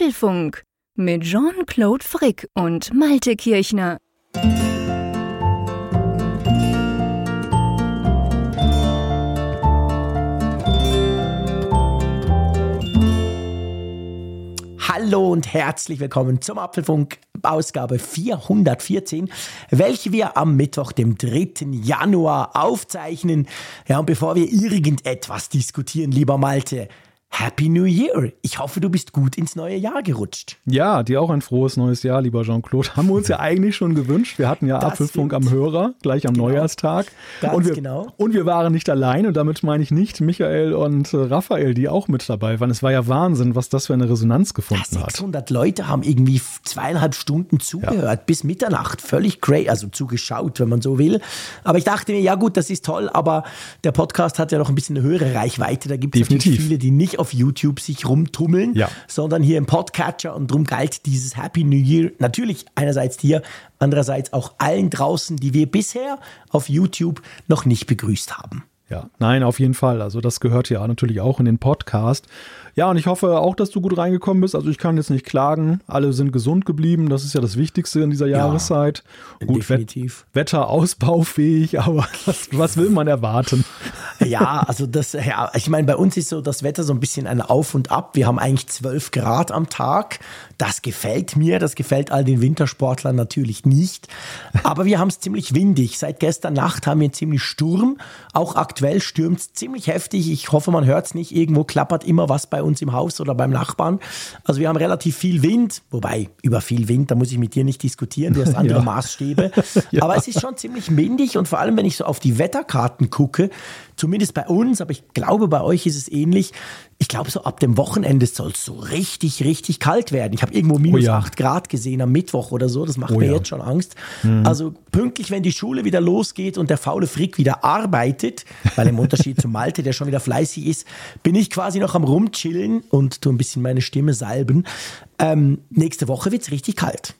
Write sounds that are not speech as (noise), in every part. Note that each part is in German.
Apfelfunk mit Jean-Claude Frick und Malte Kirchner. Hallo und herzlich willkommen zum Apfelfunk Ausgabe 414, welche wir am Mittwoch, dem 3. Januar aufzeichnen. Ja, und bevor wir irgendetwas diskutieren, lieber Malte, Happy New Year. Ich hoffe, du bist gut ins neue Jahr gerutscht. Ja, dir auch ein frohes neues Jahr, lieber Jean-Claude. Haben wir uns ja (laughs) eigentlich schon gewünscht. Wir hatten ja das Apfelfunk am Hörer, gleich am genau. Neujahrstag. Ganz und wir, genau. Und wir waren nicht allein und damit meine ich nicht Michael und äh, Raphael, die auch mit dabei waren. Es war ja Wahnsinn, was das für eine Resonanz gefunden ja, 600 hat. Leute haben irgendwie zweieinhalb Stunden zugehört, ja. bis Mitternacht. Völlig crazy, also zugeschaut, wenn man so will. Aber ich dachte mir, ja gut, das ist toll, aber der Podcast hat ja noch ein bisschen eine höhere Reichweite. Da gibt es viele, die nicht auf YouTube sich rumtummeln, ja. sondern hier im Podcatcher und darum galt dieses Happy New Year natürlich einerseits dir, andererseits auch allen draußen, die wir bisher auf YouTube noch nicht begrüßt haben. Ja, nein, auf jeden Fall. Also das gehört ja natürlich auch in den Podcast. Ja, und ich hoffe auch, dass du gut reingekommen bist. Also ich kann jetzt nicht klagen. Alle sind gesund geblieben. Das ist ja das Wichtigste in dieser ja, Jahreszeit. Gut, definitiv. Wetter ausbaufähig, aber (laughs) was, was, will man erwarten? Ja, also das, ja, ich meine, bei uns ist so das Wetter so ein bisschen ein Auf und Ab. Wir haben eigentlich 12 Grad am Tag. Das gefällt mir, das gefällt all den Wintersportlern natürlich nicht. Aber wir haben es ziemlich windig. Seit gestern Nacht haben wir ziemlich Sturm. Auch aktuell stürmt es ziemlich heftig. Ich hoffe, man hört es nicht. Irgendwo klappert immer was bei uns im Haus oder beim Nachbarn. Also wir haben relativ viel Wind, wobei über viel Wind, da muss ich mit dir nicht diskutieren, du hast andere (laughs) ja. Maßstäbe. ja. Aber es ist schon ziemlich windig und vor allem, wenn ich so auf die Wetterkarten gucke, zumindest bei uns, aber ich glaube, bei euch ist es ähnlich. Ich glaube, so ab dem Wochenende soll es so richtig, richtig kalt werden. Ich habe irgendwo minus oh ja. 8 Grad gesehen am Mittwoch oder so. Das macht oh mir ja. jetzt schon Angst. Mhm. Also pünktlich, wenn die Schule wieder losgeht und der faule Frick wieder arbeitet, weil im Unterschied zu Malte, der schon wieder fleißig ist, bin ich quasi noch am Rumchillen und tu ein bisschen meine Stimme salben. Ähm, nächste Woche wird es richtig kalt.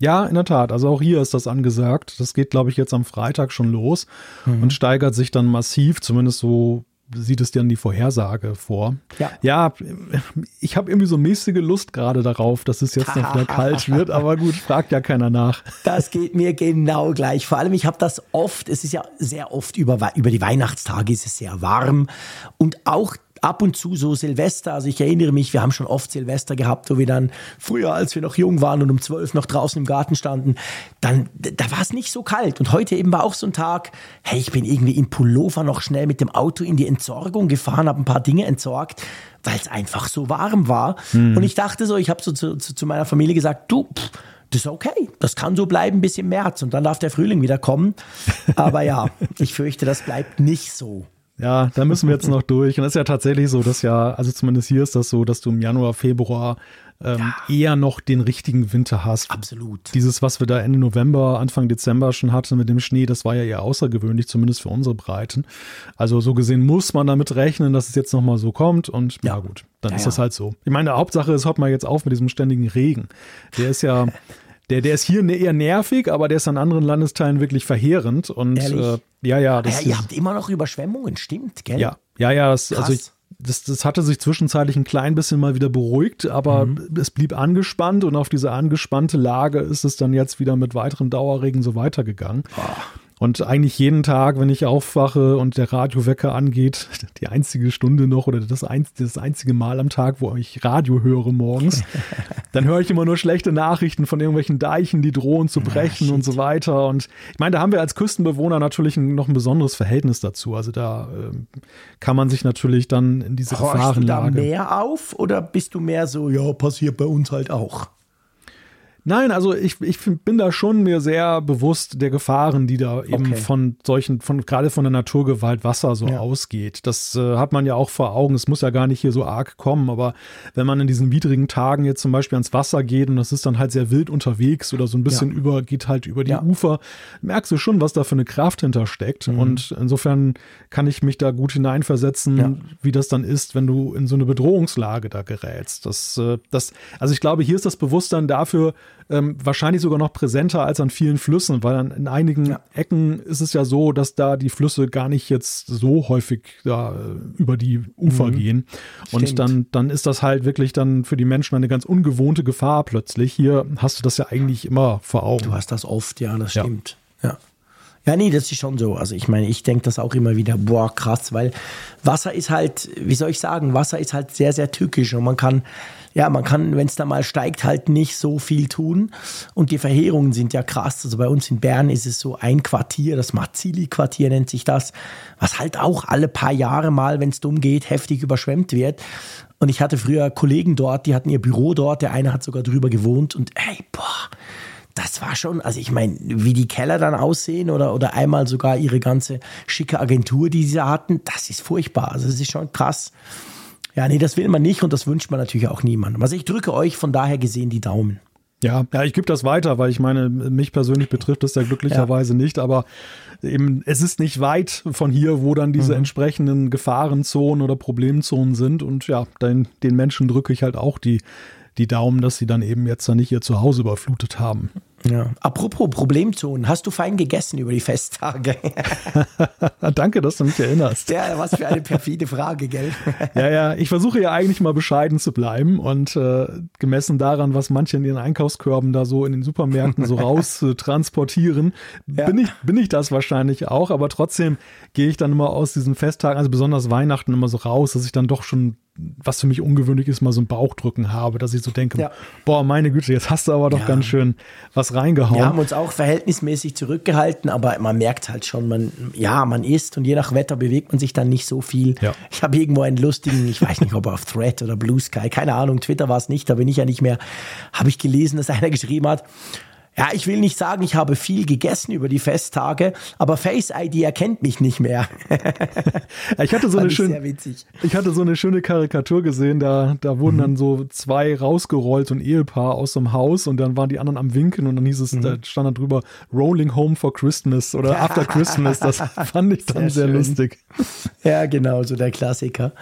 Ja, in der Tat. Also auch hier ist das angesagt. Das geht, glaube ich, jetzt am Freitag schon los mhm. und steigert sich dann massiv, zumindest so sieht es dann die Vorhersage vor. Ja, ja ich habe irgendwie so mäßige Lust gerade darauf, dass es jetzt noch wieder (laughs) kalt wird, aber gut, fragt ja keiner nach. Das geht mir genau gleich. Vor allem, ich habe das oft, es ist ja sehr oft über, über die Weihnachtstage ist es sehr warm und auch ab und zu so Silvester, also ich erinnere mich, wir haben schon oft Silvester gehabt, wo wir dann früher, als wir noch jung waren und um zwölf noch draußen im Garten standen, dann, da war es nicht so kalt. Und heute eben war auch so ein Tag, hey, ich bin irgendwie im Pullover noch schnell mit dem Auto in die Entsorgung gefahren, habe ein paar Dinge entsorgt, weil es einfach so warm war. Hm. Und ich dachte so, ich habe so zu, zu, zu, meiner Familie gesagt, du, pff, das ist okay. Das kann so bleiben bis im März und dann darf der Frühling wieder kommen. Aber ja, (laughs) ich fürchte, das bleibt nicht so. Ja, da müssen wir jetzt noch durch. Und es ist ja tatsächlich so, dass ja, also zumindest hier ist das so, dass du im Januar, Februar ähm, ja. eher noch den richtigen Winter hast. Absolut. Dieses, was wir da Ende November, Anfang Dezember schon hatten mit dem Schnee, das war ja eher außergewöhnlich, zumindest für unsere Breiten. Also so gesehen muss man damit rechnen, dass es jetzt nochmal so kommt. Und ja, ja gut, dann ja, ist das halt so. Ich meine, Hauptsache ist, hört mal jetzt auf mit diesem ständigen Regen. Der ist ja. (laughs) Der, der ist hier ne, eher nervig, aber der ist an anderen Landesteilen wirklich verheerend. Und äh, ja, ja. Das ja, ihr habt immer noch Überschwemmungen, stimmt, gell? Ja, ja, ja. Das, also ich, das, das hatte sich zwischenzeitlich ein klein bisschen mal wieder beruhigt, aber mhm. es blieb angespannt und auf diese angespannte Lage ist es dann jetzt wieder mit weiteren Dauerregen so weitergegangen. Oh. Und eigentlich jeden Tag, wenn ich aufwache und der Radiowecker angeht, (laughs) die einzige Stunde noch oder das, das einzige Mal am Tag, wo ich Radio höre morgens, (laughs) dann höre ich immer nur schlechte Nachrichten von irgendwelchen Deichen, die drohen zu brechen ja, und so weiter. Und ich meine, da haben wir als Küstenbewohner natürlich ein, noch ein besonderes Verhältnis dazu. Also da äh, kann man sich natürlich dann in diese Horchst Gefahrenlage. Du da mehr auf oder bist du mehr so, ja, passiert bei uns halt auch? Nein, also ich, ich bin da schon mir sehr bewusst der Gefahren, die da eben okay. von solchen, von gerade von der Naturgewalt Wasser so ja. ausgeht. Das äh, hat man ja auch vor Augen. Es muss ja gar nicht hier so arg kommen, aber wenn man in diesen widrigen Tagen jetzt zum Beispiel ans Wasser geht und das ist dann halt sehr wild unterwegs oder so ein bisschen ja. über, geht halt über die ja. Ufer, merkst du schon, was da für eine Kraft hintersteckt. Mhm. Und insofern kann ich mich da gut hineinversetzen, wie das dann ist, wenn du in so eine Bedrohungslage da gerätst. Das, äh, das, also ich glaube, hier ist das Bewusstsein dafür, ähm, wahrscheinlich sogar noch präsenter als an vielen Flüssen, weil an, in einigen ja. Ecken ist es ja so, dass da die Flüsse gar nicht jetzt so häufig da äh, über die Ufer mhm. gehen. Und Stimmt. dann, dann ist das halt wirklich dann für die Menschen eine ganz ungewohnte Gefahr plötzlich. Hier hast du das ja eigentlich immer vor Augen. Du hast das oft, ja, das stimmt. ja. ja. Ja, nee, das ist schon so. Also ich meine, ich denke das auch immer wieder, boah, krass, weil Wasser ist halt, wie soll ich sagen, Wasser ist halt sehr, sehr tückisch und man kann, ja, man kann, wenn es da mal steigt, halt nicht so viel tun. Und die Verheerungen sind ja krass. Also bei uns in Bern ist es so ein Quartier, das Marzili-Quartier nennt sich das, was halt auch alle paar Jahre mal, wenn es dumm geht, heftig überschwemmt wird. Und ich hatte früher Kollegen dort, die hatten ihr Büro dort, der eine hat sogar drüber gewohnt und ey, boah, das war schon, also ich meine, wie die Keller dann aussehen oder, oder einmal sogar ihre ganze schicke Agentur, die sie hatten, das ist furchtbar. Also das ist schon krass. Ja, nee, das will man nicht und das wünscht man natürlich auch niemandem. Also ich drücke euch von daher gesehen die Daumen. Ja, ja, ich gebe das weiter, weil ich meine, mich persönlich betrifft das ja glücklicherweise ja. nicht, aber eben, es ist nicht weit von hier, wo dann diese mhm. entsprechenden Gefahrenzonen oder Problemzonen sind und ja, den, den Menschen drücke ich halt auch die, die Daumen, dass sie dann eben jetzt da nicht ihr Zuhause überflutet haben. Ja. Apropos Problemzonen, hast du fein gegessen über die Festtage? (laughs) Danke, dass du mich erinnerst. Ja, was für eine perfide Frage, gell? (laughs) ja, ja, ich versuche ja eigentlich mal bescheiden zu bleiben und äh, gemessen daran, was manche in ihren Einkaufskörben da so in den Supermärkten so (laughs) raus äh, transportieren, ja. bin, ich, bin ich das wahrscheinlich auch, aber trotzdem gehe ich dann immer aus diesen Festtagen, also besonders Weihnachten immer so raus, dass ich dann doch schon was für mich ungewöhnlich ist, mal so ein Bauchdrücken habe, dass ich so denke, ja. boah, meine Güte, jetzt hast du aber doch ja. ganz schön was reingehauen. Wir haben uns auch verhältnismäßig zurückgehalten, aber man merkt halt schon, man, ja, man isst und je nach Wetter bewegt man sich dann nicht so viel. Ja. Ich habe irgendwo einen lustigen, ich weiß nicht, ob auf Thread oder Blue Sky, keine Ahnung, Twitter war es nicht, da bin ich ja nicht mehr, habe ich gelesen, dass einer geschrieben hat, ja, ich will nicht sagen, ich habe viel gegessen über die Festtage, aber Face ID erkennt mich nicht mehr. (laughs) ich hatte so eine schöne, ich hatte so eine schöne Karikatur gesehen, da, da wurden mhm. dann so zwei rausgerollt, ein Ehepaar aus dem Haus und dann waren die anderen am Winken und dann hieß es, mhm. da stand da drüber Rolling Home for Christmas oder (laughs) After Christmas. Das (laughs) fand ich dann sehr, sehr lustig. Ja, genau, so der Klassiker.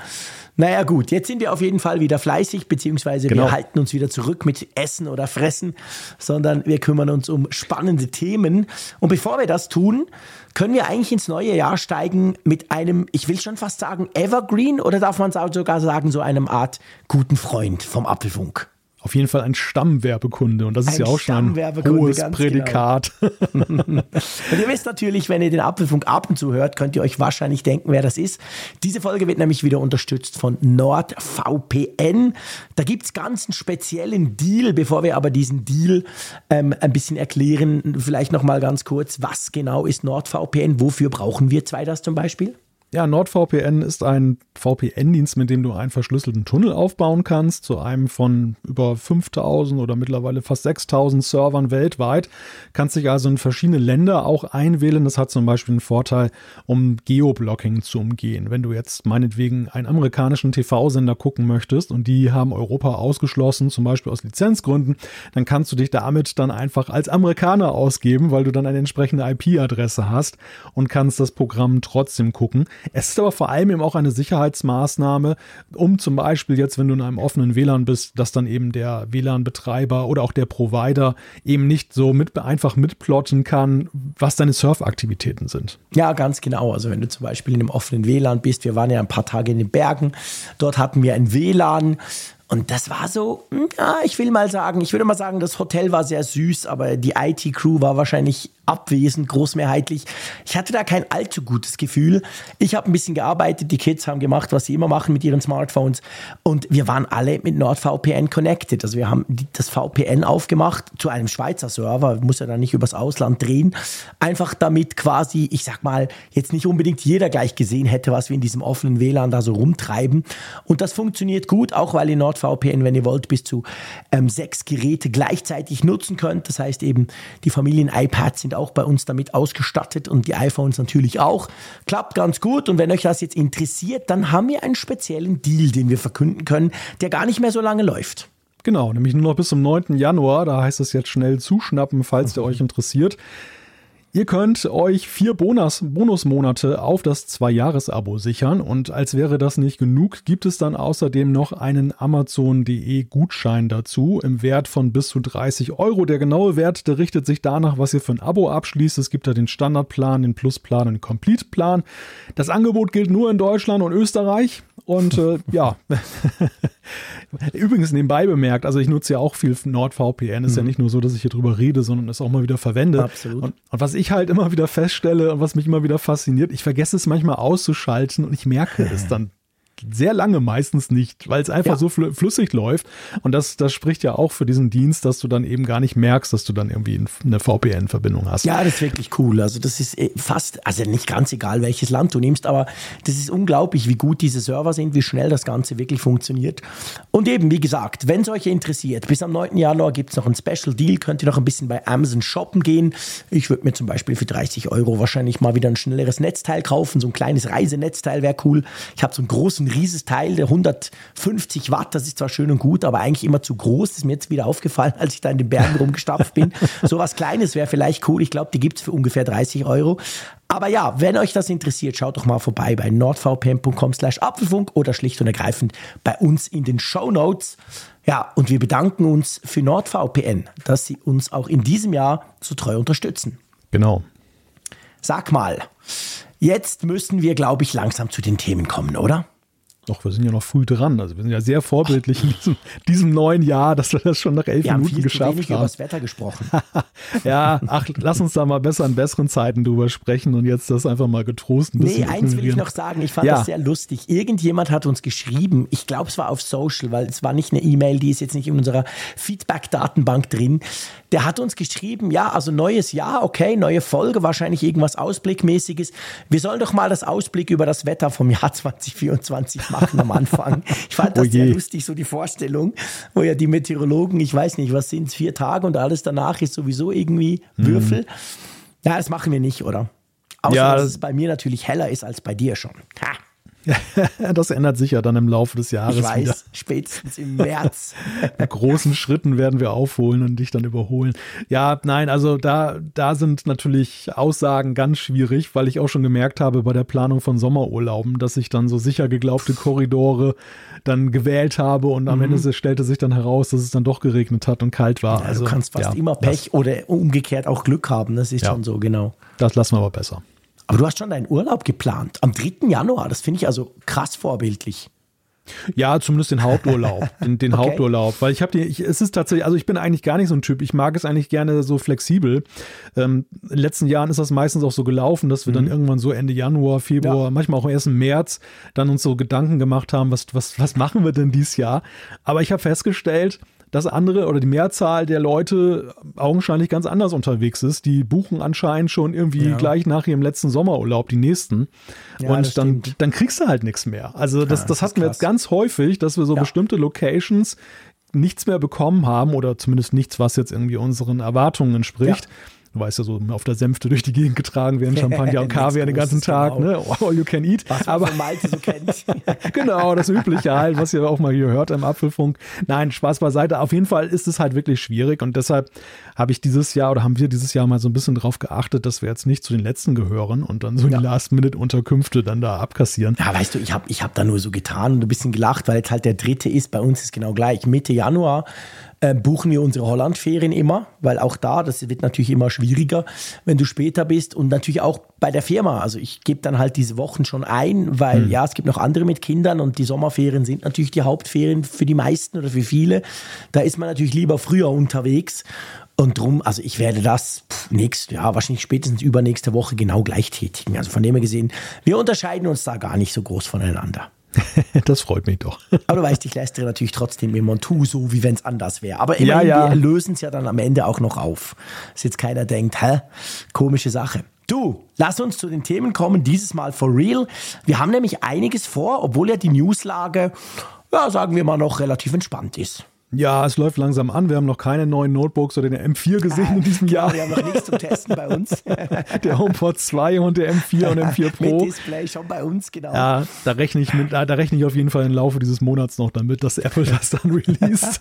Naja gut, jetzt sind wir auf jeden Fall wieder fleißig, beziehungsweise genau. wir halten uns wieder zurück mit Essen oder Fressen, sondern wir kümmern uns um spannende Themen. Und bevor wir das tun, können wir eigentlich ins neue Jahr steigen mit einem, ich will schon fast sagen, Evergreen oder darf man sogar sagen, so einem Art guten Freund vom Apfelfunk? Auf jeden Fall ein Stammwerbekunde und das ist ein ja auch schon ein hohes genau. Prädikat. Genau. (laughs) und ihr wisst natürlich, wenn ihr den Apfelfunk ab und zu hört, könnt ihr euch wahrscheinlich denken, wer das ist. Diese Folge wird nämlich wieder unterstützt von NordVPN. Da gibt es ganz einen speziellen Deal. Bevor wir aber diesen Deal ähm, ein bisschen erklären, vielleicht nochmal ganz kurz, was genau ist NordVPN? Wofür brauchen wir zwei das zum Beispiel? Ja, NordVPN ist ein VPN-Dienst, mit dem du einen verschlüsselten Tunnel aufbauen kannst, zu einem von über 5000 oder mittlerweile fast 6000 Servern weltweit. Kannst dich also in verschiedene Länder auch einwählen. Das hat zum Beispiel einen Vorteil, um Geoblocking zu umgehen. Wenn du jetzt meinetwegen einen amerikanischen TV-Sender gucken möchtest und die haben Europa ausgeschlossen, zum Beispiel aus Lizenzgründen, dann kannst du dich damit dann einfach als Amerikaner ausgeben, weil du dann eine entsprechende IP-Adresse hast und kannst das Programm trotzdem gucken. Es ist aber vor allem eben auch eine Sicherheitsmaßnahme, um zum Beispiel jetzt, wenn du in einem offenen WLAN bist, dass dann eben der WLAN-Betreiber oder auch der Provider eben nicht so mit, einfach mitplotten kann, was deine Surfaktivitäten sind. Ja, ganz genau. Also wenn du zum Beispiel in einem offenen WLAN bist, wir waren ja ein paar Tage in den Bergen, dort hatten wir ein WLAN, und das war so, hm, ja, ich will mal sagen, ich würde mal sagen, das Hotel war sehr süß, aber die IT-Crew war wahrscheinlich abwesend, großmehrheitlich. Ich hatte da kein allzu gutes Gefühl. Ich habe ein bisschen gearbeitet, die Kids haben gemacht, was sie immer machen mit ihren Smartphones. Und wir waren alle mit NordVPN connected. Also wir haben das VPN aufgemacht zu einem Schweizer Server, muss ja dann nicht übers Ausland drehen. Einfach damit quasi, ich sag mal, jetzt nicht unbedingt jeder gleich gesehen hätte, was wir in diesem offenen WLAN da so rumtreiben. Und das funktioniert gut, auch weil ihr NordVPN, wenn ihr wollt, bis zu ähm, sechs Geräte gleichzeitig nutzen könnt. Das heißt eben, die Familien-iPads sind auch bei uns damit ausgestattet und die iPhones natürlich auch. Klappt ganz gut und wenn euch das jetzt interessiert, dann haben wir einen speziellen Deal, den wir verkünden können, der gar nicht mehr so lange läuft. Genau, nämlich nur noch bis zum 9. Januar. Da heißt es jetzt schnell zuschnappen, falls der (laughs) euch interessiert. Ihr könnt euch vier Bonus, Bonusmonate auf das Zwei-Jahres-Abo sichern und als wäre das nicht genug, gibt es dann außerdem noch einen Amazon.de Gutschein dazu im Wert von bis zu 30 Euro. Der genaue Wert, der richtet sich danach, was ihr für ein Abo abschließt. Es gibt da den Standardplan, den Plusplan und den Complete-Plan. Das Angebot gilt nur in Deutschland und Österreich und äh, ja, (laughs) übrigens nebenbei bemerkt, also ich nutze ja auch viel NordVPN. Ist mhm. ja nicht nur so, dass ich hier drüber rede, sondern es auch mal wieder verwende. Absolut. Und, und was ich halt immer wieder feststelle und was mich immer wieder fasziniert, ich vergesse es manchmal auszuschalten und ich merke (laughs) es dann sehr lange meistens nicht, weil es einfach ja. so fl flüssig läuft. Und das, das spricht ja auch für diesen Dienst, dass du dann eben gar nicht merkst, dass du dann irgendwie eine VPN-Verbindung hast. Ja, das ist wirklich cool. Also das ist äh, fast, also nicht ganz egal, welches Land du nimmst, aber das ist unglaublich, wie gut diese Server sind, wie schnell das Ganze wirklich funktioniert. Und eben, wie gesagt, wenn es euch interessiert, bis am 9. Januar gibt es noch einen Special Deal, könnt ihr noch ein bisschen bei Amazon shoppen gehen. Ich würde mir zum Beispiel für 30 Euro wahrscheinlich mal wieder ein schnelleres Netzteil kaufen. So ein kleines Reisenetzteil wäre cool. Ich habe so einen großen ein rieses Teil, der 150 Watt, das ist zwar schön und gut, aber eigentlich immer zu groß. Das ist mir jetzt wieder aufgefallen, als ich da in den Bergen rumgestapft bin. (laughs) So was Kleines wäre vielleicht cool. Ich glaube, die gibt es für ungefähr 30 Euro. Aber ja, wenn euch das interessiert, schaut doch mal vorbei bei nordvpn.com slash Apfelfunk oder schlicht und ergreifend bei uns in den Show Notes. Ja, und wir bedanken uns für NordVPN, dass sie uns auch in diesem Jahr so treu unterstützen. Genau. Sag mal, Jetzt müssen wir, glaube ich, langsam zu den Themen kommen, oder? Doch, wir sind ja noch früh dran. Also wir sind ja sehr vorbildlich in diesem, (laughs) diesem neuen Jahr, dass wir das schon nach elf wir Minuten haben viel geschafft zu wenig haben. über das Wetter gesprochen. (laughs) ja, ach, lass uns da mal besser in besseren Zeiten drüber sprechen und jetzt das einfach mal getrost ein bisschen Nee, eins will ich noch sagen. Ich fand ja. das sehr lustig. Irgendjemand hat uns geschrieben, ich glaube, es war auf Social, weil es war nicht eine E-Mail, die ist jetzt nicht in unserer Feedback-Datenbank drin. Der hat uns geschrieben, ja, also neues Jahr, okay, neue Folge, wahrscheinlich irgendwas Ausblickmäßiges. Wir sollen doch mal das Ausblick über das Wetter vom Jahr (laughs) 2024 machen am Anfang. Ich fand das oh sehr lustig, so die Vorstellung, wo ja die Meteorologen, ich weiß nicht, was sind es, vier Tage und alles danach ist sowieso irgendwie mhm. Würfel. Mhm. Ja, das machen wir nicht, oder? Außer, ja, dass es bei mir natürlich heller ist als bei dir schon. Ha. (laughs) das ändert sich ja dann im Laufe des Jahres. Ich weiß, wieder. spätestens im März. (laughs) Mit großen Schritten werden wir aufholen und dich dann überholen. Ja, nein, also da, da sind natürlich Aussagen ganz schwierig, weil ich auch schon gemerkt habe bei der Planung von Sommerurlauben, dass ich dann so sicher geglaubte Korridore dann gewählt habe und am mhm. Ende stellte sich dann heraus, dass es dann doch geregnet hat und kalt war. Ja, also, du kannst fast ja, immer Pech das, oder umgekehrt auch Glück haben. Das ist ja, schon so, genau. Das lassen wir aber besser. Aber du hast schon deinen Urlaub geplant. Am 3. Januar. Das finde ich also krass vorbildlich. Ja, zumindest den Haupturlaub. (laughs) Den, den okay. Haupturlaub. Weil ich habe die, ich, es ist tatsächlich, also ich bin eigentlich gar nicht so ein Typ. Ich mag es eigentlich gerne so flexibel. Ähm, in den letzten Jahren ist das meistens auch so gelaufen, dass wir mhm. dann irgendwann so Ende Januar, Februar, ja. manchmal auch erst im März dann uns so Gedanken gemacht haben, was, was, was machen wir denn dieses Jahr? Aber ich habe festgestellt, dass andere oder die Mehrzahl der Leute augenscheinlich ganz anders unterwegs ist. Die buchen anscheinend schon irgendwie ja. gleich nach ihrem letzten Sommerurlaub die nächsten. Ja, und dann, dann kriegst du halt nichts mehr. Also das, ja, das, das hatten wir jetzt ganz häufig, dass wir so bestimmte Locations nichts mehr bekommen haben oder zumindest nichts, was jetzt irgendwie unseren Erwartungen entspricht. Ja weißt ja so, auf der Sänfte durch die Gegend getragen werden, Champagner (laughs) und Kaviar den ganzen Tag, genau. ne? All you can eat. Was Aber, Malte so kennt. (laughs) genau, das Übliche halt, was ihr auch mal gehört im Apfelfunk. Nein, Spaß beiseite. Auf jeden Fall ist es halt wirklich schwierig und deshalb habe ich dieses Jahr oder haben wir dieses Jahr mal so ein bisschen darauf geachtet, dass wir jetzt nicht zu den Letzten gehören und dann so ja. die Last-Minute-Unterkünfte dann da abkassieren. Ja, weißt du, ich habe ich hab da nur so getan und ein bisschen gelacht, weil jetzt halt der dritte ist. Bei uns ist genau gleich. Mitte Januar äh, buchen wir unsere Hollandferien immer, weil auch da, das wird natürlich immer schwieriger, wenn du später bist und natürlich auch bei der Firma. Also ich gebe dann halt diese Wochen schon ein, weil hm. ja, es gibt noch andere mit Kindern und die Sommerferien sind natürlich die Hauptferien für die meisten oder für viele. Da ist man natürlich lieber früher unterwegs. Und drum, also ich werde das nächst, ja, wahrscheinlich spätestens übernächste Woche genau gleich tätigen. Also von dem her gesehen, wir unterscheiden uns da gar nicht so groß voneinander. (laughs) das freut mich doch. Aber du weißt, ich lästere natürlich trotzdem immer und tu so, wie wenn es anders wäre. Aber immerhin, ja, ja. wir lösen es ja dann am Ende auch noch auf. Dass jetzt keiner denkt, hä, komische Sache. Du, lass uns zu den Themen kommen, dieses Mal for real. Wir haben nämlich einiges vor, obwohl ja die Newslage, ja, sagen wir mal, noch relativ entspannt ist. Ja, es läuft langsam an. Wir haben noch keine neuen Notebooks oder den M4 gesehen ah, in diesem Jahr. Wir haben noch nichts zum Testen bei uns. (laughs) der HomePod 2 und der M4 und M4 (laughs) Pro. Mit Display schon bei uns, genau. Ja, da rechne ich mit, da rechne ich auf jeden Fall im Laufe dieses Monats noch damit, dass Apple (laughs) das dann released.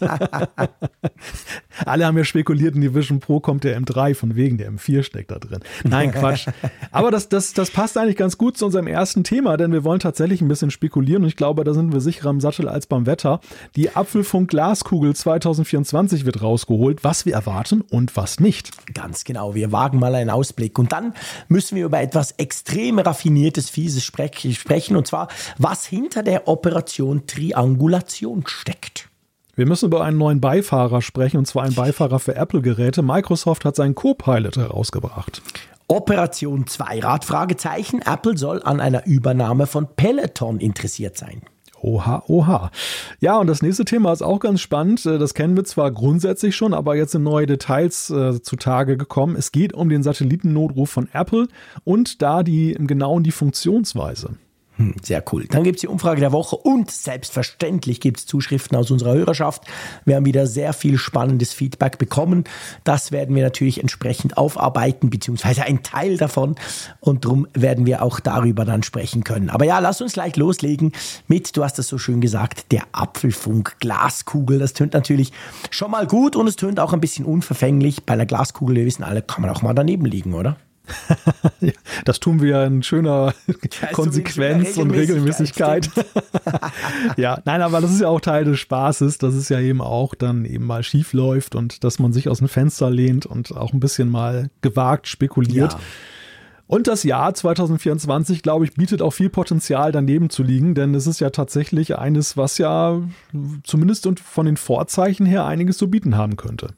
Alle haben ja spekuliert, in die Vision Pro kommt der M3, von wegen der M4 steckt da drin. Nein, Quatsch. Aber das, das, das passt eigentlich ganz gut zu unserem ersten Thema, denn wir wollen tatsächlich ein bisschen spekulieren und ich glaube, da sind wir sicherer am Sattel als beim Wetter. Die Apfelfunk Glaskugel 2024 wird rausgeholt, was wir erwarten und was nicht. Ganz genau, wir wagen mal einen Ausblick. Und dann müssen wir über etwas extrem raffiniertes, fieses sprechen, und zwar, was hinter der Operation Triangulation steckt. Wir müssen über einen neuen Beifahrer sprechen, und zwar einen Beifahrer für Apple-Geräte. Microsoft hat seinen Copilot herausgebracht. Operation Zweirad? Fragezeichen. Apple soll an einer Übernahme von Peloton interessiert sein. Oha, oha. Ja, und das nächste Thema ist auch ganz spannend. Äh, das kennen wir zwar grundsätzlich schon, aber jetzt sind neue Details äh, zutage gekommen. Es geht um den Satellitennotruf von Apple und da die im Genauen die Funktionsweise. Hm, sehr cool. Dann gibt es die Umfrage der Woche und selbstverständlich gibt es Zuschriften aus unserer Hörerschaft. Wir haben wieder sehr viel spannendes Feedback bekommen. Das werden wir natürlich entsprechend aufarbeiten, beziehungsweise ein Teil davon. Und darum werden wir auch darüber dann sprechen können. Aber ja, lass uns gleich loslegen mit, du hast es so schön gesagt, der Apfelfunk Glaskugel. Das tönt natürlich schon mal gut und es tönt auch ein bisschen unverfänglich. Bei der Glaskugel, wir wissen alle, kann man auch mal daneben liegen, oder? (laughs) das tun wir in schöner ja, Konsequenz und Regelmäßigkeit. (laughs) ja, nein, aber das ist ja auch Teil des Spaßes, dass es ja eben auch dann eben mal schief läuft und dass man sich aus dem Fenster lehnt und auch ein bisschen mal gewagt spekuliert. Ja. Und das Jahr 2024, glaube ich, bietet auch viel Potenzial daneben zu liegen, denn es ist ja tatsächlich eines, was ja zumindest von den Vorzeichen her einiges zu bieten haben könnte.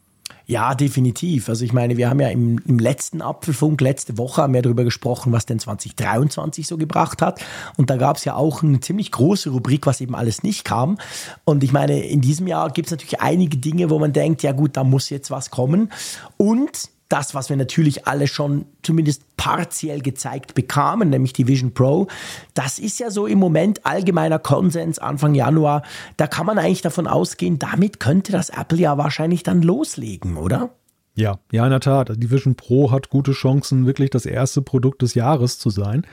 Ja, definitiv. Also ich meine, wir haben ja im, im letzten Apfelfunk, letzte Woche haben wir darüber gesprochen, was denn 2023 so gebracht hat. Und da gab es ja auch eine ziemlich große Rubrik, was eben alles nicht kam. Und ich meine, in diesem Jahr gibt es natürlich einige Dinge, wo man denkt, ja gut, da muss jetzt was kommen. Und das, was wir natürlich alle schon zumindest partiell gezeigt bekamen, nämlich die Vision Pro, das ist ja so im Moment allgemeiner Konsens Anfang Januar. Da kann man eigentlich davon ausgehen, damit könnte das Apple ja wahrscheinlich dann loslegen, oder? Ja, ja, in der Tat. Die Vision Pro hat gute Chancen, wirklich das erste Produkt des Jahres zu sein.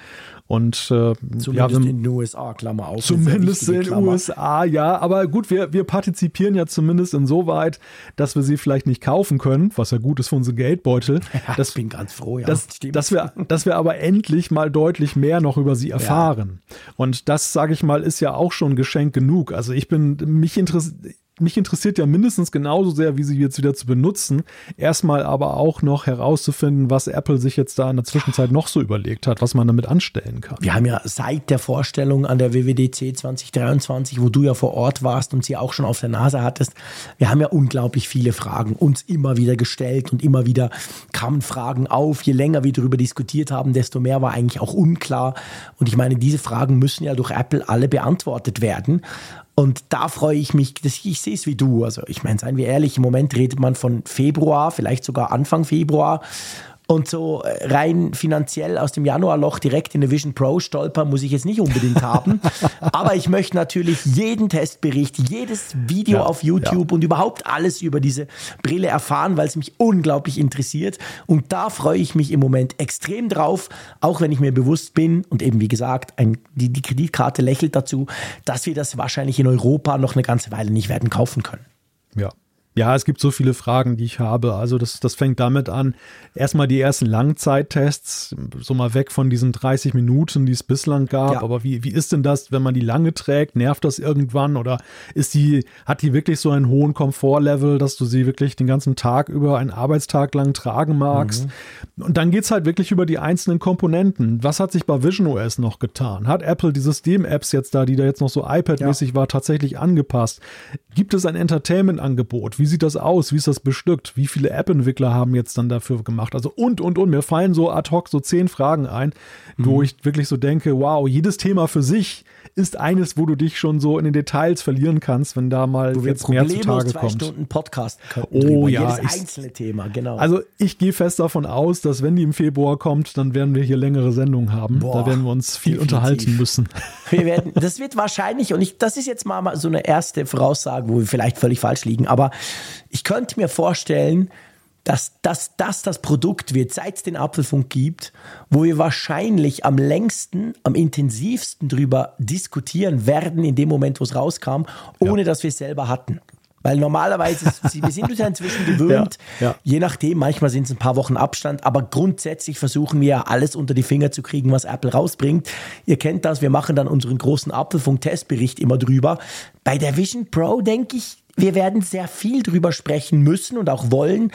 Und äh, zumindest ja, in den USA, Klammer auf. Zumindest in den USA, ja. Aber gut, wir, wir partizipieren ja zumindest insoweit, dass wir sie vielleicht nicht kaufen können, was ja gut ist für unsere Geldbeutel. (laughs) Ja, das, ich bin ganz froh, ja. Dass, dass, wir, dass wir aber endlich mal deutlich mehr noch über sie erfahren. Ja. Und das, sage ich mal, ist ja auch schon Geschenk genug. Also ich bin, mich interessiert mich interessiert ja mindestens genauso sehr, wie sie jetzt wieder zu benutzen. Erstmal aber auch noch herauszufinden, was Apple sich jetzt da in der Zwischenzeit noch so überlegt hat, was man damit anstellen kann. Wir haben ja seit der Vorstellung an der WWDC 2023, wo du ja vor Ort warst und sie auch schon auf der Nase hattest, wir haben ja unglaublich viele Fragen uns immer wieder gestellt und immer wieder kamen Fragen auf. Je länger wir darüber diskutiert haben, desto mehr war eigentlich auch unklar. Und ich meine, diese Fragen müssen ja durch Apple alle beantwortet werden. Und da freue ich mich, dass ich, ich sehe es wie du. Also ich meine, seien wir ehrlich, im Moment redet man von Februar, vielleicht sogar Anfang Februar. Und so äh, rein finanziell aus dem Januarloch direkt in eine Vision Pro stolpern, muss ich jetzt nicht unbedingt haben. (laughs) Aber ich möchte natürlich jeden Testbericht, jedes Video ja, auf YouTube ja. und überhaupt alles über diese Brille erfahren, weil es mich unglaublich interessiert. Und da freue ich mich im Moment extrem drauf, auch wenn ich mir bewusst bin und eben wie gesagt, ein, die, die Kreditkarte lächelt dazu, dass wir das wahrscheinlich in Europa noch eine ganze Weile nicht werden kaufen können. Ja, ja, es gibt so viele Fragen, die ich habe. Also das, das fängt damit an, erstmal die ersten Langzeittests, so mal weg von diesen 30 Minuten, die es bislang gab. Ja. Aber wie, wie ist denn das, wenn man die lange trägt? Nervt das irgendwann? Oder ist die, hat die wirklich so einen hohen Komfortlevel, dass du sie wirklich den ganzen Tag über, einen Arbeitstag lang tragen magst? Mhm. Und dann geht's halt wirklich über die einzelnen Komponenten. Was hat sich bei Vision OS noch getan? Hat Apple die System-Apps jetzt da, die da jetzt noch so iPad-mäßig ja. war, tatsächlich angepasst? Gibt es ein Entertainment-Angebot? Wie wie sieht das aus? Wie ist das bestückt? Wie viele App-Entwickler haben jetzt dann dafür gemacht? Also und, und, und. Mir fallen so ad hoc so zehn Fragen ein, mhm. wo ich wirklich so denke, wow, jedes Thema für sich ist eines, wo du dich schon so in den Details verlieren kannst, wenn da mal wo jetzt mehr zutage zwei kommt. Stunden Podcast oh ja, jedes einzelne Thema, genau. Also ich gehe fest davon aus, dass wenn die im Februar kommt, dann werden wir hier längere Sendungen haben. Boah, da werden wir uns viel definitiv. unterhalten müssen. (laughs) Wir werden, das wird wahrscheinlich und ich, das ist jetzt mal so eine erste Voraussage, wo wir vielleicht völlig falsch liegen, aber ich könnte mir vorstellen, dass das, das das Produkt wird, seit es den Apfelfunk gibt, wo wir wahrscheinlich am längsten, am intensivsten drüber diskutieren werden, in dem Moment, wo es rauskam, ohne ja. dass wir es selber hatten. Weil normalerweise, wir sind uns ja inzwischen (laughs) gewöhnt, ja, ja. je nachdem, manchmal sind es ein paar Wochen Abstand, aber grundsätzlich versuchen wir ja alles unter die Finger zu kriegen, was Apple rausbringt. Ihr kennt das, wir machen dann unseren großen Apfelfunk-Testbericht immer drüber. Bei der Vision Pro denke ich, wir werden sehr viel drüber sprechen müssen und auch wollen,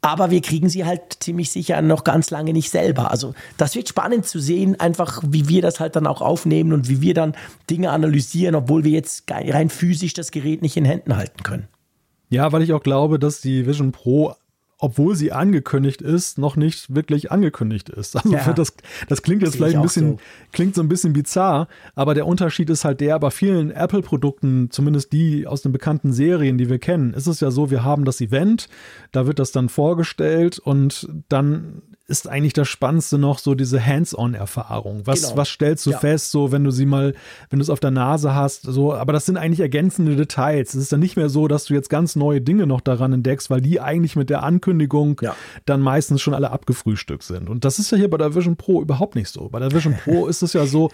aber wir kriegen sie halt ziemlich sicher noch ganz lange nicht selber. Also das wird spannend zu sehen, einfach wie wir das halt dann auch aufnehmen und wie wir dann Dinge analysieren, obwohl wir jetzt rein physisch das Gerät nicht in Händen halten können. Ja, weil ich auch glaube, dass die Vision Pro obwohl sie angekündigt ist, noch nicht wirklich angekündigt ist. (laughs) Also ja, das, das klingt jetzt vielleicht ein bisschen, so. klingt so ein bisschen bizarr, aber der Unterschied ist halt der, bei vielen Apple-Produkten, zumindest die aus den bekannten Serien, die wir kennen, ist es ja so, wir haben das Event, da wird das dann vorgestellt und dann ist eigentlich das Spannendste noch so diese Hands-on-Erfahrung. Was, genau. was stellst du ja. fest, so wenn du sie mal, wenn du es auf der Nase hast, so, aber das sind eigentlich ergänzende Details. Es ist dann nicht mehr so, dass du jetzt ganz neue Dinge noch daran entdeckst, weil die eigentlich mit der Ankündigung ja. dann meistens schon alle abgefrühstückt sind. Und das ist ja hier bei der Vision Pro überhaupt nicht so. Bei der Vision Pro (laughs) ist es ja so,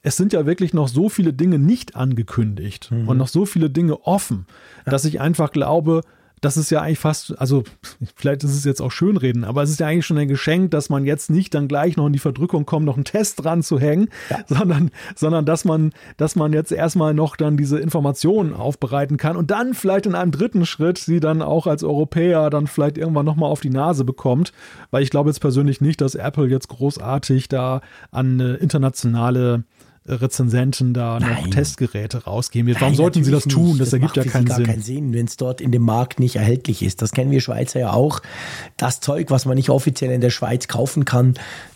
es sind ja wirklich noch so viele Dinge nicht angekündigt mhm. und noch so viele Dinge offen, ja. dass ich einfach glaube, das ist ja eigentlich fast, also vielleicht ist es jetzt auch Schönreden, aber es ist ja eigentlich schon ein Geschenk, dass man jetzt nicht dann gleich noch in die Verdrückung kommt, noch einen Test dran zu hängen, ja. (laughs) sondern, sondern dass man, dass man jetzt erstmal noch dann diese Informationen aufbereiten kann und dann vielleicht in einem dritten Schritt sie dann auch als Europäer dann vielleicht irgendwann nochmal auf die Nase bekommt, weil ich glaube jetzt persönlich nicht, dass Apple jetzt großartig da an internationale Rezensenten da Nein. noch Testgeräte rausgeben. Warum Nein, sollten sie das tun? Nicht. Das, das ergibt ja keinen Sinn. keinen Sinn, wenn es dort in dem Markt nicht erhältlich ist. Das kennen wir Schweizer ja auch. Das Zeug, was man nicht offiziell in der Schweiz kaufen kann,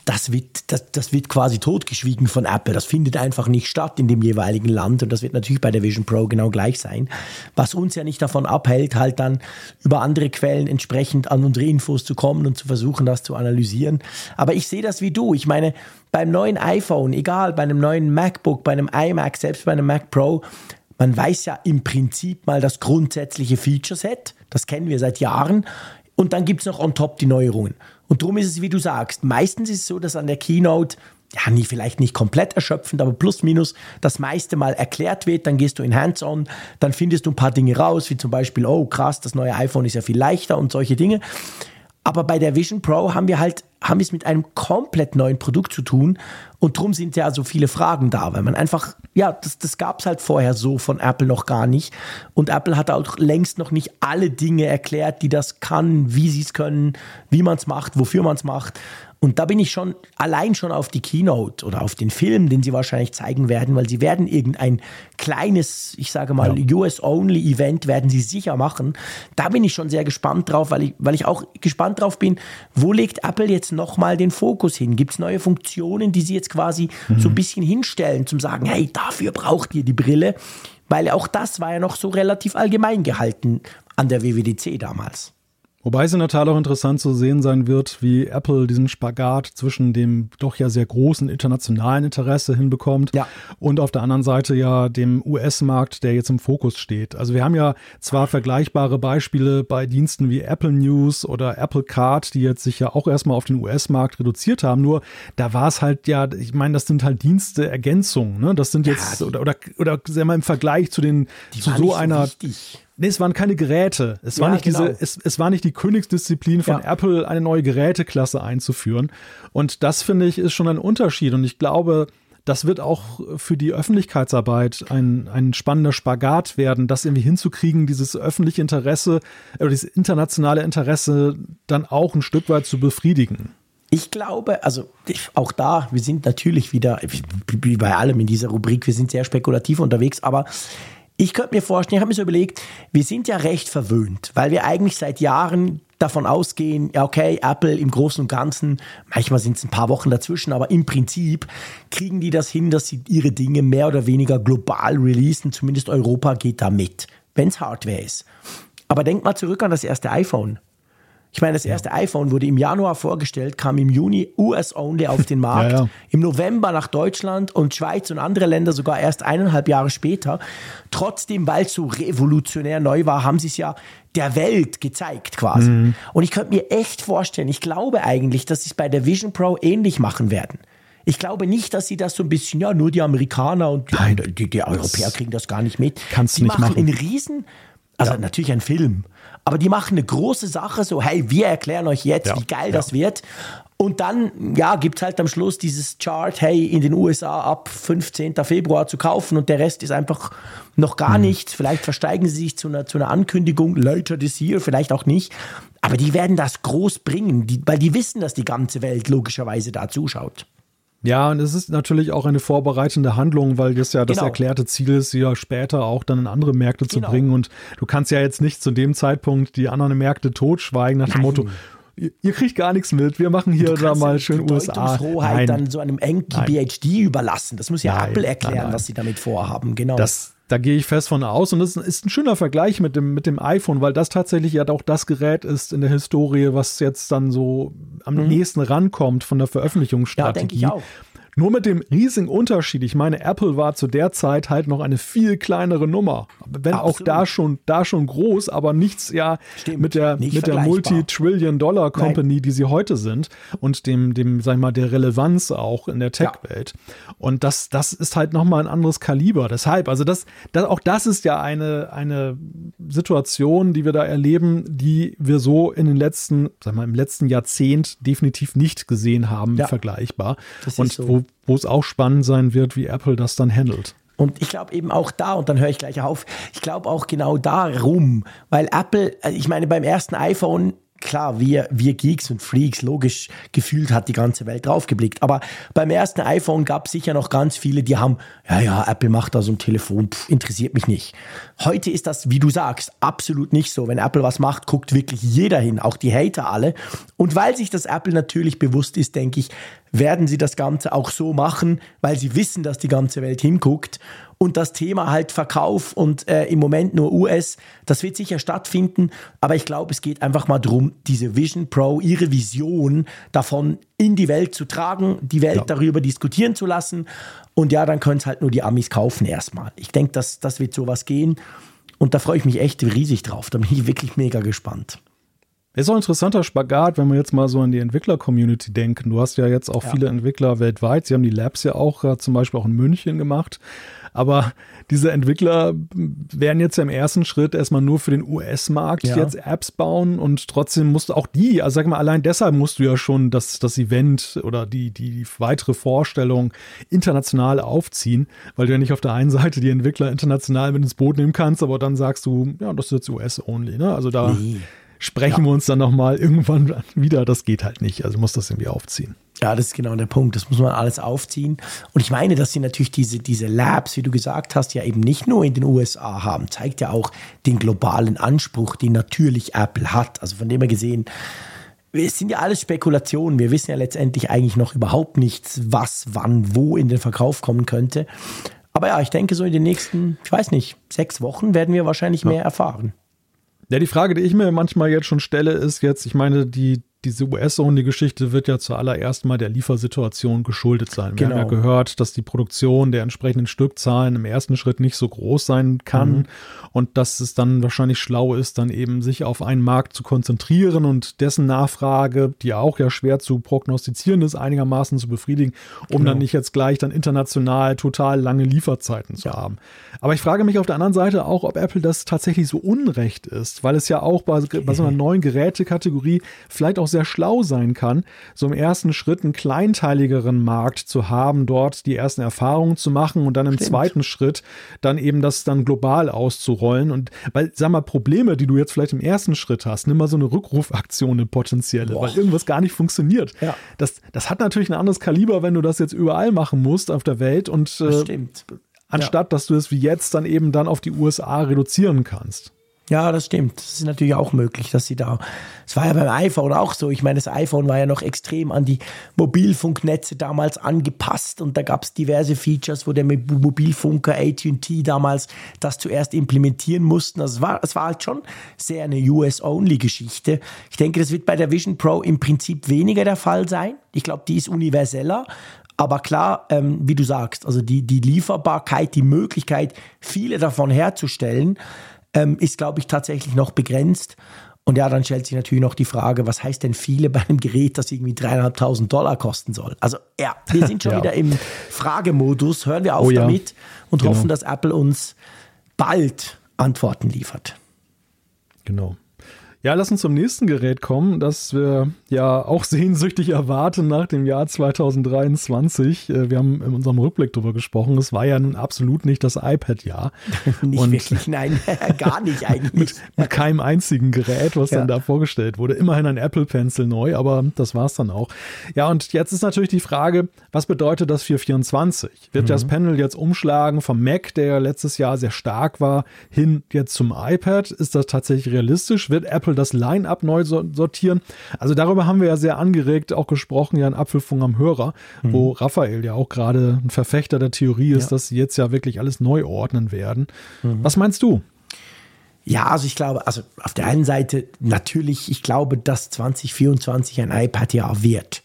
das wird, das, das wird quasi totgeschwiegen von Apple. Das findet einfach nicht statt in dem jeweiligen Land und das wird natürlich bei der Vision Pro genau gleich sein. Was uns ja nicht davon abhält, halt dann über andere Quellen entsprechend an unsere Infos zu kommen und zu versuchen, das zu analysieren. Aber ich sehe das wie du. Ich meine, beim neuen iPhone, egal, bei einem neuen MacBook, bei einem iMac, selbst bei einem Mac Pro, man weiß ja im Prinzip mal das grundsätzliche Feature-Set. Das kennen wir seit Jahren. Und dann gibt es noch on top die Neuerungen. Und darum ist es, wie du sagst, meistens ist es so, dass an der Keynote ja, nie, vielleicht nicht komplett erschöpfend, aber plus minus das meiste mal erklärt wird, dann gehst du in Hands-on, dann findest du ein paar Dinge raus, wie zum Beispiel, oh krass, das neue iPhone ist ja viel leichter und solche Dinge. Aber bei der Vision Pro haben wir halt, haben es mit einem komplett neuen Produkt zu tun und drum sind ja so viele Fragen da, weil man einfach, ja, das, das gab es halt vorher so von Apple noch gar nicht. Und Apple hat auch längst noch nicht alle Dinge erklärt, die das kann, wie sie es können, wie man es macht, wofür man es macht. Und da bin ich schon allein schon auf die Keynote oder auf den Film, den sie wahrscheinlich zeigen werden, weil sie werden irgendein kleines, ich sage mal, ja. US-Only-Event werden sie sicher machen. Da bin ich schon sehr gespannt drauf, weil ich, weil ich auch gespannt drauf bin, wo legt Apple jetzt nochmal den Fokus hin? Gibt es neue Funktionen, die sie jetzt quasi mhm. so ein bisschen hinstellen, zum sagen, hey, dafür braucht ihr die Brille? Weil auch das war ja noch so relativ allgemein gehalten an der WWDC damals. Wobei es in der Tat auch interessant zu sehen sein wird, wie Apple diesen Spagat zwischen dem doch ja sehr großen internationalen Interesse hinbekommt ja. und auf der anderen Seite ja dem US-Markt, der jetzt im Fokus steht. Also wir haben ja zwar vergleichbare Beispiele bei Diensten wie Apple News oder Apple Card, die jetzt sich ja auch erstmal auf den US-Markt reduziert haben, nur da war es halt ja, ich meine, das sind halt Dienste Ergänzungen, ne? Das sind jetzt, ja, oder, oder, oder sagen wir mal im Vergleich zu den, zu so einer. So Nee, es waren keine Geräte. Es war nicht genau. diese, es, es war nicht die Königsdisziplin von ja. Apple, eine neue Geräteklasse einzuführen. Und das finde ich ist schon ein Unterschied. Und ich glaube, das wird auch für die Öffentlichkeitsarbeit ein, ein spannender Spagat werden, das irgendwie hinzukriegen, dieses öffentliche Interesse oder dieses internationale Interesse dann auch ein Stück weit zu befriedigen. Ich glaube, also auch da, wir sind natürlich wieder, wie bei allem in dieser Rubrik, wir sind sehr spekulativ unterwegs, aber ich könnte mir vorstellen, ich habe mir so überlegt, wir sind ja recht verwöhnt, weil wir eigentlich seit Jahren davon ausgehen, ja okay, Apple im Großen und Ganzen, manchmal sind es ein paar Wochen dazwischen, aber im Prinzip kriegen die das hin, dass sie ihre Dinge mehr oder weniger global releasen, zumindest Europa geht da mit, wenn es Hardware ist. Aber denk mal zurück an das erste iPhone. Ich meine, das erste ja. iPhone wurde im Januar vorgestellt, kam im Juni US-only auf den (laughs) Markt, ja, ja. im November nach Deutschland und Schweiz und andere Länder sogar erst eineinhalb Jahre später. Trotzdem, weil es so revolutionär neu war, haben sie es ja der Welt gezeigt quasi. Mhm. Und ich könnte mir echt vorstellen, ich glaube eigentlich, dass sie es bei der Vision Pro ähnlich machen werden. Ich glaube nicht, dass sie das so ein bisschen, ja, nur die Amerikaner und die, die, die Europäer kriegen das gar nicht mit. Kannst du nicht machen. machen. einen riesen Also ja. natürlich ein Film. Aber die machen eine große Sache, so, hey, wir erklären euch jetzt, ja. wie geil das wird. Und dann, ja, gibt es halt am Schluss dieses Chart, hey, in den USA ab 15. Februar zu kaufen und der Rest ist einfach noch gar hm. nichts. Vielleicht versteigen sie sich zu einer, zu einer Ankündigung, later this year, vielleicht auch nicht. Aber die werden das groß bringen, die, weil die wissen, dass die ganze Welt logischerweise da zuschaut. Ja, und es ist natürlich auch eine vorbereitende Handlung, weil das ja das genau. erklärte Ziel ist, sie ja später auch dann in andere Märkte zu genau. bringen. Und du kannst ja jetzt nicht zu dem Zeitpunkt die anderen Märkte totschweigen nach dem Nein. Motto, ihr kriegt gar nichts mit. Wir machen hier da mal schön USA. Nein. dann so einem Enki PhD überlassen. Das muss ja nein, Apple erklären, nein, was sie damit vorhaben. Genau. Das, da gehe ich fest von aus. Und das ist ein schöner Vergleich mit dem, mit dem iPhone, weil das tatsächlich ja auch das Gerät ist in der Historie, was jetzt dann so am mhm. nächsten rankommt von der Veröffentlichungsstrategie. Ja, denke ich auch. Nur mit dem riesigen Unterschied. Ich meine, Apple war zu der Zeit halt noch eine viel kleinere Nummer. Wenn Absolut. auch da schon, da schon groß, aber nichts ja Stimmt, mit der, mit der Multi-Trillion-Dollar-Company, die sie heute sind und dem, dem, sag ich mal, der Relevanz auch in der Tech-Welt. Ja. Und das, das ist halt nochmal ein anderes Kaliber. Deshalb, also das, das, auch das ist ja eine, eine Situation, die wir da erleben, die wir so in den letzten, sag mal, im letzten Jahrzehnt definitiv nicht gesehen haben, ja. vergleichbar. und so. wo, wo es auch spannend sein wird, wie Apple das dann handelt. Und ich glaube eben auch da, und dann höre ich gleich auf, ich glaube auch genau darum, weil Apple, äh, ich meine, beim ersten iPhone klar, wir, wir Geeks und Freaks, logisch, gefühlt hat die ganze Welt draufgeblickt. Aber beim ersten iPhone gab es sicher noch ganz viele, die haben, ja, ja, Apple macht da so ein Telefon, pff, interessiert mich nicht. Heute ist das, wie du sagst, absolut nicht so. Wenn Apple was macht, guckt wirklich jeder hin, auch die Hater alle. Und weil sich das Apple natürlich bewusst ist, denke ich, werden sie das Ganze auch so machen, weil sie wissen, dass die ganze Welt hinguckt und das Thema halt Verkauf und äh, im Moment nur US, das wird sicher stattfinden, aber ich glaube, es geht einfach mal darum, diese Vision Pro, ihre Vision davon in die Welt zu tragen, die Welt ja. darüber diskutieren zu lassen und ja, dann können es halt nur die Amis kaufen erstmal. Ich denke, das, das wird sowas gehen und da freue ich mich echt riesig drauf, da bin ich wirklich mega gespannt. Ist auch ein interessanter Spagat, wenn wir jetzt mal so an die Entwickler-Community denken. Du hast ja jetzt auch ja. viele Entwickler weltweit. Sie haben die Labs ja auch äh, zum Beispiel auch in München gemacht. Aber diese Entwickler werden jetzt im ersten Schritt erstmal nur für den US-Markt ja. jetzt Apps bauen und trotzdem musst du auch die, also sag mal, allein deshalb musst du ja schon das, das Event oder die, die weitere Vorstellung international aufziehen, weil du ja nicht auf der einen Seite die Entwickler international mit ins Boot nehmen kannst, aber dann sagst du, ja, das ist jetzt US-only, ne? Also da. Nee sprechen ja. wir uns dann nochmal irgendwann (laughs) wieder. Das geht halt nicht. Also muss das irgendwie aufziehen. Ja, das ist genau der Punkt. Das muss man alles aufziehen. Und ich meine, dass sie natürlich diese, diese Labs, wie du gesagt hast, ja eben nicht nur in den USA haben, zeigt ja auch den globalen Anspruch, den natürlich Apple hat. Also von dem her gesehen, es sind ja alles Spekulationen. Wir wissen ja letztendlich eigentlich noch überhaupt nichts, was, wann, wo in den Verkauf kommen könnte. Aber ja, ich denke, so in den nächsten, ich weiß nicht, sechs Wochen werden wir wahrscheinlich ja. mehr erfahren. Ja, die Frage, die ich mir manchmal jetzt schon stelle, ist jetzt, ich meine, die, diese US-Only-Geschichte wird ja zuallererst mal der Liefersituation geschuldet sein. Wir genau. haben ja genau. gehört, dass die Produktion der entsprechenden Stückzahlen im ersten Schritt nicht so groß sein kann mhm. und dass es dann wahrscheinlich schlau ist, dann eben sich auf einen Markt zu konzentrieren und dessen Nachfrage, die auch ja schwer zu prognostizieren ist, einigermaßen zu befriedigen, um genau. dann nicht jetzt gleich dann international total lange Lieferzeiten zu ja. haben. Aber ich frage mich auf der anderen Seite auch, ob Apple das tatsächlich so unrecht ist, weil es ja auch bei, bei so einer (laughs) neuen Gerätekategorie vielleicht auch sehr schlau sein kann, so im ersten Schritt einen kleinteiligeren Markt zu haben, dort die ersten Erfahrungen zu machen und dann im Stimmt. zweiten Schritt dann eben das dann global auszurollen. Und weil, sag mal, Probleme, die du jetzt vielleicht im ersten Schritt hast, nimm mal so eine Rückrufaktion, eine potenzielle, Boah. weil irgendwas gar nicht funktioniert. Ja. Das, das hat natürlich ein anderes Kaliber, wenn du das jetzt überall machen musst auf der Welt und äh, anstatt ja. dass du es wie jetzt dann eben dann auf die USA reduzieren kannst. Ja, das stimmt. Das ist natürlich auch möglich, dass sie da. Es war ja beim iPhone auch so. Ich meine, das iPhone war ja noch extrem an die Mobilfunknetze damals angepasst und da gab es diverse Features, wo der Mobilfunker AT&T damals das zuerst implementieren mussten. Also es war, es war halt schon sehr eine US-Only-Geschichte. Ich denke, das wird bei der Vision Pro im Prinzip weniger der Fall sein. Ich glaube, die ist universeller. Aber klar, ähm, wie du sagst, also die, die Lieferbarkeit, die Möglichkeit, viele davon herzustellen, ähm, ist, glaube ich, tatsächlich noch begrenzt. Und ja, dann stellt sich natürlich noch die Frage, was heißt denn viele bei einem Gerät, das irgendwie dreieinhalbtausend Dollar kosten soll? Also ja, wir sind schon (laughs) ja. wieder im Fragemodus. Hören wir auf oh, ja. damit und genau. hoffen, dass Apple uns bald Antworten liefert. Genau. Ja, lass uns zum nächsten Gerät kommen, das wir ja auch sehnsüchtig erwarten nach dem Jahr 2023. Äh, wir haben in unserem Rückblick darüber gesprochen. Es war ja nun absolut nicht das iPad-Jahr. (laughs) nicht Und wirklich, nein, (laughs) gar nicht eigentlich. (laughs) mit, mit, keinem einzigen Gerät, was ja. dann da vorgestellt wurde. Immerhin ein Apple Pencil neu, aber das war es dann auch. Ja, und jetzt ist natürlich die Frage, was bedeutet das für 24? Wird mhm. das Panel jetzt umschlagen vom Mac, der letztes Jahr sehr stark war, hin jetzt zum iPad? Ist das tatsächlich realistisch? Wird Apple das Line-up neu sortieren. Also darüber haben wir ja sehr angeregt auch gesprochen, ja in Apfelfunk am Hörer, mhm. wo Raphael ja auch gerade ein Verfechter der Theorie ist, ja. dass sie jetzt ja wirklich alles neu ordnen werden. Mhm. Was meinst du? Ja, also ich glaube, also auf der einen Seite natürlich, ich glaube, dass 2024 ein iPad-Jahr wird.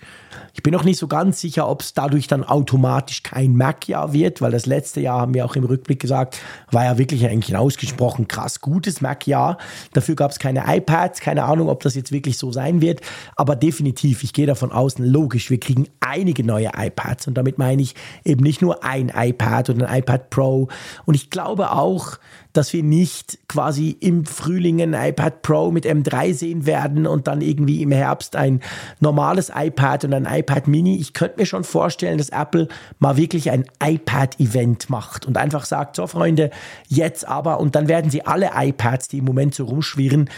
Ich bin noch nicht so ganz sicher, ob es dadurch dann automatisch kein Mac-Jahr wird, weil das letzte Jahr, haben wir auch im Rückblick gesagt, war ja wirklich eigentlich ein ausgesprochen krass gutes Mac-Jahr. Dafür gab es keine iPads, keine Ahnung, ob das jetzt wirklich so sein wird, aber definitiv, ich gehe davon aus, logisch, wir kriegen einige neue iPads. Und damit meine ich eben nicht nur ein iPad oder ein iPad Pro. Und ich glaube auch, dass wir nicht quasi im Frühling ein iPad Pro mit M3 sehen werden und dann irgendwie im Herbst ein normales iPad und ein iPad Mini. Ich könnte mir schon vorstellen, dass Apple mal wirklich ein iPad-Event macht und einfach sagt, so Freunde, jetzt aber, und dann werden sie alle iPads, die im Moment so rumschwirren,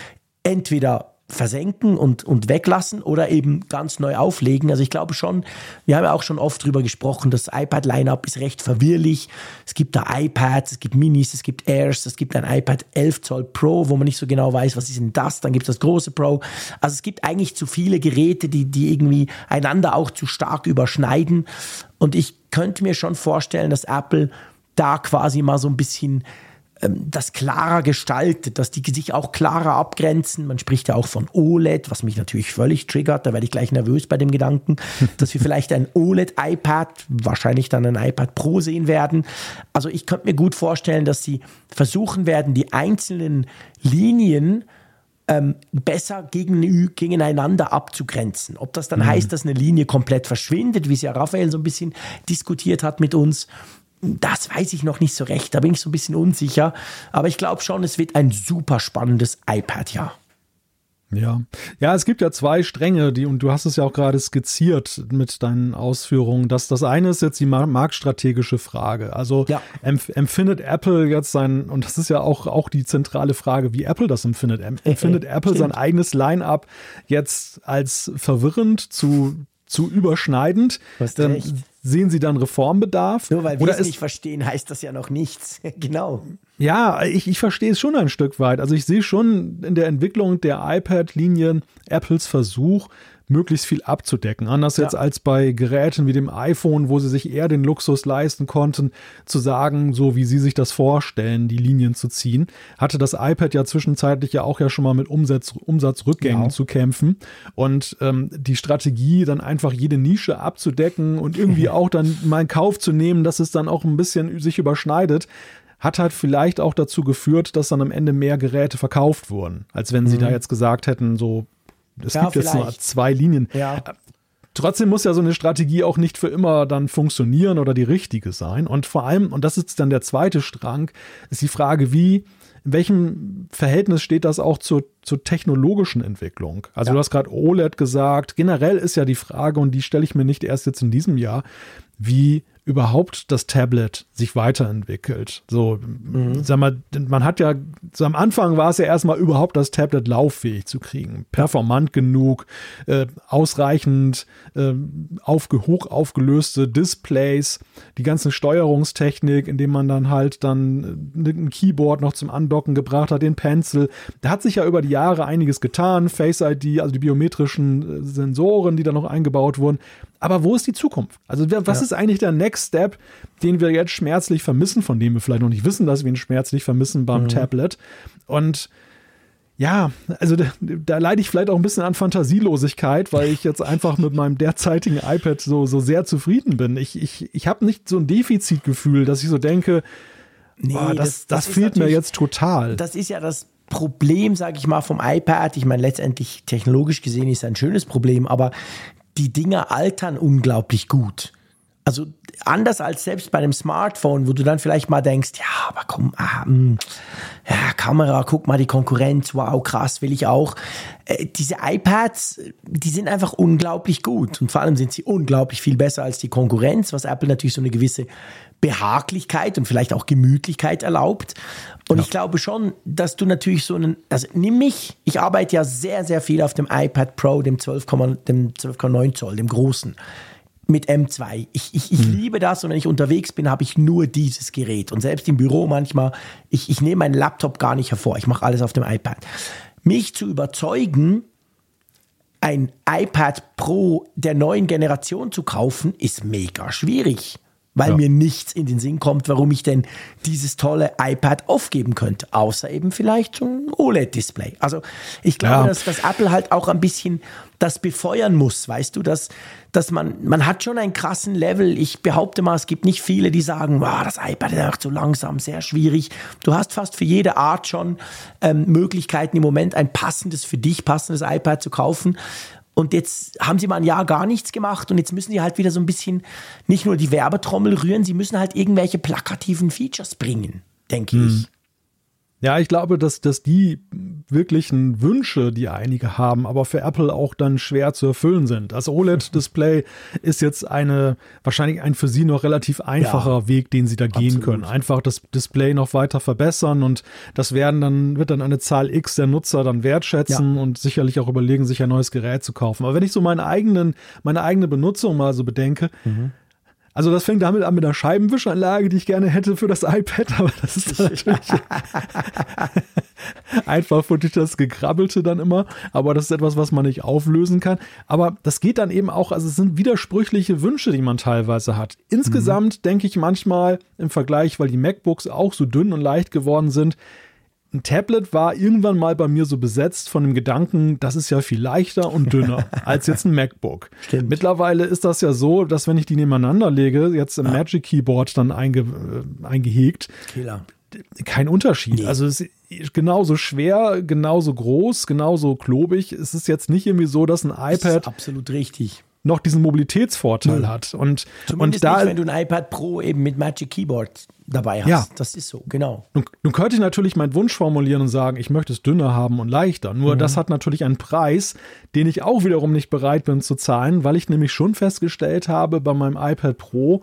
entweder versenken und, und weglassen oder eben ganz neu auflegen. Also ich glaube schon, wir haben ja auch schon oft drüber gesprochen, das iPad-Line-Up ist recht verwirrlich. Es gibt da iPads, es gibt Minis, es gibt Airs, es gibt ein iPad 11 Zoll Pro, wo man nicht so genau weiß, was ist denn das. Dann gibt es das große Pro. Also es gibt eigentlich zu viele Geräte, die, die irgendwie einander auch zu stark überschneiden. Und ich könnte mir schon vorstellen, dass Apple da quasi mal so ein bisschen das klarer gestaltet, dass die sich auch klarer abgrenzen. Man spricht ja auch von OLED, was mich natürlich völlig triggert. Da werde ich gleich nervös bei dem Gedanken, (laughs) dass wir vielleicht ein OLED-iPad, wahrscheinlich dann ein iPad Pro sehen werden. Also ich könnte mir gut vorstellen, dass sie versuchen werden, die einzelnen Linien ähm, besser gegen, gegeneinander abzugrenzen. Ob das dann mhm. heißt, dass eine Linie komplett verschwindet, wie es ja Raphael so ein bisschen diskutiert hat mit uns, das weiß ich noch nicht so recht, da bin ich so ein bisschen unsicher. Aber ich glaube schon, es wird ein super spannendes iPad-Jahr. Ja. Ja, es gibt ja zwei Stränge, die, und du hast es ja auch gerade skizziert mit deinen Ausführungen. dass das eine ist jetzt die marktstrategische Frage. Also ja. empfindet Apple jetzt sein, und das ist ja auch, auch die zentrale Frage, wie Apple das empfindet. Empfindet Apple Stimmt. sein eigenes Line-up jetzt als verwirrend zu zu überschneidend. Ähm, sehen Sie dann Reformbedarf? Nur weil wir es nicht verstehen, heißt das ja noch nichts. (laughs) genau. Ja, ich, ich verstehe es schon ein Stück weit. Also ich sehe schon in der Entwicklung der iPad-Linien Apples Versuch, möglichst viel abzudecken. Anders ja. jetzt als bei Geräten wie dem iPhone, wo sie sich eher den Luxus leisten konnten, zu sagen, so wie sie sich das vorstellen, die Linien zu ziehen, hatte das iPad ja zwischenzeitlich ja auch ja schon mal mit Umsatz, Umsatzrückgängen genau. zu kämpfen. Und ähm, die Strategie, dann einfach jede Nische abzudecken und irgendwie (laughs) auch dann mal in Kauf zu nehmen, dass es dann auch ein bisschen sich überschneidet, hat halt vielleicht auch dazu geführt, dass dann am Ende mehr Geräte verkauft wurden, als wenn sie mhm. da jetzt gesagt hätten, so es ja, gibt vielleicht. jetzt nur zwei Linien. Ja. Trotzdem muss ja so eine Strategie auch nicht für immer dann funktionieren oder die richtige sein. Und vor allem, und das ist dann der zweite Strang, ist die Frage, wie, in welchem Verhältnis steht das auch zur, zur technologischen Entwicklung? Also ja. du hast gerade OLED gesagt. Generell ist ja die Frage, und die stelle ich mir nicht erst jetzt in diesem Jahr, wie überhaupt das Tablet sich weiterentwickelt. So, mhm. sag mal, man hat ja, so am Anfang war es ja erstmal überhaupt das Tablet lauffähig zu kriegen. Performant genug, äh, ausreichend äh, aufge, hoch aufgelöste Displays, die ganze Steuerungstechnik, indem man dann halt dann äh, ein Keyboard noch zum Andocken gebracht hat, den Pencil. Da hat sich ja über die Jahre einiges getan. Face ID, also die biometrischen äh, Sensoren, die da noch eingebaut wurden. Aber wo ist die Zukunft? Also was ja. ist eigentlich der Next Step, den wir jetzt schmerzlich vermissen, von dem wir vielleicht noch nicht wissen, dass wir ihn schmerzlich vermissen beim mhm. Tablet? Und ja, also da, da, leide ich vielleicht auch ein bisschen an Fantasielosigkeit, weil ich jetzt einfach mit meinem derzeitigen iPad so, so sehr zufrieden bin. Ich, ich, ich habe nicht so ein Defizitgefühl, dass ich so denke, nee, boah, das, das, das, das fehlt mir jetzt total. Das ist ja das Problem, sage ich mal, vom iPad. Ich meine, letztendlich technologisch gesehen ist es ein schönes Problem, aber die Dinger altern unglaublich gut. Also anders als selbst bei einem Smartphone, wo du dann vielleicht mal denkst, ja, aber komm, ah, mh, hm, ja, Kamera, guck mal die Konkurrenz, wow, krass, will ich auch. Äh, diese iPads, die sind einfach unglaublich gut und vor allem sind sie unglaublich viel besser als die Konkurrenz, was Apple natürlich so eine gewisse Behaglichkeit und vielleicht auch Gemütlichkeit erlaubt. Und ja. ich glaube schon, dass du natürlich so einen, also nimm mich, ich arbeite ja sehr, sehr viel auf dem iPad Pro, dem 12,9 12, Zoll, dem großen mit M2. Ich, ich, ich hm. liebe das und wenn ich unterwegs bin, habe ich nur dieses Gerät. Und selbst im Büro manchmal, ich, ich nehme meinen Laptop gar nicht hervor. Ich mache alles auf dem iPad. Mich zu überzeugen, ein iPad Pro der neuen Generation zu kaufen, ist mega schwierig weil ja. mir nichts in den Sinn kommt, warum ich denn dieses tolle iPad aufgeben könnte, außer eben vielleicht so ein OLED-Display. Also ich glaube, ja. dass, dass Apple halt auch ein bisschen das befeuern muss, weißt du, dass, dass man, man hat schon einen krassen Level. Ich behaupte mal, es gibt nicht viele, die sagen, wow, das iPad ist einfach zu langsam, sehr schwierig. Du hast fast für jede Art schon ähm, Möglichkeiten im Moment ein passendes, für dich passendes iPad zu kaufen. Und jetzt haben sie mal ein Jahr gar nichts gemacht und jetzt müssen sie halt wieder so ein bisschen nicht nur die Werbetrommel rühren, sie müssen halt irgendwelche plakativen Features bringen, denke hm. ich. Ja, ich glaube, dass, dass die wirklichen Wünsche, die einige haben, aber für Apple auch dann schwer zu erfüllen sind. Das OLED-Display (laughs) ist jetzt eine, wahrscheinlich ein für sie noch relativ einfacher ja, Weg, den sie da gehen können. Einfach das Display noch weiter verbessern und das werden dann, wird dann eine Zahl X der Nutzer dann wertschätzen ja. und sicherlich auch überlegen, sich ein neues Gerät zu kaufen. Aber wenn ich so meinen eigenen, meine eigene Benutzung mal so bedenke, mhm also das fängt damit an mit einer Scheibenwischanlage, die ich gerne hätte für das iPad, aber das ist (laughs) natürlich (laughs) einfach für das Gekrabbelte dann immer. Aber das ist etwas, was man nicht auflösen kann. Aber das geht dann eben auch, also es sind widersprüchliche Wünsche, die man teilweise hat. Insgesamt mhm. denke ich manchmal im Vergleich, weil die MacBooks auch so dünn und leicht geworden sind, ein Tablet war irgendwann mal bei mir so besetzt von dem Gedanken, das ist ja viel leichter und dünner (laughs) als jetzt ein MacBook. Stimmt. Mittlerweile ist das ja so, dass wenn ich die nebeneinander lege, jetzt im ja. Magic Keyboard dann einge, äh, eingehegt, Killer. kein Unterschied. Nee. Also es ist genauso schwer, genauso groß, genauso klobig. Es ist jetzt nicht irgendwie so, dass ein iPad. Das ist absolut richtig noch diesen Mobilitätsvorteil mhm. hat. Und, Zumindest und da, nicht, wenn du ein iPad Pro eben mit Magic Keyboard dabei hast. Ja. Das ist so, genau. Nun, nun könnte ich natürlich meinen Wunsch formulieren und sagen, ich möchte es dünner haben und leichter. Nur mhm. das hat natürlich einen Preis, den ich auch wiederum nicht bereit bin zu zahlen, weil ich nämlich schon festgestellt habe bei meinem iPad Pro,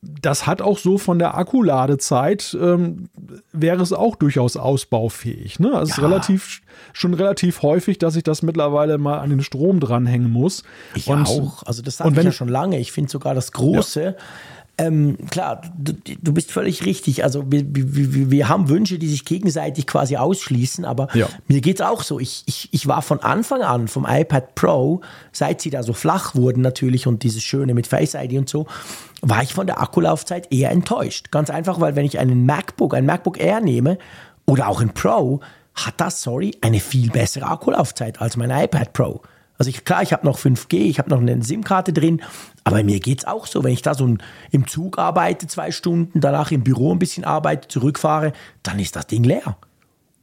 das hat auch so von der Akkuladezeit, ähm, wäre es auch durchaus ausbaufähig. Ne? Also ja. ist relativ, schon relativ häufig, dass ich das mittlerweile mal an den Strom dranhängen muss. Ich und, auch. Also das sage ich ja schon lange. Ich finde sogar das Große. Ja ähm, klar, du, du, bist völlig richtig. Also wir, wir, wir, haben Wünsche, die sich gegenseitig quasi ausschließen, aber ja. mir es auch so. Ich, ich, ich war von Anfang an vom iPad Pro, seit sie da so flach wurden natürlich und dieses Schöne mit Face ID und so, war ich von der Akkulaufzeit eher enttäuscht. Ganz einfach, weil wenn ich einen MacBook, ein MacBook Air nehme oder auch ein Pro, hat das, sorry, eine viel bessere Akkulaufzeit als mein iPad Pro. Also ich, klar, ich habe noch 5G, ich habe noch eine SIM-Karte drin, aber mir geht es auch so, wenn ich da so ein, im Zug arbeite zwei Stunden, danach im Büro ein bisschen arbeite, zurückfahre, dann ist das Ding leer.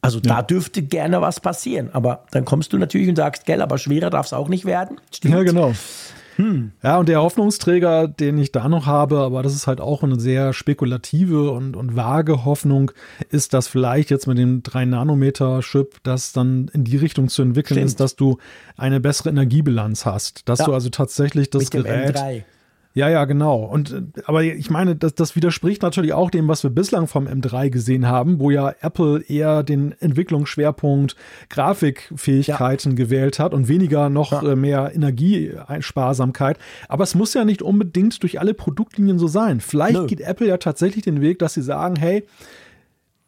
Also ja. da dürfte gerne was passieren. Aber dann kommst du natürlich und sagst, gell, aber schwerer darf es auch nicht werden. Stimmt. Ja, genau. Hm. Ja, und der Hoffnungsträger, den ich da noch habe, aber das ist halt auch eine sehr spekulative und, und vage Hoffnung, ist, dass vielleicht jetzt mit dem 3-Nanometer-Chip das dann in die Richtung zu entwickeln Stimmt. ist, dass du eine bessere Energiebilanz hast. Dass ja. du also tatsächlich das Gerät. M3 ja, ja, genau. Und äh, aber ich meine, das, das widerspricht natürlich auch dem, was wir bislang vom M3 gesehen haben, wo ja Apple eher den Entwicklungsschwerpunkt Grafikfähigkeiten ja. gewählt hat und weniger noch ja. Äh, mehr Energiesparsamkeit. Aber es muss ja nicht unbedingt durch alle Produktlinien so sein. Vielleicht Nö. geht Apple ja tatsächlich den Weg, dass sie sagen, hey,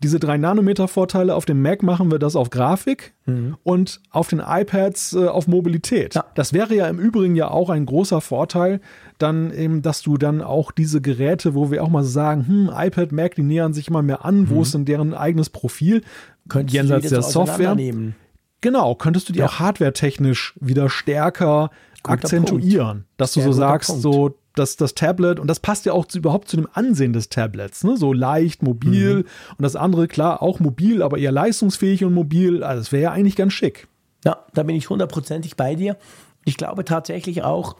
diese 3-Nanometer-Vorteile auf dem Mac machen wir das auf Grafik mhm. und auf den iPads äh, auf Mobilität. Ja. Das wäre ja im Übrigen ja auch ein großer Vorteil, dann eben, dass du dann auch diese Geräte, wo wir auch mal sagen, hm, iPad, Mac, die nähern sich immer mehr an, mhm. wo ist denn deren eigenes Profil? Könntest jenseits der Software. Genau, könntest du die ja. auch hardwaretechnisch wieder stärker Guter akzentuieren, Punkt. dass Sehr du so sagst, Punkt. so das, das Tablet, und das passt ja auch zu, überhaupt zu dem Ansehen des Tablets, ne? so leicht, mobil mhm. und das andere, klar, auch mobil, aber eher leistungsfähig und mobil. Also das wäre ja eigentlich ganz schick. Ja, da bin ich hundertprozentig bei dir. Ich glaube tatsächlich auch,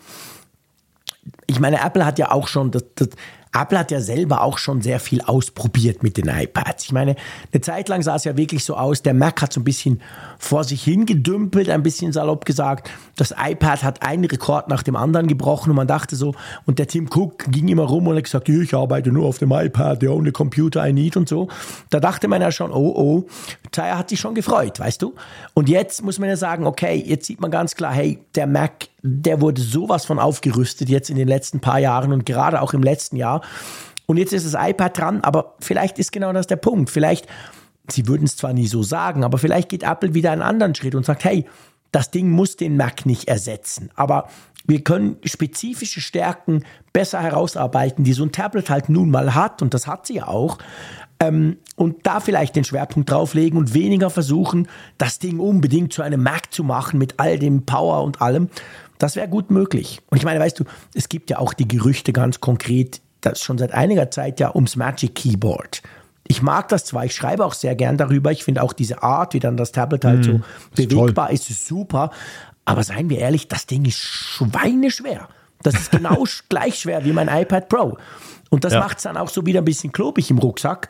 ich meine, Apple hat ja auch schon das, das Apple hat ja selber auch schon sehr viel ausprobiert mit den iPads. Ich meine, eine Zeit lang sah es ja wirklich so aus, der Mac hat so ein bisschen vor sich hingedümpelt, ein bisschen salopp gesagt. Das iPad hat einen Rekord nach dem anderen gebrochen und man dachte so, und der Tim Cook ging immer rum und hat gesagt, ich arbeite nur auf dem iPad, the only computer I need und so. Da dachte man ja schon, oh, oh, Taya hat sich schon gefreut, weißt du? Und jetzt muss man ja sagen, okay, jetzt sieht man ganz klar, hey, der Mac der wurde sowas von aufgerüstet jetzt in den letzten paar Jahren und gerade auch im letzten Jahr. Und jetzt ist das iPad dran, aber vielleicht ist genau das der Punkt. Vielleicht, sie würden es zwar nie so sagen, aber vielleicht geht Apple wieder einen anderen Schritt und sagt, hey, das Ding muss den Mac nicht ersetzen, aber wir können spezifische Stärken besser herausarbeiten, die so ein Tablet halt nun mal hat, und das hat sie ja auch. Ähm, und da vielleicht den Schwerpunkt drauflegen und weniger versuchen, das Ding unbedingt zu einem Mac zu machen mit all dem Power und allem, das wäre gut möglich. Und ich meine, weißt du, es gibt ja auch die Gerüchte ganz konkret, das schon seit einiger Zeit ja ums Magic Keyboard. Ich mag das zwar, ich schreibe auch sehr gern darüber. Ich finde auch diese Art, wie dann das Tablet halt mm, so ist bewegbar toll. ist, ist super. Aber seien wir ehrlich, das Ding ist schweineschwer. Das ist genau (laughs) gleich schwer wie mein iPad Pro. Und das ja. macht es dann auch so wieder ein bisschen klobig im Rucksack.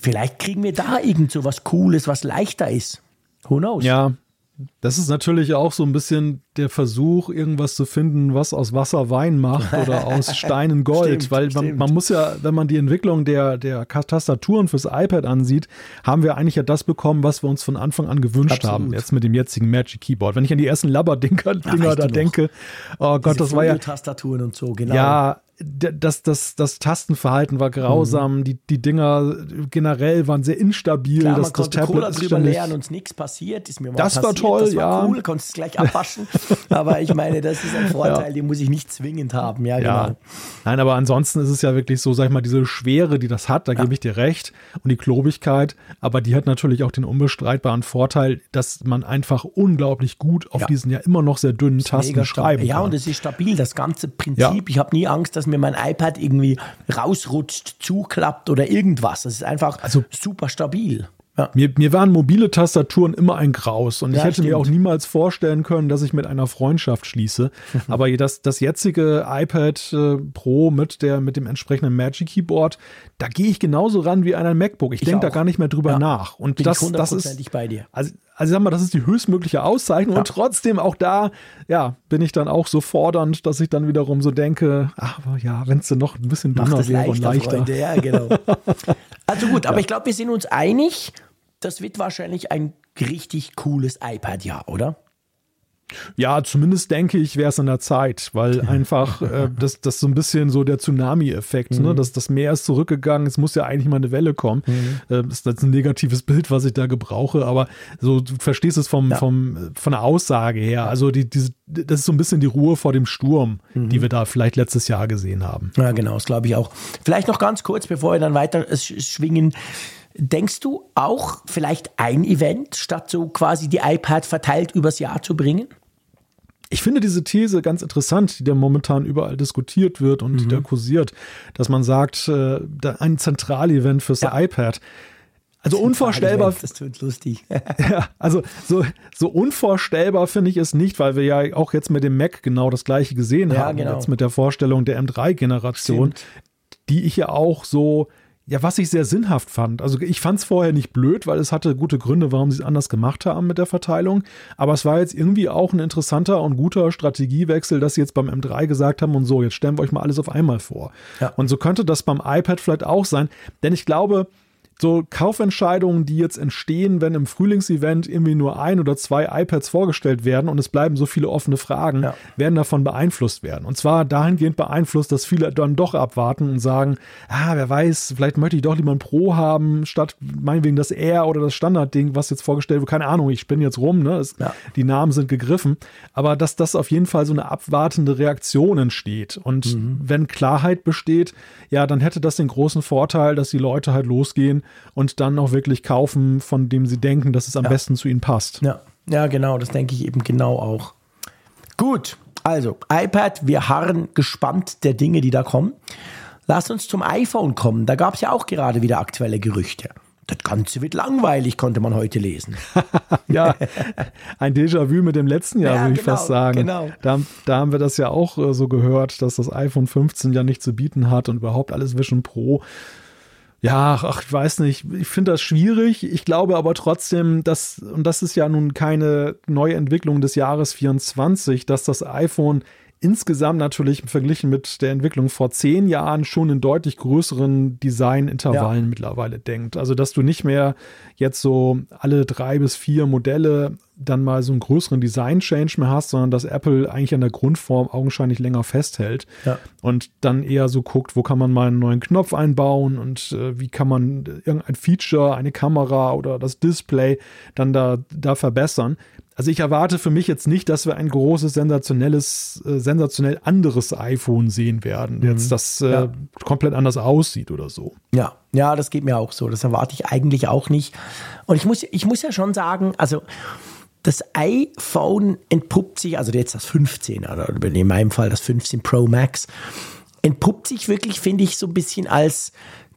Vielleicht kriegen wir da irgend so was Cooles, was leichter ist. Who knows? Ja, das ist natürlich auch so ein bisschen der Versuch, irgendwas zu finden, was aus Wasser Wein macht oder aus (laughs) Steinen Gold. stimmt, weil man, man, muss ja, wenn man die Entwicklung der, der Tastaturen fürs iPad ansieht, haben wir eigentlich ja das bekommen, was wir uns von Anfang an gewünscht Absolut. haben. Jetzt mit dem jetzigen Magic Keyboard. Wenn ich an die ersten Labber-Dinger da denke, oh Gott, Diese das war ja. Tastaturen und so, genau. Ja, das, das, das Tastenverhalten war grausam, mhm. die, die Dinger generell waren sehr instabil. Klar, das, man konnte das Tablet Cola drüber leeren und nichts passiert. Ist mir mal das passiert. war toll, das war ja. cool, konntest es gleich abwaschen. aber ich meine, das ist ein (laughs) Vorteil, ja. den muss ich nicht zwingend haben. Ja, ja, genau. Nein, aber ansonsten ist es ja wirklich so, sag ich mal, diese Schwere, die das hat, da ja. gebe ich dir recht. Und die Klobigkeit, aber die hat natürlich auch den unbestreitbaren Vorteil, dass man einfach unglaublich gut auf diesen ja immer noch sehr dünnen Tasten schreiben kann. Ja, und es ist stabil, das ganze Prinzip. Ich habe nie Angst, dass mir mein iPad irgendwie rausrutscht, zuklappt oder irgendwas. Das ist einfach also, super stabil. Ja. Mir, mir waren mobile Tastaturen immer ein Graus und ja, ich hätte stimmt. mir auch niemals vorstellen können, dass ich mit einer Freundschaft schließe. (laughs) Aber das, das jetzige iPad äh, Pro mit, der, mit dem entsprechenden Magic Keyboard, da gehe ich genauso ran wie an ein MacBook. Ich, ich denke da gar nicht mehr drüber ja. nach. Und Bin das, das ist bei dir. Also, also sag mal, das ist die höchstmögliche Auszeichnung ja. und trotzdem auch da, ja, bin ich dann auch so fordernd, dass ich dann wiederum so denke, aber ja, wenn es dann noch ein bisschen dünner wäre und leichter. Freunde. Ja, genau. (laughs) also gut, aber ich glaube, wir sind uns einig, das wird wahrscheinlich ein richtig cooles iPad, ja, oder? Ja, zumindest denke ich, wäre es an der Zeit, weil (laughs) einfach äh, das, das so ein bisschen so der Tsunami-Effekt, ne? mhm. ne? das, das Meer ist zurückgegangen, es muss ja eigentlich mal eine Welle kommen. Mhm. Äh, das ist ein negatives Bild, was ich da gebrauche, aber so du verstehst es vom, ja. vom, von der Aussage her. Also die, diese, das ist so ein bisschen die Ruhe vor dem Sturm, mhm. die wir da vielleicht letztes Jahr gesehen haben. Ja, genau, das glaube ich auch. Vielleicht noch ganz kurz, bevor wir dann weiter schwingen. Denkst du auch vielleicht ein Event, statt so quasi die iPad verteilt übers Jahr zu bringen? Ich finde diese These ganz interessant, die da momentan überall diskutiert wird und mhm. die da kursiert, dass man sagt, äh, ein Zentralevent fürs ja. iPad. Also unvorstellbar. Das tut lustig. (laughs) (laughs) ja, also so, so unvorstellbar finde ich es nicht, weil wir ja auch jetzt mit dem Mac genau das gleiche gesehen ja, haben. Genau. Jetzt mit der Vorstellung der M3-Generation, die ich ja auch so ja, was ich sehr sinnhaft fand. Also ich fand es vorher nicht blöd, weil es hatte gute Gründe, warum sie es anders gemacht haben mit der Verteilung. Aber es war jetzt irgendwie auch ein interessanter und guter Strategiewechsel, dass sie jetzt beim M3 gesagt haben und so, jetzt stellen wir euch mal alles auf einmal vor. Ja. Und so könnte das beim iPad vielleicht auch sein. Denn ich glaube, so Kaufentscheidungen, die jetzt entstehen, wenn im Frühlingsevent irgendwie nur ein oder zwei iPads vorgestellt werden und es bleiben so viele offene Fragen, ja. werden davon beeinflusst werden. Und zwar dahingehend beeinflusst, dass viele dann doch abwarten und sagen, ah, wer weiß, vielleicht möchte ich doch lieber ein Pro haben, statt meinetwegen das R oder das Standardding, was jetzt vorgestellt wird. Keine Ahnung, ich bin jetzt rum, ne? Es, ja. Die Namen sind gegriffen. Aber dass das auf jeden Fall so eine abwartende Reaktion entsteht. Und mhm. wenn Klarheit besteht, ja, dann hätte das den großen Vorteil, dass die Leute halt losgehen und dann auch wirklich kaufen, von dem sie denken, dass es am ja. besten zu ihnen passt. Ja. ja, genau, das denke ich eben genau auch. Gut, also iPad, wir harren gespannt der Dinge, die da kommen. Lass uns zum iPhone kommen. Da gab es ja auch gerade wieder aktuelle Gerüchte. das Ganze wird langweilig, konnte man heute lesen. (laughs) ja, ein Déjà-vu mit dem letzten Jahr, ja, würde ich genau, fast sagen. Genau. Da, da haben wir das ja auch äh, so gehört, dass das iPhone 15 ja nicht zu bieten hat und überhaupt alles Vision Pro. Ja, ach, ich weiß nicht. Ich finde das schwierig. Ich glaube aber trotzdem, dass, und das ist ja nun keine neue Entwicklung des Jahres 24, dass das iPhone insgesamt natürlich verglichen mit der Entwicklung vor zehn Jahren schon in deutlich größeren Designintervallen ja. mittlerweile denkt. Also, dass du nicht mehr jetzt so alle drei bis vier Modelle dann mal so einen größeren Design-Change mehr hast, sondern dass Apple eigentlich an der Grundform augenscheinlich länger festhält ja. und dann eher so guckt, wo kann man mal einen neuen Knopf einbauen und äh, wie kann man irgendein Feature, eine Kamera oder das Display dann da, da verbessern. Also ich erwarte für mich jetzt nicht, dass wir ein großes, sensationelles, äh, sensationell anderes iPhone sehen werden. Mhm. Jetzt, das äh, ja. komplett anders aussieht oder so. Ja, ja, das geht mir auch so. Das erwarte ich eigentlich auch nicht. Und ich muss, ich muss ja schon sagen, also das iPhone entpuppt sich, also jetzt das 15 oder in meinem Fall das 15 Pro Max, entpuppt sich wirklich, finde ich, so ein bisschen als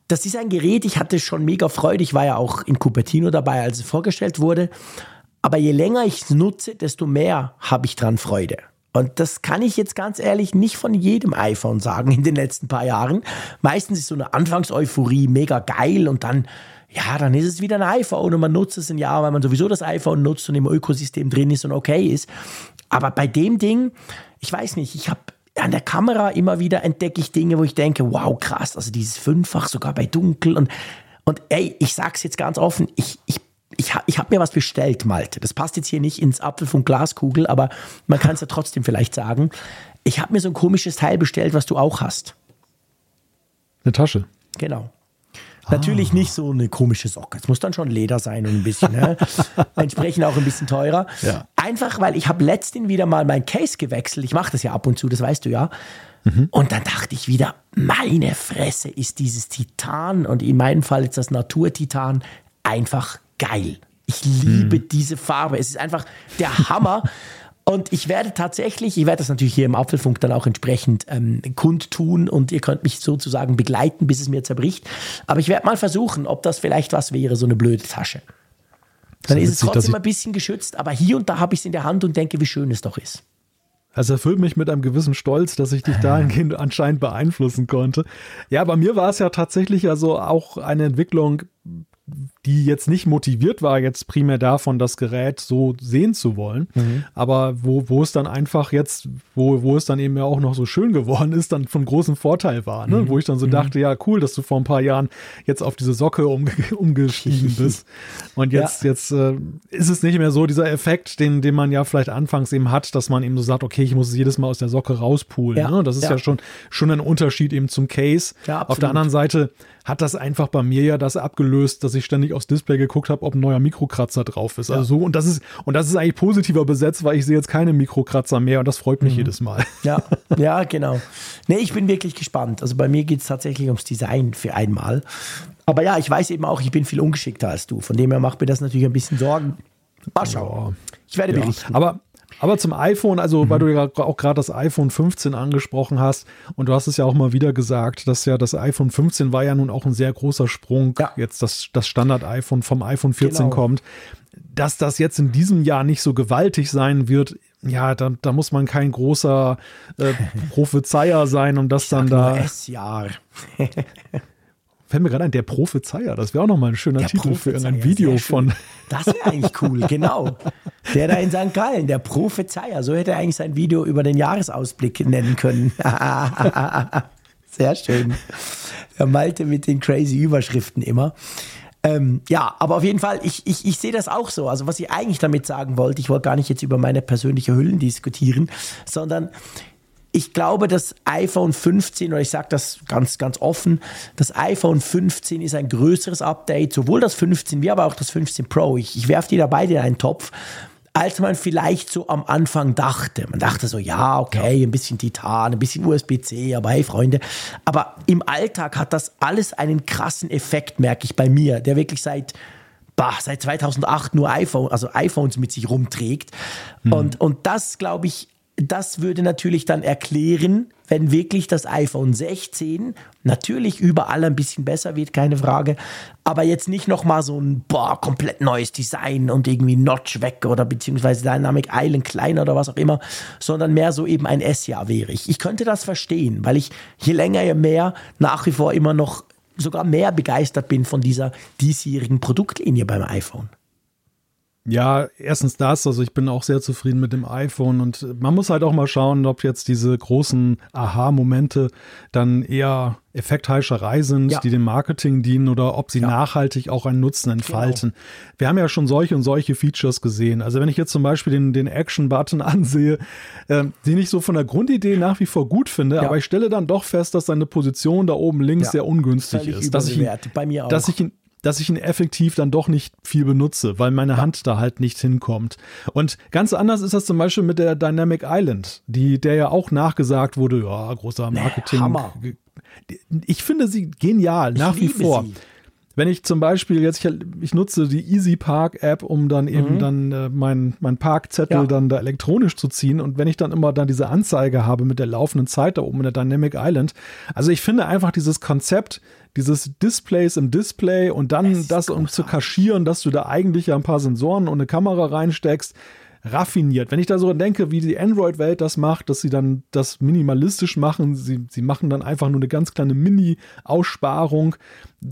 das ist ein Gerät, ich hatte schon mega Freude. Ich war ja auch in Cupertino dabei, als es vorgestellt wurde. Aber je länger ich es nutze, desto mehr habe ich dran Freude. Und das kann ich jetzt ganz ehrlich nicht von jedem iPhone sagen in den letzten paar Jahren. Meistens ist so eine Anfangseuphorie mega geil und dann, ja, dann ist es wieder ein iPhone und man nutzt es ein Jahr, weil man sowieso das iPhone nutzt und im Ökosystem drin ist und okay ist. Aber bei dem Ding, ich weiß nicht, ich habe an der Kamera immer wieder entdecke ich Dinge, wo ich denke, wow, krass, also dieses Fünffach sogar bei Dunkel und und ey, ich sag's jetzt ganz offen, ich, ich ich, ich habe mir was bestellt, Malte. Das passt jetzt hier nicht ins Apfel von Glaskugel, aber man kann es ja trotzdem vielleicht sagen. Ich habe mir so ein komisches Teil bestellt, was du auch hast. Eine Tasche. Genau. Ah. Natürlich nicht so eine komische Socke. Es muss dann schon Leder sein und ein bisschen, ne? (laughs) entsprechend auch ein bisschen teurer. Ja. Einfach, weil ich habe letztens wieder mal mein Case gewechselt. Ich mache das ja ab und zu, das weißt du ja. Mhm. Und dann dachte ich wieder, meine Fresse ist dieses Titan und in meinem Fall jetzt das Naturtitan einfach geil. Ich liebe hm. diese Farbe. Es ist einfach der Hammer. (laughs) Und ich werde tatsächlich, ich werde das natürlich hier im Apfelfunk dann auch entsprechend ähm, kundtun und ihr könnt mich sozusagen begleiten, bis es mir zerbricht. Aber ich werde mal versuchen, ob das vielleicht was wäre, so eine blöde Tasche. Dann ist es trotzdem ein bisschen geschützt, aber hier und da habe ich es in der Hand und denke, wie schön es doch ist. Also erfüllt mich mit einem gewissen Stolz, dass ich dich dahingehend anscheinend beeinflussen konnte. Ja, bei mir war es ja tatsächlich also auch eine Entwicklung, die jetzt nicht motiviert war, jetzt primär davon, das Gerät so sehen zu wollen, mhm. aber wo, wo es dann einfach jetzt, wo, wo es dann eben ja auch noch so schön geworden ist, dann von großem Vorteil war, ne? Mhm. wo ich dann so mhm. dachte, ja cool, dass du vor ein paar Jahren jetzt auf diese Socke umge (laughs) umgestiegen bist und jetzt, ja. jetzt äh, ist es nicht mehr so dieser Effekt, den, den man ja vielleicht anfangs eben hat, dass man eben so sagt, okay, ich muss es jedes Mal aus der Socke rauspulen, ja. ne? das ist ja. ja, schon, schon ein Unterschied eben zum Case. auf der anderen Seite hat das einfach bei mir ja das abgelöst, dass ich ständig aufs Display geguckt habe, ob ein neuer Mikrokratzer drauf ist. Ja. Also so, und das ist, und das ist eigentlich positiver besetzt, weil ich sehe jetzt keine Mikrokratzer mehr und das freut mich mhm. jedes Mal. (laughs) Ja, ja, genau. Nee, ich bin wirklich gespannt. Also bei mir geht es tatsächlich ums Design für einmal. Aber ja, ich weiß eben auch, ich bin viel ungeschickter als du. Von dem her macht mir das natürlich ein bisschen Sorgen. Mal schauen. Ja. Ich werde ja. berichten. Aber aber zum iPhone, also mhm. weil du ja auch gerade das iPhone 15 angesprochen hast und du hast es ja auch mal wieder gesagt, dass ja das iPhone 15 war ja nun auch ein sehr großer Sprung, ja. jetzt das, das Standard-iPhone vom iPhone 14 genau. kommt. Dass das jetzt in diesem Jahr nicht so gewaltig sein wird, ja, da, da muss man kein großer äh, (laughs) Prophezeier sein, um das dann da. S-Jahr. (laughs) fällt mir gerade ein, der Prophezeier. Das wäre auch nochmal ein schöner der Titel für irgendein Video von. Das wäre eigentlich cool, genau. Der da in St. Gallen, der Prophezeier. So hätte er eigentlich sein Video über den Jahresausblick nennen können. (laughs) Sehr schön. Der Malte mit den crazy Überschriften immer. Ähm, ja, aber auf jeden Fall, ich, ich, ich sehe das auch so. Also, was ich eigentlich damit sagen wollte, ich wollte gar nicht jetzt über meine persönliche Hüllen diskutieren, sondern ich glaube, das iPhone 15, oder ich sage das ganz, ganz offen, das iPhone 15 ist ein größeres Update, sowohl das 15 wie aber auch das 15 Pro. Ich, ich werfe die da beide in einen Topf, als man vielleicht so am Anfang dachte. Man dachte so, ja, okay, ein bisschen Titan, ein bisschen USB-C, aber hey, Freunde. Aber im Alltag hat das alles einen krassen Effekt, merke ich bei mir, der wirklich seit bah, seit 2008 nur iPhone, also iPhones mit sich rumträgt. Mhm. Und, und das, glaube ich, das würde natürlich dann erklären, wenn wirklich das iPhone 16 natürlich überall ein bisschen besser wird, keine Frage, aber jetzt nicht nochmal so ein boah, komplett neues Design und irgendwie Notch weg oder beziehungsweise Dynamic Island kleiner oder was auch immer, sondern mehr so eben ein S-Jahr wäre ich. Ich könnte das verstehen, weil ich je länger, je mehr nach wie vor immer noch sogar mehr begeistert bin von dieser diesjährigen Produktlinie beim iPhone. Ja, erstens das, also ich bin auch sehr zufrieden mit dem iPhone und man muss halt auch mal schauen, ob jetzt diese großen Aha-Momente dann eher Effektheischerei sind, ja. die dem Marketing dienen oder ob sie ja. nachhaltig auch einen Nutzen entfalten. Genau. Wir haben ja schon solche und solche Features gesehen. Also wenn ich jetzt zum Beispiel den, den Action-Button (laughs) ansehe, äh, den ich so von der Grundidee nach wie vor gut finde, ja. aber ich stelle dann doch fest, dass seine Position da oben links sehr ungünstig Völlig ist. Dass ich, Bei mir auch. Dass ich ihn dass ich ihn effektiv dann doch nicht viel benutze, weil meine Hand da halt nicht hinkommt. Und ganz anders ist das zum Beispiel mit der Dynamic Island, die, der ja auch nachgesagt wurde, ja, großer Marketing. Hammer. Ich finde sie genial, nach ich wie vor. Sie. Wenn ich zum Beispiel jetzt, ich, ich nutze die Easy Park App, um dann eben mhm. dann äh, mein, mein Parkzettel ja. dann da elektronisch zu ziehen. Und wenn ich dann immer dann diese Anzeige habe mit der laufenden Zeit da oben in der Dynamic Island. Also ich finde einfach dieses Konzept, dieses Displays im Display und dann das, um zu kaschieren, dass du da eigentlich ja ein paar Sensoren und eine Kamera reinsteckst, raffiniert. Wenn ich da so denke, wie die Android-Welt das macht, dass sie dann das minimalistisch machen, sie, sie machen dann einfach nur eine ganz kleine Mini-Aussparung.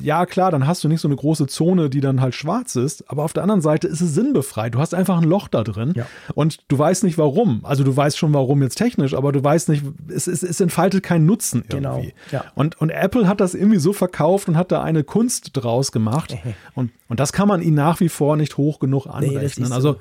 Ja, klar, dann hast du nicht so eine große Zone, die dann halt schwarz ist, aber auf der anderen Seite ist es sinnbefreit. Du hast einfach ein Loch da drin ja. und du weißt nicht warum. Also du weißt schon warum jetzt technisch, aber du weißt nicht, es, es, es entfaltet keinen Nutzen genau, irgendwie. Ja. Und, und Apple hat das irgendwie so verkauft und hat da eine Kunst draus gemacht. (laughs) und, und das kann man ihnen nach wie vor nicht hoch genug anrechnen. Nee, also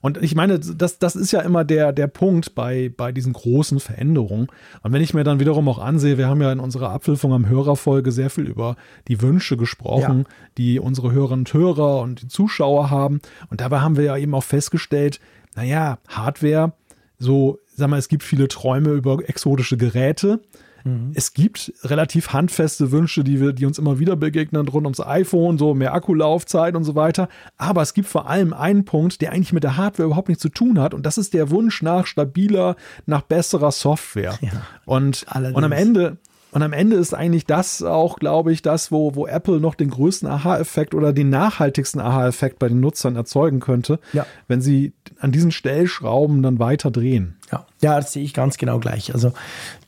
und ich meine, das, das ist ja immer der, der Punkt bei, bei diesen großen Veränderungen. Und wenn ich mir dann wiederum auch ansehe, wir haben ja in unserer Abhilfung am Hörerfolge sehr viel über die Wünsche gesprochen, ja. die unsere Hörerinnen und Hörer und die Zuschauer haben. Und dabei haben wir ja eben auch festgestellt, naja, Hardware, so, sag mal, es gibt viele Träume über exotische Geräte. Mhm. Es gibt relativ handfeste Wünsche, die, wir, die uns immer wieder begegnen, rund ums iPhone, so mehr Akkulaufzeit und so weiter. Aber es gibt vor allem einen Punkt, der eigentlich mit der Hardware überhaupt nichts zu tun hat. Und das ist der Wunsch nach stabiler, nach besserer Software. Ja, und, und am Ende, und am Ende ist eigentlich das auch, glaube ich, das, wo, wo Apple noch den größten Aha-Effekt oder den nachhaltigsten Aha-Effekt bei den Nutzern erzeugen könnte, ja. wenn sie an diesen Stellschrauben dann weiter drehen. Ja, ja, das sehe ich ganz genau gleich. Also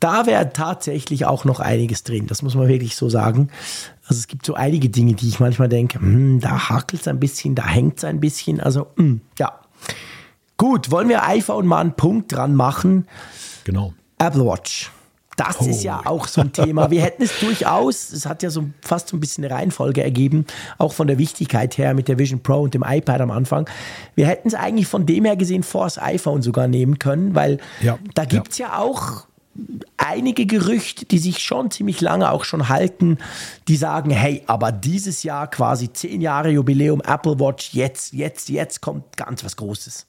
da wäre tatsächlich auch noch einiges drin. Das muss man wirklich so sagen. Also es gibt so einige Dinge, die ich manchmal denke, hm, da hakelt es ein bisschen, da hängt es ein bisschen. Also hm, ja. Gut, wollen wir iPhone mal einen Punkt dran machen? Genau. Apple Watch. Das oh. ist ja auch so ein Thema. Wir hätten es durchaus, es hat ja so fast so ein bisschen eine Reihenfolge ergeben, auch von der Wichtigkeit her mit der Vision Pro und dem iPad am Anfang. Wir hätten es eigentlich von dem her gesehen vor das iPhone sogar nehmen können, weil ja. da gibt es ja. ja auch einige Gerüchte, die sich schon ziemlich lange auch schon halten, die sagen, hey, aber dieses Jahr quasi zehn Jahre Jubiläum Apple Watch, jetzt, jetzt, jetzt kommt ganz was Großes.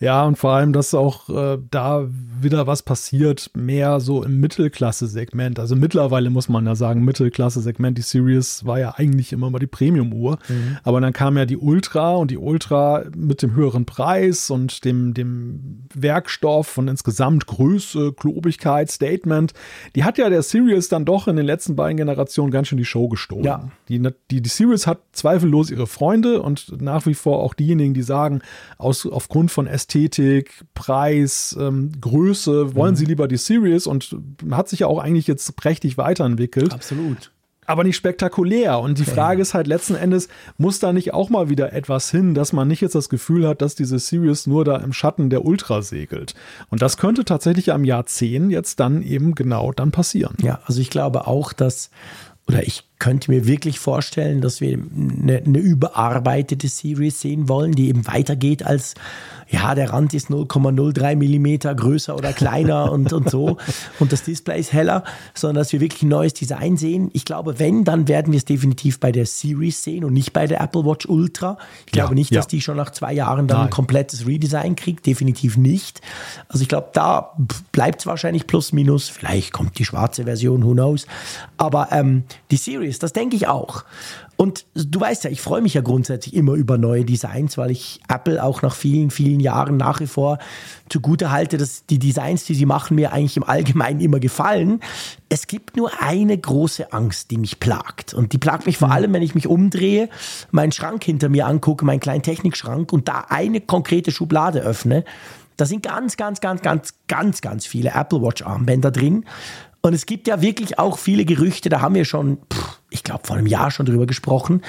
Ja, und vor allem, dass auch äh, da wieder was passiert, mehr so im Mittelklasse-Segment. Also mittlerweile muss man ja sagen, Mittelklasse-Segment, die Series war ja eigentlich immer mal die Premium-Uhr. Mhm. Aber dann kam ja die Ultra und die Ultra mit dem höheren Preis und dem, dem Werkstoff und insgesamt Größe, Klobigkeit, Statement. Die hat ja der Series dann doch in den letzten beiden Generationen ganz schön die Show gestohlen. Ja. Die, die, die Series hat zweifellos ihre Freunde und nach wie vor auch diejenigen, die sagen, aus, aufgrund aufgrund von Ästhetik, Preis, ähm, Größe wollen mhm. sie lieber die Series und hat sich ja auch eigentlich jetzt prächtig weiterentwickelt. Absolut aber nicht spektakulär. Und die Frage ist halt letzten Endes, muss da nicht auch mal wieder etwas hin, dass man nicht jetzt das Gefühl hat, dass diese Series nur da im Schatten der Ultra segelt. Und das könnte tatsächlich am Jahr 10 jetzt dann eben genau dann passieren. Ja, also ich glaube auch, dass, oder ich könnte mir wirklich vorstellen, dass wir eine, eine, überarbeitete Series sehen wollen, die eben weitergeht als, ja, der Rand ist 0,03 Millimeter größer oder kleiner (laughs) und, und so und das Display ist heller, sondern dass wir wirklich ein neues Design sehen. Ich glaube, wenn, dann werden wir es definitiv bei der Series sehen und nicht bei der Apple Watch Ultra. Ich glaube ja, nicht, ja. dass die schon nach zwei Jahren dann Nein. ein komplettes Redesign kriegt, definitiv nicht. Also ich glaube, da bleibt es wahrscheinlich plus minus, vielleicht kommt die schwarze Version, who knows. Aber ähm, die Series, das denke ich auch. Und du weißt ja, ich freue mich ja grundsätzlich immer über neue Designs, weil ich Apple auch nach vielen, vielen Jahren nach wie vor zugute halte, dass die Designs, die sie machen, mir eigentlich im Allgemeinen immer gefallen. Es gibt nur eine große Angst, die mich plagt. Und die plagt mich vor allem, wenn ich mich umdrehe, meinen Schrank hinter mir angucke, meinen kleinen Technikschrank und da eine konkrete Schublade öffne. Da sind ganz, ganz, ganz, ganz, ganz, ganz viele Apple Watch Armbänder drin. Und es gibt ja wirklich auch viele Gerüchte, da haben wir schon, ich glaube, vor einem Jahr schon drüber gesprochen,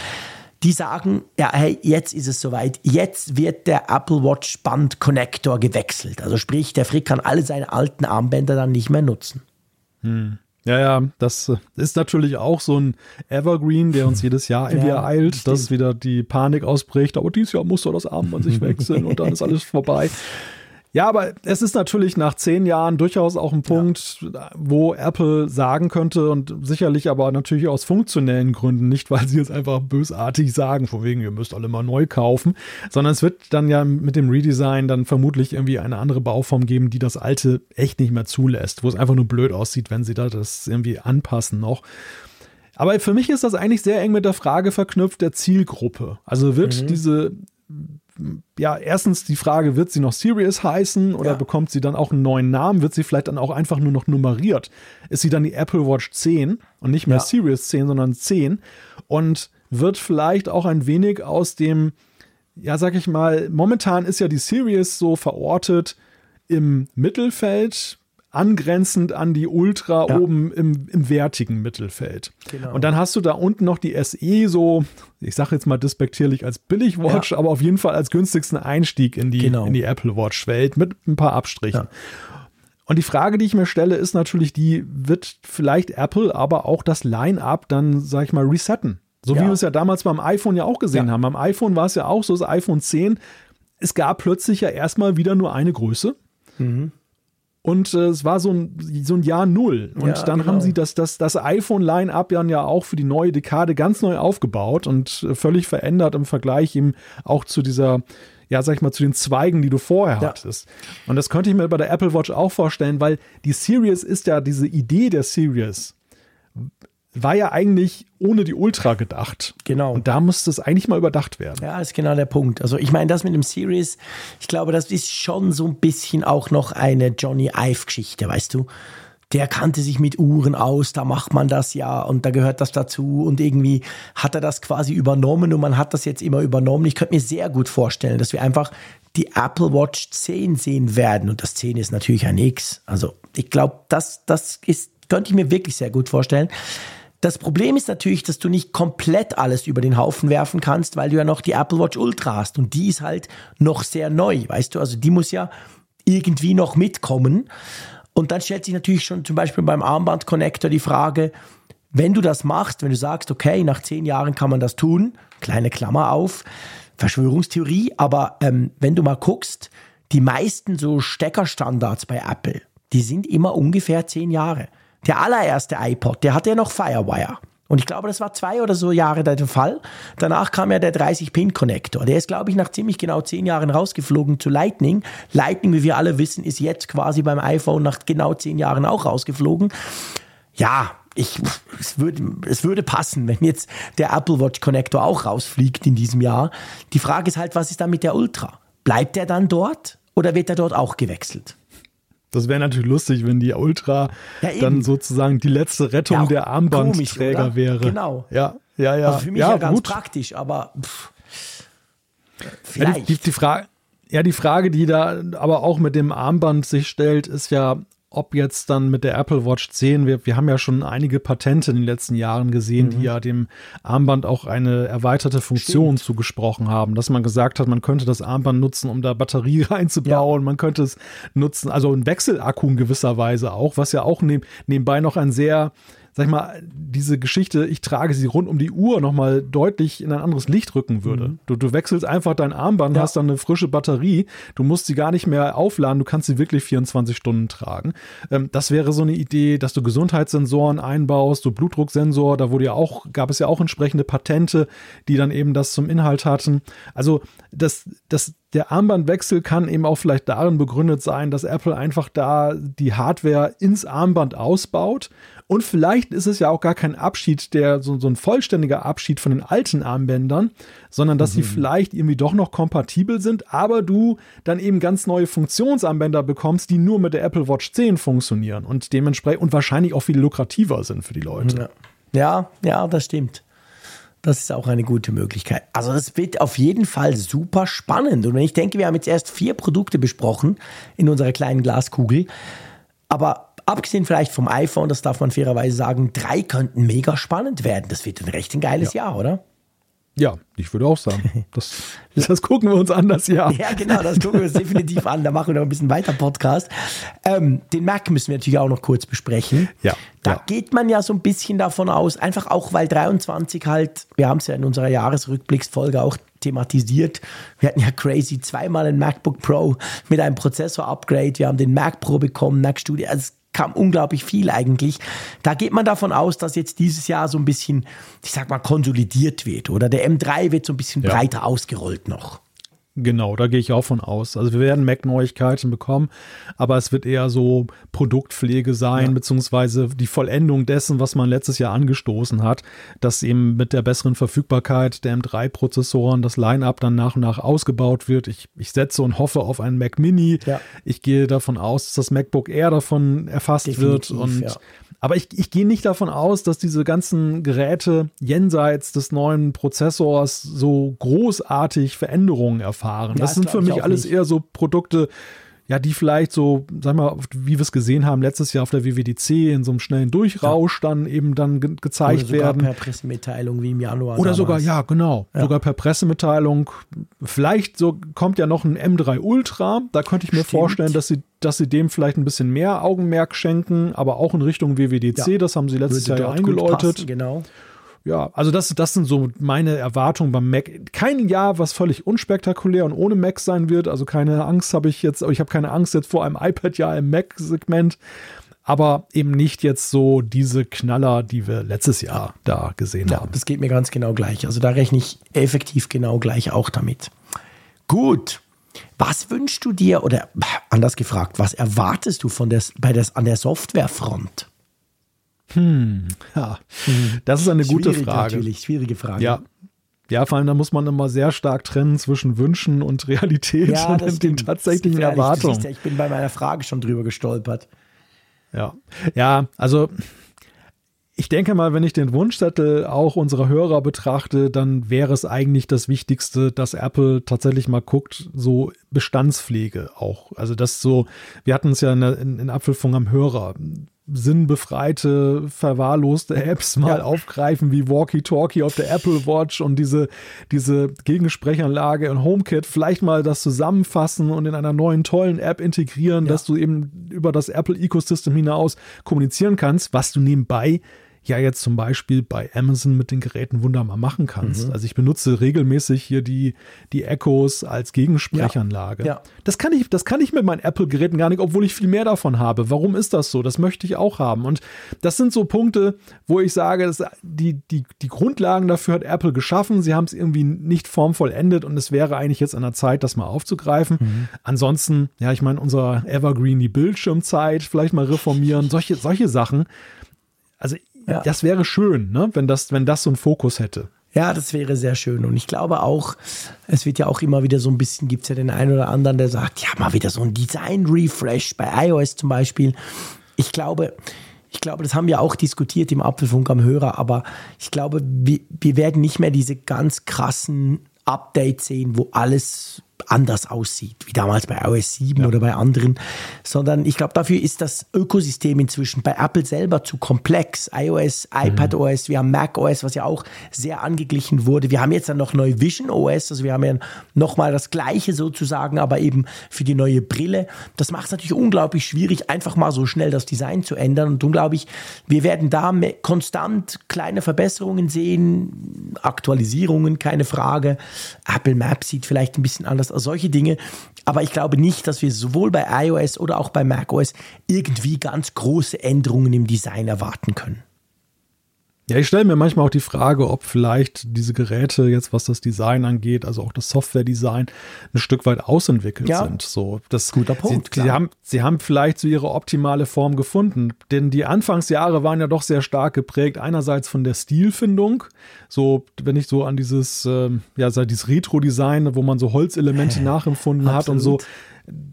die sagen, ja, hey, jetzt ist es soweit, jetzt wird der Apple Watch Band Connector gewechselt. Also sprich, der Frick kann alle seine alten Armbänder dann nicht mehr nutzen. Hm. Ja, ja, das ist natürlich auch so ein Evergreen, der uns jedes Jahr (laughs) irgendwie ja, ereilt, dass wieder die Panik ausbricht. Aber dieses Jahr muss doch das Armband sich (laughs) wechseln und dann ist alles vorbei. Ja, aber es ist natürlich nach zehn Jahren durchaus auch ein Punkt, ja. wo Apple sagen könnte und sicherlich aber natürlich aus funktionellen Gründen, nicht weil sie es einfach bösartig sagen, von wegen, ihr müsst alle mal neu kaufen, sondern es wird dann ja mit dem Redesign dann vermutlich irgendwie eine andere Bauform geben, die das alte echt nicht mehr zulässt, wo es einfach nur blöd aussieht, wenn sie da das irgendwie anpassen noch. Aber für mich ist das eigentlich sehr eng mit der Frage verknüpft der Zielgruppe. Also wird mhm. diese ja, erstens die Frage, wird sie noch Sirius heißen oder ja. bekommt sie dann auch einen neuen Namen? Wird sie vielleicht dann auch einfach nur noch nummeriert? Ist sie dann die Apple Watch 10 und nicht mehr ja. Sirius 10, sondern 10? Und wird vielleicht auch ein wenig aus dem, ja, sag ich mal, momentan ist ja die Sirius so verortet im Mittelfeld, angrenzend an die Ultra ja. oben im, im wertigen Mittelfeld. Genau. Und dann hast du da unten noch die SE so, ich sage jetzt mal despektierlich als Billigwatch, ja. aber auf jeden Fall als günstigsten Einstieg in die, genau. in die Apple Watch Welt mit ein paar Abstrichen. Ja. Und die Frage, die ich mir stelle, ist natürlich die, wird vielleicht Apple aber auch das Line-up dann, sag ich mal, resetten? So wie wir es ja damals beim iPhone ja auch gesehen haben. Beim iPhone war es ja auch so, das iPhone 10, es gab plötzlich ja erstmal wieder nur eine Größe. Mhm. Und äh, es war so ein, so ein Jahr Null. Und ja, dann genau. haben sie das, das, das iPhone-Line-Up ja auch für die neue Dekade ganz neu aufgebaut und äh, völlig verändert im Vergleich eben auch zu dieser, ja, sag ich mal, zu den Zweigen, die du vorher ja. hattest. Und das könnte ich mir bei der Apple Watch auch vorstellen, weil die Series ist ja diese Idee der Series war ja eigentlich ohne die Ultra gedacht. Genau. Und da musste es eigentlich mal überdacht werden. Ja, ist genau der Punkt. Also ich meine, das mit dem Series, ich glaube, das ist schon so ein bisschen auch noch eine Johnny Ive-Geschichte, weißt du? Der kannte sich mit Uhren aus, da macht man das ja und da gehört das dazu und irgendwie hat er das quasi übernommen und man hat das jetzt immer übernommen. Ich könnte mir sehr gut vorstellen, dass wir einfach die Apple Watch 10 sehen werden und das 10 ist natürlich ein X. Also ich glaube, das, das ist, könnte ich mir wirklich sehr gut vorstellen. Das Problem ist natürlich, dass du nicht komplett alles über den Haufen werfen kannst, weil du ja noch die Apple Watch Ultra hast und die ist halt noch sehr neu, weißt du? Also die muss ja irgendwie noch mitkommen. Und dann stellt sich natürlich schon zum Beispiel beim Armband-Connector die Frage, wenn du das machst, wenn du sagst, okay, nach zehn Jahren kann man das tun, kleine Klammer auf, Verschwörungstheorie, aber ähm, wenn du mal guckst, die meisten so Steckerstandards bei Apple, die sind immer ungefähr zehn Jahre. Der allererste iPod, der hatte ja noch Firewire. Und ich glaube, das war zwei oder so Jahre der Fall. Danach kam ja der 30-Pin-Connector. Der ist, glaube ich, nach ziemlich genau zehn Jahren rausgeflogen zu Lightning. Lightning, wie wir alle wissen, ist jetzt quasi beim iPhone nach genau zehn Jahren auch rausgeflogen. Ja, ich, es, würde, es würde passen, wenn jetzt der Apple Watch Connector auch rausfliegt in diesem Jahr. Die Frage ist halt, was ist dann mit der Ultra? Bleibt der dann dort oder wird er dort auch gewechselt? Das wäre natürlich lustig, wenn die Ultra ja, dann sozusagen die letzte Rettung ja, der Armbandträger komisch, wäre. Genau. Ja, ja, ja. Also für mich ja, ja ganz gut. praktisch, aber pff, vielleicht. Die, die, die Frage, ja, die Frage, die da aber auch mit dem Armband sich stellt, ist ja, ob jetzt dann mit der Apple Watch 10, wir, wir haben ja schon einige Patente in den letzten Jahren gesehen, mhm. die ja dem Armband auch eine erweiterte Funktion Stimmt. zugesprochen haben, dass man gesagt hat, man könnte das Armband nutzen, um da Batterie (laughs) reinzubauen, ja. man könnte es nutzen, also ein Wechselakku in gewisser Weise auch, was ja auch neb, nebenbei noch ein sehr sag ich mal, diese Geschichte, ich trage sie rund um die Uhr nochmal deutlich in ein anderes Licht rücken würde. Mhm. Du, du wechselst einfach dein Armband, ja. hast dann eine frische Batterie, du musst sie gar nicht mehr aufladen, du kannst sie wirklich 24 Stunden tragen. Ähm, das wäre so eine Idee, dass du Gesundheitssensoren einbaust, so Blutdrucksensor, da wurde ja auch, gab es ja auch entsprechende Patente, die dann eben das zum Inhalt hatten. Also das, das der Armbandwechsel kann eben auch vielleicht darin begründet sein, dass Apple einfach da die Hardware ins Armband ausbaut. Und vielleicht ist es ja auch gar kein Abschied, der so, so ein vollständiger Abschied von den alten Armbändern, sondern dass mhm. sie vielleicht irgendwie doch noch kompatibel sind, aber du dann eben ganz neue Funktionsarmbänder bekommst, die nur mit der Apple Watch 10 funktionieren und dementsprechend und wahrscheinlich auch viel lukrativer sind für die Leute. Ja, ja, ja das stimmt. Das ist auch eine gute Möglichkeit. Also es wird auf jeden Fall super spannend. Und wenn ich denke, wir haben jetzt erst vier Produkte besprochen in unserer kleinen Glaskugel, aber abgesehen vielleicht vom iPhone, das darf man fairerweise sagen, drei könnten mega spannend werden. Das wird ein recht ein geiles ja. Jahr, oder? Ja, ich würde auch sagen. (laughs) Das, das gucken wir uns an das Jahr. Ja, genau, das gucken wir uns definitiv an. Da machen wir noch ein bisschen weiter Podcast. Ähm, den Mac müssen wir natürlich auch noch kurz besprechen. Ja. Da ja. geht man ja so ein bisschen davon aus, einfach auch, weil 23 halt, wir haben es ja in unserer Jahresrückblicksfolge auch thematisiert. Wir hatten ja crazy zweimal ein MacBook Pro mit einem Prozessor-Upgrade. Wir haben den Mac Pro bekommen, Mac Studio. Also kam unglaublich viel eigentlich. Da geht man davon aus, dass jetzt dieses Jahr so ein bisschen, ich sag mal, konsolidiert wird. Oder der M3 wird so ein bisschen ja. breiter ausgerollt noch. Genau, da gehe ich auch von aus. Also wir werden Mac-Neuigkeiten bekommen, aber es wird eher so Produktpflege sein, ja. beziehungsweise die Vollendung dessen, was man letztes Jahr angestoßen hat, dass eben mit der besseren Verfügbarkeit der M3-Prozessoren das Line-up dann nach und nach ausgebaut wird. Ich, ich setze und hoffe auf einen Mac Mini. Ja. Ich gehe davon aus, dass das MacBook Air davon erfasst Definitiv, wird und ja. Aber ich, ich gehe nicht davon aus, dass diese ganzen Geräte jenseits des neuen Prozessors so großartig Veränderungen erfahren. Ja, das sind für mich alles nicht. eher so Produkte, ja, die vielleicht so, sag mal, wie wir es gesehen haben letztes Jahr auf der WWDC in so einem schnellen Durchrausch ja. dann eben dann ge gezeigt Oder sogar werden. per Pressemitteilung wie im Januar. Oder damals. sogar, ja, genau, ja. sogar per Pressemitteilung. Vielleicht so kommt ja noch ein M3 Ultra. Da könnte ich mir Stimmt. vorstellen, dass sie, dass sie dem vielleicht ein bisschen mehr Augenmerk schenken, aber auch in Richtung WWDC. Ja. Das haben sie letztes Würde Jahr ja eingeläutet. Passen, genau ja, also das, das sind so meine Erwartungen beim Mac. Kein Jahr, was völlig unspektakulär und ohne Mac sein wird. Also keine Angst habe ich jetzt, ich habe keine Angst jetzt vor einem iPad-Jahr im Mac-Segment. Aber eben nicht jetzt so diese Knaller, die wir letztes Jahr da gesehen ja, haben. Das geht mir ganz genau gleich. Also da rechne ich effektiv genau gleich auch damit. Gut. Was wünschst du dir, oder anders gefragt, was erwartest du von des, bei des, an der Softwarefront? Hm, ja, das ist eine Schwierig gute Frage. Natürlich, schwierige Frage. Ja. Ja, vor allem, da muss man immer sehr stark trennen zwischen Wünschen und Realität ja, und den tatsächlichen Erwartungen. Ich bin bei meiner Frage schon drüber gestolpert. Ja, ja, also ich denke mal, wenn ich den Wunschzettel auch unserer Hörer betrachte, dann wäre es eigentlich das Wichtigste, dass Apple tatsächlich mal guckt, so Bestandspflege auch. Also das so, wir hatten es ja in, in, in Apfelfunk am Hörer sinnbefreite, verwahrloste Apps mal ja. aufgreifen, wie Walkie-Talkie auf der Apple Watch und diese, diese Gegensprechanlage und HomeKit vielleicht mal das zusammenfassen und in einer neuen tollen App integrieren, ja. dass du eben über das Apple-Ecosystem hinaus kommunizieren kannst, was du nebenbei ja jetzt zum Beispiel bei Amazon mit den Geräten wunderbar machen kannst. Mhm. Also ich benutze regelmäßig hier die, die Echos als Gegensprechanlage. Ja. Ja. Das, kann ich, das kann ich mit meinen Apple-Geräten gar nicht, obwohl ich viel mehr davon habe. Warum ist das so? Das möchte ich auch haben. Und das sind so Punkte, wo ich sage, dass die, die, die Grundlagen dafür hat Apple geschaffen. Sie haben es irgendwie nicht formvollendet und es wäre eigentlich jetzt an der Zeit, das mal aufzugreifen. Mhm. Ansonsten, ja, ich meine, unser Evergreen, die Bildschirmzeit vielleicht mal reformieren, solche, solche Sachen. Also ja. Das wäre schön, ne? wenn, das, wenn das so einen Fokus hätte. Ja, das wäre sehr schön. Und ich glaube auch, es wird ja auch immer wieder so ein bisschen, gibt es ja den einen oder anderen, der sagt, ja, mal wieder so ein Design-Refresh bei iOS zum Beispiel. Ich glaube, ich glaube, das haben wir auch diskutiert im Apfelfunk am Hörer, aber ich glaube, wir, wir werden nicht mehr diese ganz krassen Updates sehen, wo alles anders aussieht, wie damals bei iOS 7 ja. oder bei anderen, sondern ich glaube, dafür ist das Ökosystem inzwischen bei Apple selber zu komplex. iOS, iPadOS, mhm. wir haben macOS, was ja auch sehr angeglichen wurde. Wir haben jetzt dann noch neu Vision OS, also wir haben ja nochmal das Gleiche sozusagen, aber eben für die neue Brille. Das macht es natürlich unglaublich schwierig, einfach mal so schnell das Design zu ändern. Und darum glaube ich, wir werden da konstant kleine Verbesserungen sehen, Aktualisierungen, keine Frage. Apple Maps sieht vielleicht ein bisschen anders aus solche Dinge. Aber ich glaube nicht, dass wir sowohl bei iOS oder auch bei macOS irgendwie ganz große Änderungen im Design erwarten können. Ja, ich stelle mir manchmal auch die Frage, ob vielleicht diese Geräte jetzt, was das Design angeht, also auch das Software-Design, ein Stück weit ausentwickelt ja. sind. So, das guter Punkt. Sie, sie, haben, sie haben vielleicht so ihre optimale Form gefunden, denn die Anfangsjahre waren ja doch sehr stark geprägt. Einerseits von der Stilfindung, so wenn ich so an dieses, äh, ja, dieses Retro-Design, wo man so Holzelemente (laughs) nachempfunden hat und so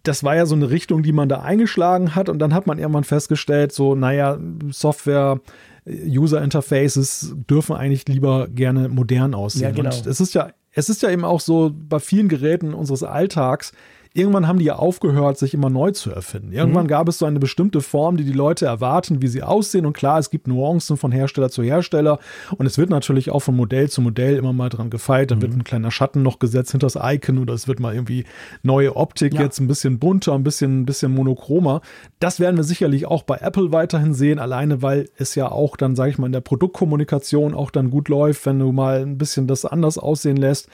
das war ja so eine Richtung, die man da eingeschlagen hat und dann hat man irgendwann festgestellt, so, naja, Software, User Interfaces dürfen eigentlich lieber gerne modern aussehen. Ja, genau. Und es ist ja, es ist ja eben auch so bei vielen Geräten unseres Alltags, irgendwann haben die ja aufgehört, sich immer neu zu erfinden. Irgendwann mhm. gab es so eine bestimmte Form, die die Leute erwarten, wie sie aussehen. Und klar, es gibt Nuancen von Hersteller zu Hersteller. Und es wird natürlich auch von Modell zu Modell immer mal dran gefeilt. Dann mhm. wird ein kleiner Schatten noch gesetzt hinter das Icon oder es wird mal irgendwie neue Optik, ja. jetzt ein bisschen bunter, ein bisschen, ein bisschen monochromer. Das werden wir sicherlich auch bei Apple weiterhin sehen, alleine weil es ja auch dann, sage ich mal, in der Produktkommunikation auch dann gut läuft, wenn du mal ein bisschen das anders aussehen lässt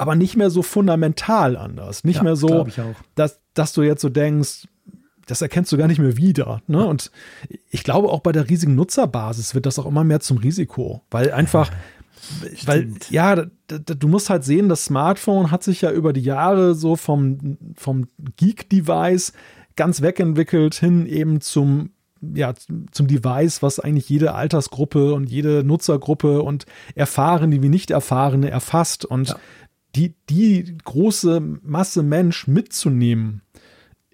aber nicht mehr so fundamental anders. Nicht ja, mehr so, dass, dass du jetzt so denkst, das erkennst du gar nicht mehr wieder. Ne? Und ich glaube, auch bei der riesigen Nutzerbasis wird das auch immer mehr zum Risiko, weil einfach, Stimmt. weil, ja, du musst halt sehen, das Smartphone hat sich ja über die Jahre so vom, vom Geek-Device ganz wegentwickelt hin eben zum ja, zum Device, was eigentlich jede Altersgruppe und jede Nutzergruppe und Erfahrene wie nicht Erfahrene erfasst. Und ja die, die große Masse Mensch mitzunehmen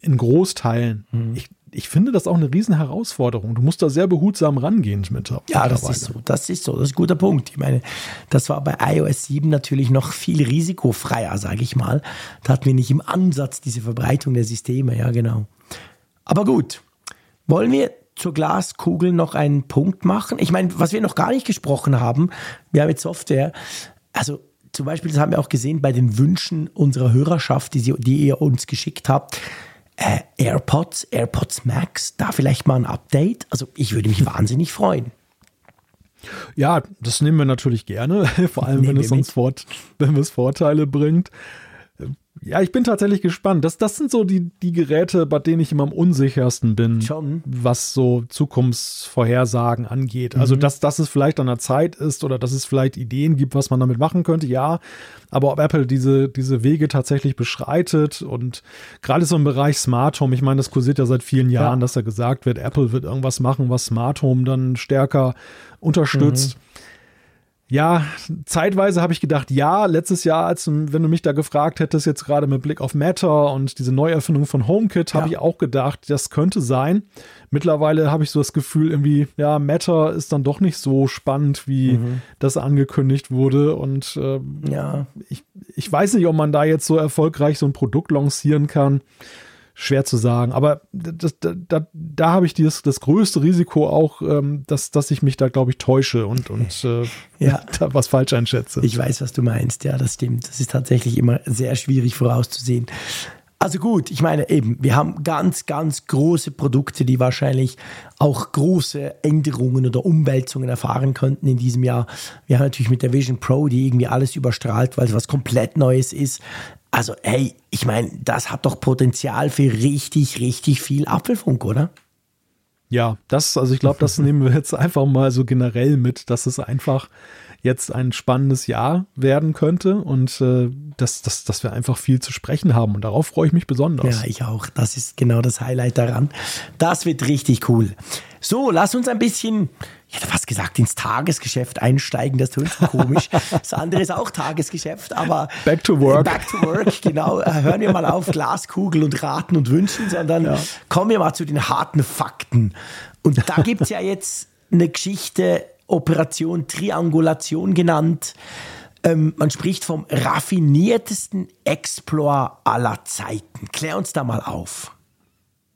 in Großteilen. Mhm. Ich, ich finde das auch eine riesen Herausforderung. Du musst da sehr behutsam rangehen mit. Ja, das ist so. Das ist so. Das ist ein guter Punkt. Ich meine, das war bei iOS 7 natürlich noch viel risikofreier, sage ich mal. Da hatten wir nicht im Ansatz diese Verbreitung der Systeme. Ja, genau. Aber gut. Wollen wir zur Glaskugel noch einen Punkt machen? Ich meine, was wir noch gar nicht gesprochen haben, wir haben jetzt Software. Also zum Beispiel, das haben wir auch gesehen bei den Wünschen unserer Hörerschaft, die, sie, die ihr uns geschickt habt. Äh, AirPods, AirPods Max, da vielleicht mal ein Update. Also ich würde mich wahnsinnig freuen. Ja, das nehmen wir natürlich gerne, (laughs) vor allem wenn es uns Fort, wenn es Vorteile bringt. Ja, ich bin tatsächlich gespannt. Das, das sind so die, die Geräte, bei denen ich immer am unsichersten bin, Schon. was so Zukunftsvorhersagen angeht. Also, mhm. Also, dass, dass es vielleicht an der Zeit ist oder dass es vielleicht Ideen gibt, was man damit machen könnte, ja. Aber ob Apple diese, diese Wege tatsächlich beschreitet und gerade so im Bereich Smart Home, ich meine, das kursiert ja seit vielen Jahren, ja. dass da gesagt wird, Apple wird irgendwas machen, was Smart Home dann stärker unterstützt. Mhm. Ja, zeitweise habe ich gedacht, ja, letztes Jahr, als wenn du mich da gefragt hättest, jetzt gerade mit Blick auf Matter und diese Neuerfindung von HomeKit, habe ja. ich auch gedacht, das könnte sein. Mittlerweile habe ich so das Gefühl, irgendwie, ja, Matter ist dann doch nicht so spannend, wie mhm. das angekündigt wurde. Und äh, ja. ich, ich weiß nicht, ob man da jetzt so erfolgreich so ein Produkt lancieren kann schwer zu sagen. Aber das, da, da, da habe ich dieses, das größte Risiko auch, ähm, dass, dass ich mich da, glaube ich, täusche und, und äh, (laughs) ja. (laughs) da was falsch einschätze. Ich weiß, was du meinst. Ja, das stimmt. Das ist tatsächlich immer sehr schwierig vorauszusehen. Also gut, ich meine eben, wir haben ganz, ganz große Produkte, die wahrscheinlich auch große Änderungen oder Umwälzungen erfahren könnten in diesem Jahr. Wir haben natürlich mit der Vision Pro, die irgendwie alles überstrahlt, weil es was komplett Neues ist. Also, hey, ich meine, das hat doch Potenzial für richtig, richtig viel Apfelfunk, oder? Ja, das, also ich glaube, das (laughs) nehmen wir jetzt einfach mal so generell mit, dass es einfach jetzt ein spannendes Jahr werden könnte und äh, dass, dass, dass wir einfach viel zu sprechen haben. Und darauf freue ich mich besonders. Ja, ich auch. Das ist genau das Highlight daran. Das wird richtig cool. So, lass uns ein bisschen, ich hätte fast gesagt, ins Tagesgeschäft einsteigen. Das tut komisch. (laughs) Das andere ist auch Tagesgeschäft, aber. Back to work. Back to work, genau. Äh, hören wir mal auf Glaskugel und Raten und Wünschen, sondern ja. kommen wir mal zu den harten Fakten. Und da gibt es ja jetzt eine Geschichte, Operation Triangulation genannt. Ähm, man spricht vom raffiniertesten Explorer aller Zeiten. Klär uns da mal auf.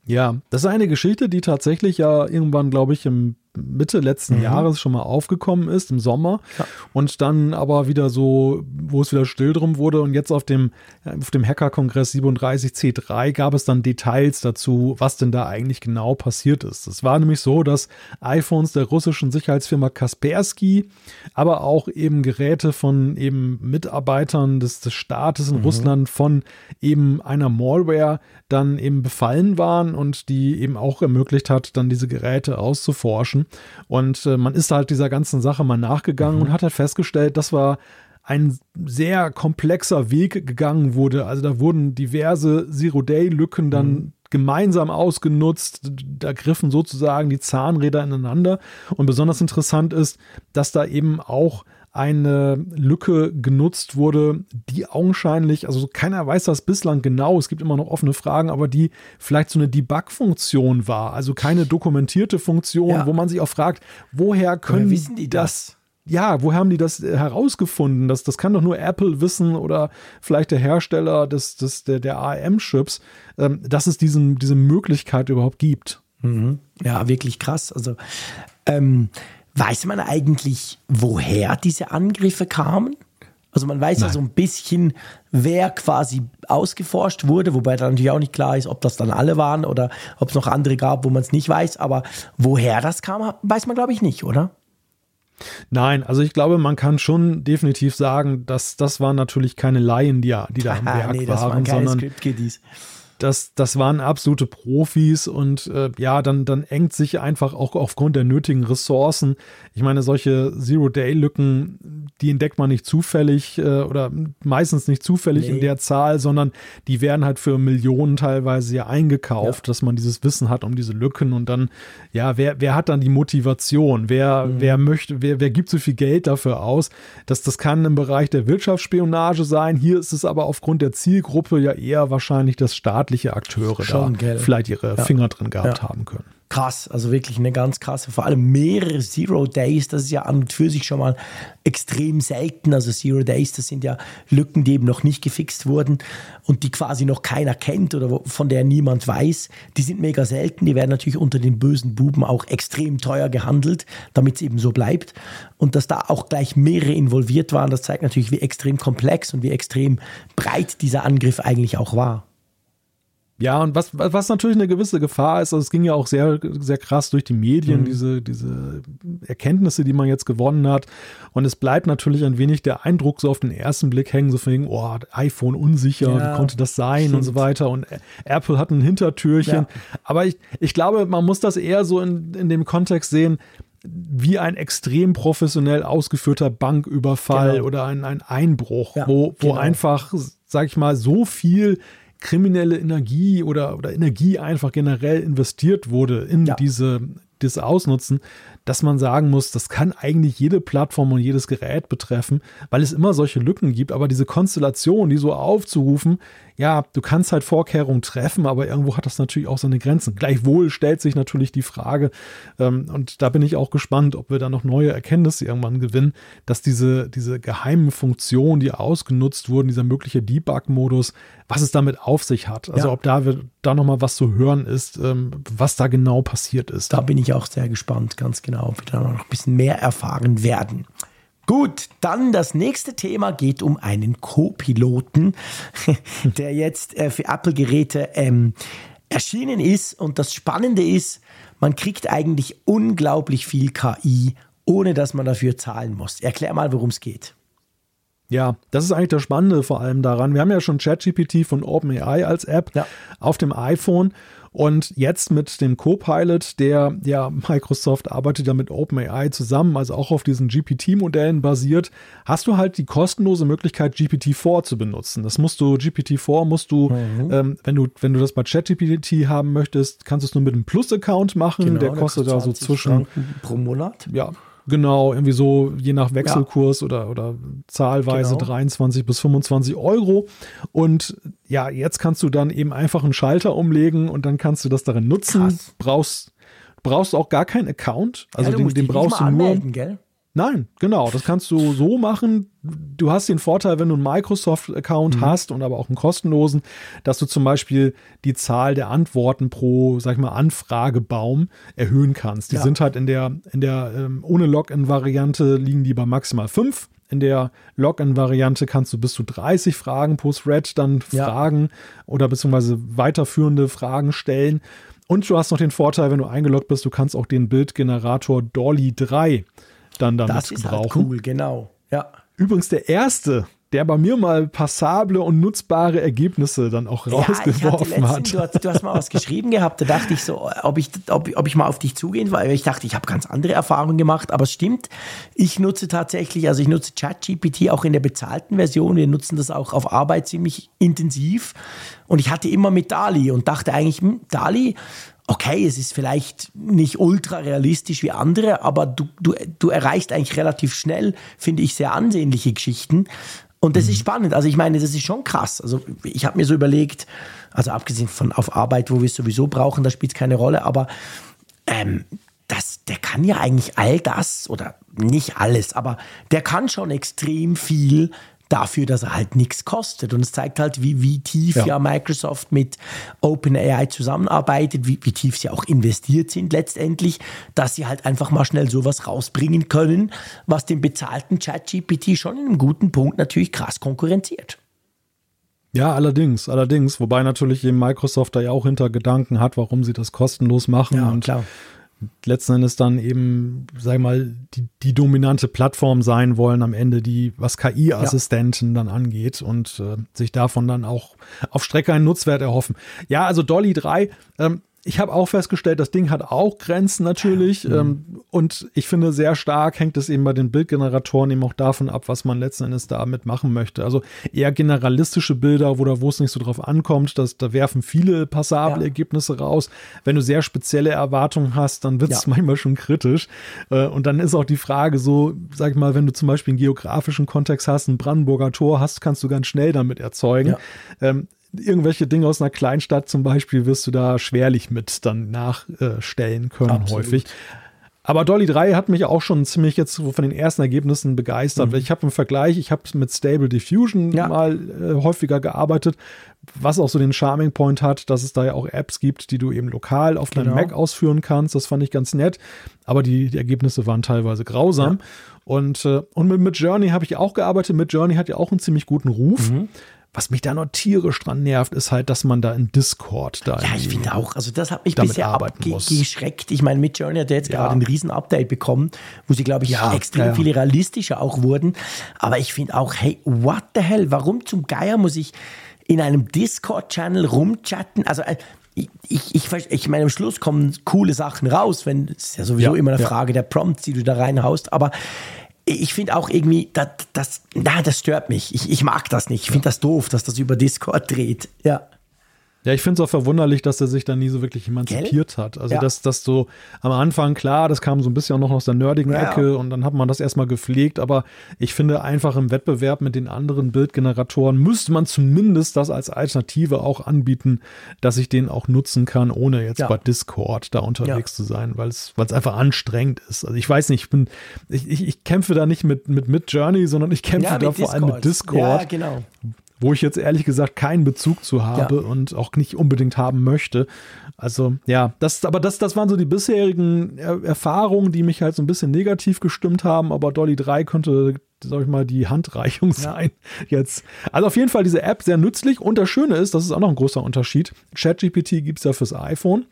Ja, das ist eine Geschichte, die tatsächlich ja irgendwann, glaube ich, im Mitte letzten mhm. Jahres schon mal aufgekommen ist, im Sommer. Ja. Und dann aber wieder so, wo es wieder still drum wurde. Und jetzt auf dem, auf dem Hacker-Kongress 37C3 gab es dann Details dazu, was denn da eigentlich genau passiert ist. Es war nämlich so, dass iPhones der russischen Sicherheitsfirma Kaspersky, aber auch eben Geräte von eben Mitarbeitern des, des Staates in mhm. Russland von eben einer Malware dann eben befallen waren und die eben auch ermöglicht hat, dann diese Geräte auszuforschen gewesen. Und äh, man ist halt dieser ganzen Sache mal nachgegangen mhm. und hat halt festgestellt, das war ein sehr komplexer Weg gegangen wurde. Also da wurden diverse Zero-Day-Lücken dann mhm. gemeinsam ausgenutzt. Da griffen sozusagen die Zahnräder ineinander. Und besonders interessant ist, dass da eben auch eine Lücke genutzt wurde, die augenscheinlich, also keiner weiß das bislang genau, es gibt immer noch offene Fragen, aber die vielleicht so eine Debug-Funktion war, also keine dokumentierte Funktion, ja. wo man sich auch fragt, woher können woher wissen die das? das? ja, wo haben die das äh, herausgefunden? Das, das kann doch nur Apple wissen oder vielleicht der Hersteller des, des, der, der ARM-Chips, ähm, dass es diesen, diese Möglichkeit überhaupt gibt. Mhm. Ja, wirklich krass. Also ähm, weiß man eigentlich, woher diese Angriffe kamen? Also man weiß Nein. ja so ein bisschen, wer quasi ausgeforscht wurde, wobei dann natürlich auch nicht klar ist, ob das dann alle waren oder ob es noch andere gab, wo man es nicht weiß. Aber woher das kam, weiß man, glaube ich, nicht, oder? Nein, also ich glaube, man kann schon definitiv sagen, dass das waren natürlich keine Laien, die, die da am (laughs) Werk nee, waren, waren sondern das, das waren absolute Profis und äh, ja, dann, dann engt sich einfach auch aufgrund der nötigen Ressourcen. Ich meine, solche Zero-Day-Lücken, die entdeckt man nicht zufällig äh, oder meistens nicht zufällig nee. in der Zahl, sondern die werden halt für Millionen teilweise ja eingekauft, ja. dass man dieses Wissen hat um diese Lücken und dann, ja, wer, wer hat dann die Motivation? Wer, mhm. wer möchte, wer, wer gibt so viel Geld dafür aus? Das, das kann im Bereich der Wirtschaftsspionage sein. Hier ist es aber aufgrund der Zielgruppe ja eher wahrscheinlich das staatliche staatliche Akteure Schon, da gell. vielleicht ihre ja. Finger drin gehabt ja. haben können. Krass, also wirklich eine ganz krasse, vor allem mehrere Zero Days, das ist ja an und für sich schon mal extrem selten. Also Zero Days, das sind ja Lücken, die eben noch nicht gefixt wurden und die quasi noch keiner kennt oder von der niemand weiß. Die sind mega selten, die werden natürlich unter den bösen Buben auch extrem teuer gehandelt, damit es eben so bleibt. Und dass da auch gleich mehrere involviert waren, das zeigt natürlich, wie extrem komplex und wie extrem breit dieser Angriff eigentlich auch war. Ja, und was, was natürlich eine gewisse Gefahr ist, also es ging ja auch sehr, sehr krass durch die Medien, mhm. diese, diese Erkenntnisse, die man jetzt gewonnen hat. Und es bleibt natürlich ein wenig der Eindruck so auf den ersten Blick hängen, so von wegen, oh, iPhone unsicher, ja, wie konnte das sein stimmt. und so weiter. Und Apple hat ein Hintertürchen. Ja. Aber ich, ich glaube, man muss das eher so in, in dem Kontext sehen, wie ein extrem professionell ausgeführter Banküberfall genau. oder ein, ein Einbruch, ja, wo, wo genau. einfach, sag ich mal, so viel kriminelle Energie oder, oder Energie einfach generell investiert wurde in ja. diese, das Ausnutzen, dass man sagen muss, das kann eigentlich jede Plattform und jedes Gerät betreffen, weil es immer solche Lücken gibt. Aber diese Konstellation, die so aufzurufen, ja, du kannst halt Vorkehrungen treffen, aber irgendwo hat das natürlich auch seine Grenzen. Gleichwohl stellt sich natürlich die Frage, ähm, und da bin ich auch gespannt, ob wir da noch neue Erkenntnisse irgendwann gewinnen, dass diese, diese geheimen Funktionen, die ausgenutzt wurden, dieser mögliche Debug-Modus, was es damit auf sich hat. Also ja. ob da, da nochmal was zu hören ist, ähm, was da genau passiert ist. Da bin ich auch sehr gespannt, ganz genau, ob wir da noch ein bisschen mehr erfahren werden. Gut, dann das nächste Thema geht um einen Co-Piloten, (laughs) der jetzt äh, für Apple-Geräte ähm, erschienen ist. Und das Spannende ist, man kriegt eigentlich unglaublich viel KI, ohne dass man dafür zahlen muss. Erklär mal, worum es geht. Ja, das ist eigentlich das Spannende vor allem daran. Wir haben ja schon ChatGPT von OpenAI als App ja. auf dem iPhone und jetzt mit dem Copilot, der ja Microsoft arbeitet ja mit OpenAI zusammen, also auch auf diesen GPT-Modellen basiert, hast du halt die kostenlose Möglichkeit, GPT-4 zu benutzen. Das musst du, GPT-4 musst du, mhm. ähm, wenn du, wenn du das bei ChatGPT haben möchtest, kannst du es nur mit einem Plus-Account machen. Genau, der kostet da so zwischen pro Monat. Ja, Genau, irgendwie so je nach Wechselkurs ja. oder, oder zahlweise genau. 23 bis 25 Euro. Und ja, jetzt kannst du dann eben einfach einen Schalter umlegen und dann kannst du das darin nutzen. Krass. Brauchst, brauchst auch gar keinen Account. Also ja, den, den brauchst du nur. Gell? Nein, genau. Das kannst du so machen. Du hast den Vorteil, wenn du einen Microsoft-Account mhm. hast und aber auch einen kostenlosen, dass du zum Beispiel die Zahl der Antworten pro, sag ich mal, Anfragebaum erhöhen kannst. Die ja. sind halt in der, in der ähm, ohne Login-Variante liegen die bei maximal fünf. In der Login-Variante kannst du bis zu 30 Fragen pro Thread dann ja. fragen oder beziehungsweise weiterführende Fragen stellen. Und du hast noch den Vorteil, wenn du eingeloggt bist, du kannst auch den Bildgenerator Dolly 3 dann damit das ist halt gebrauchen. Halt cool, genau. Ja. Übrigens der erste der bei mir mal passable und nutzbare Ergebnisse dann auch ja, rausgeworfen hat. Du hast, du hast, mal was geschrieben gehabt, da dachte ich so, ob ich, ob, ob ich mal auf dich zugehen, weil ich dachte, ich habe ganz andere Erfahrungen gemacht, aber es stimmt, ich nutze tatsächlich, also ich nutze ChatGPT auch in der bezahlten Version, wir nutzen das auch auf Arbeit ziemlich intensiv und ich hatte immer mit Dali und dachte eigentlich, hm, Dali, okay, es ist vielleicht nicht ultra realistisch wie andere, aber du, du, du erreichst eigentlich relativ schnell, finde ich, sehr ansehnliche Geschichten. Und das mhm. ist spannend. Also ich meine, das ist schon krass. Also ich habe mir so überlegt, also abgesehen von auf Arbeit, wo wir es sowieso brauchen, da spielt es keine Rolle, aber ähm, das, der kann ja eigentlich all das oder nicht alles, aber der kann schon extrem viel dafür, dass er halt nichts kostet. Und es zeigt halt, wie, wie tief ja. ja Microsoft mit OpenAI zusammenarbeitet, wie, wie tief sie auch investiert sind letztendlich, dass sie halt einfach mal schnell sowas rausbringen können, was den bezahlten ChatGPT schon in einem guten Punkt natürlich krass konkurrenziert. Ja, allerdings, allerdings, wobei natürlich eben Microsoft da ja auch hinter Gedanken hat, warum sie das kostenlos machen. Ja, und klar letzten Endes dann eben, sag ich mal, die, die dominante Plattform sein wollen am Ende, die was KI-Assistenten ja. dann angeht und äh, sich davon dann auch auf Strecke einen Nutzwert erhoffen. Ja, also Dolly 3, ähm, ich habe auch festgestellt, das Ding hat auch Grenzen natürlich. Mhm. Ähm, und ich finde, sehr stark hängt es eben bei den Bildgeneratoren eben auch davon ab, was man letzten Endes damit machen möchte. Also eher generalistische Bilder, wo da, wo es nicht so drauf ankommt, dass, da werfen viele passable ja. Ergebnisse raus. Wenn du sehr spezielle Erwartungen hast, dann wird es ja. manchmal schon kritisch. Äh, und dann ist auch die Frage so, sag ich mal, wenn du zum Beispiel einen geografischen Kontext hast, ein Brandenburger Tor hast, kannst du ganz schnell damit erzeugen. Ja. Ähm, irgendwelche Dinge aus einer Kleinstadt zum Beispiel wirst du da schwerlich mit dann nachstellen können, Absolut. häufig. Aber Dolly 3 hat mich auch schon ziemlich jetzt von den ersten Ergebnissen begeistert. Mhm. Ich habe im Vergleich, ich habe mit Stable Diffusion ja. mal äh, häufiger gearbeitet, was auch so den Charming Point hat, dass es da ja auch Apps gibt, die du eben lokal auf genau. deinem Mac ausführen kannst. Das fand ich ganz nett. Aber die, die Ergebnisse waren teilweise grausam. Ja. Und, äh, und mit, mit Journey habe ich auch gearbeitet. Mit Journey hat ja auch einen ziemlich guten Ruf. Mhm. Was mich da noch tierisch dran nervt, ist halt, dass man da in Discord da. Ja, ich finde auch. Also, das hat mich bisher abgeschreckt. Ich meine, Midjourney hat ja jetzt ja. gerade ein Riesen-Update bekommen, wo sie, glaube ich, ja, extrem ja. viel realistischer auch wurden. Aber ich finde auch, hey, what the hell? Warum zum Geier muss ich in einem Discord-Channel rumchatten? Also, äh, ich, ich, ich, ich meine, am Schluss kommen coole Sachen raus, wenn es ist ja sowieso immer eine Frage der Prompts, die du da reinhaust. Aber ich finde auch irgendwie, das, das, na, das stört mich. Ich, ich mag das nicht. Ich finde das doof, dass das über Discord dreht. Ja. Ja, ich finde es auch verwunderlich, dass er sich da nie so wirklich emanzipiert Gell? hat. Also, ja. dass das so am Anfang, klar, das kam so ein bisschen auch noch aus der nerdigen ja. Ecke und dann hat man das erstmal gepflegt, aber ich finde einfach im Wettbewerb mit den anderen Bildgeneratoren müsste man zumindest das als Alternative auch anbieten, dass ich den auch nutzen kann, ohne jetzt ja. bei Discord da unterwegs zu sein, weil es einfach anstrengend ist. Also, ich weiß nicht, ich bin, ich, ich, ich kämpfe da nicht mit, mit, mit Journey, sondern ich kämpfe da vor allem mit Discord. Ja, genau wo ich jetzt ehrlich gesagt keinen Bezug zu habe ja. und auch nicht unbedingt haben möchte. Also ja, das, aber das, das waren so die bisherigen er Erfahrungen, die mich halt so ein bisschen negativ gestimmt haben. Aber Dolly 3 könnte, sag ich mal, die Handreichung (laughs) sein ja. jetzt. Also auf jeden Fall diese App sehr nützlich. Und das Schöne ist, das ist auch noch ein großer Unterschied. ChatGPT gibt es ja fürs iPhone.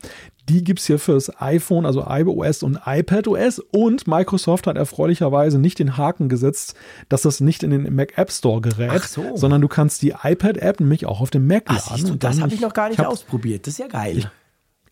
Die gibt es hier fürs iPhone, also iOS und iPadOS. Und Microsoft hat erfreulicherweise nicht den Haken gesetzt, dass das nicht in den Mac App Store gerät, so. sondern du kannst die iPad-App nämlich auch auf dem Mac Ach, laden. Du, das habe ich noch gar nicht ausprobiert. Das ist ja geil. Ich,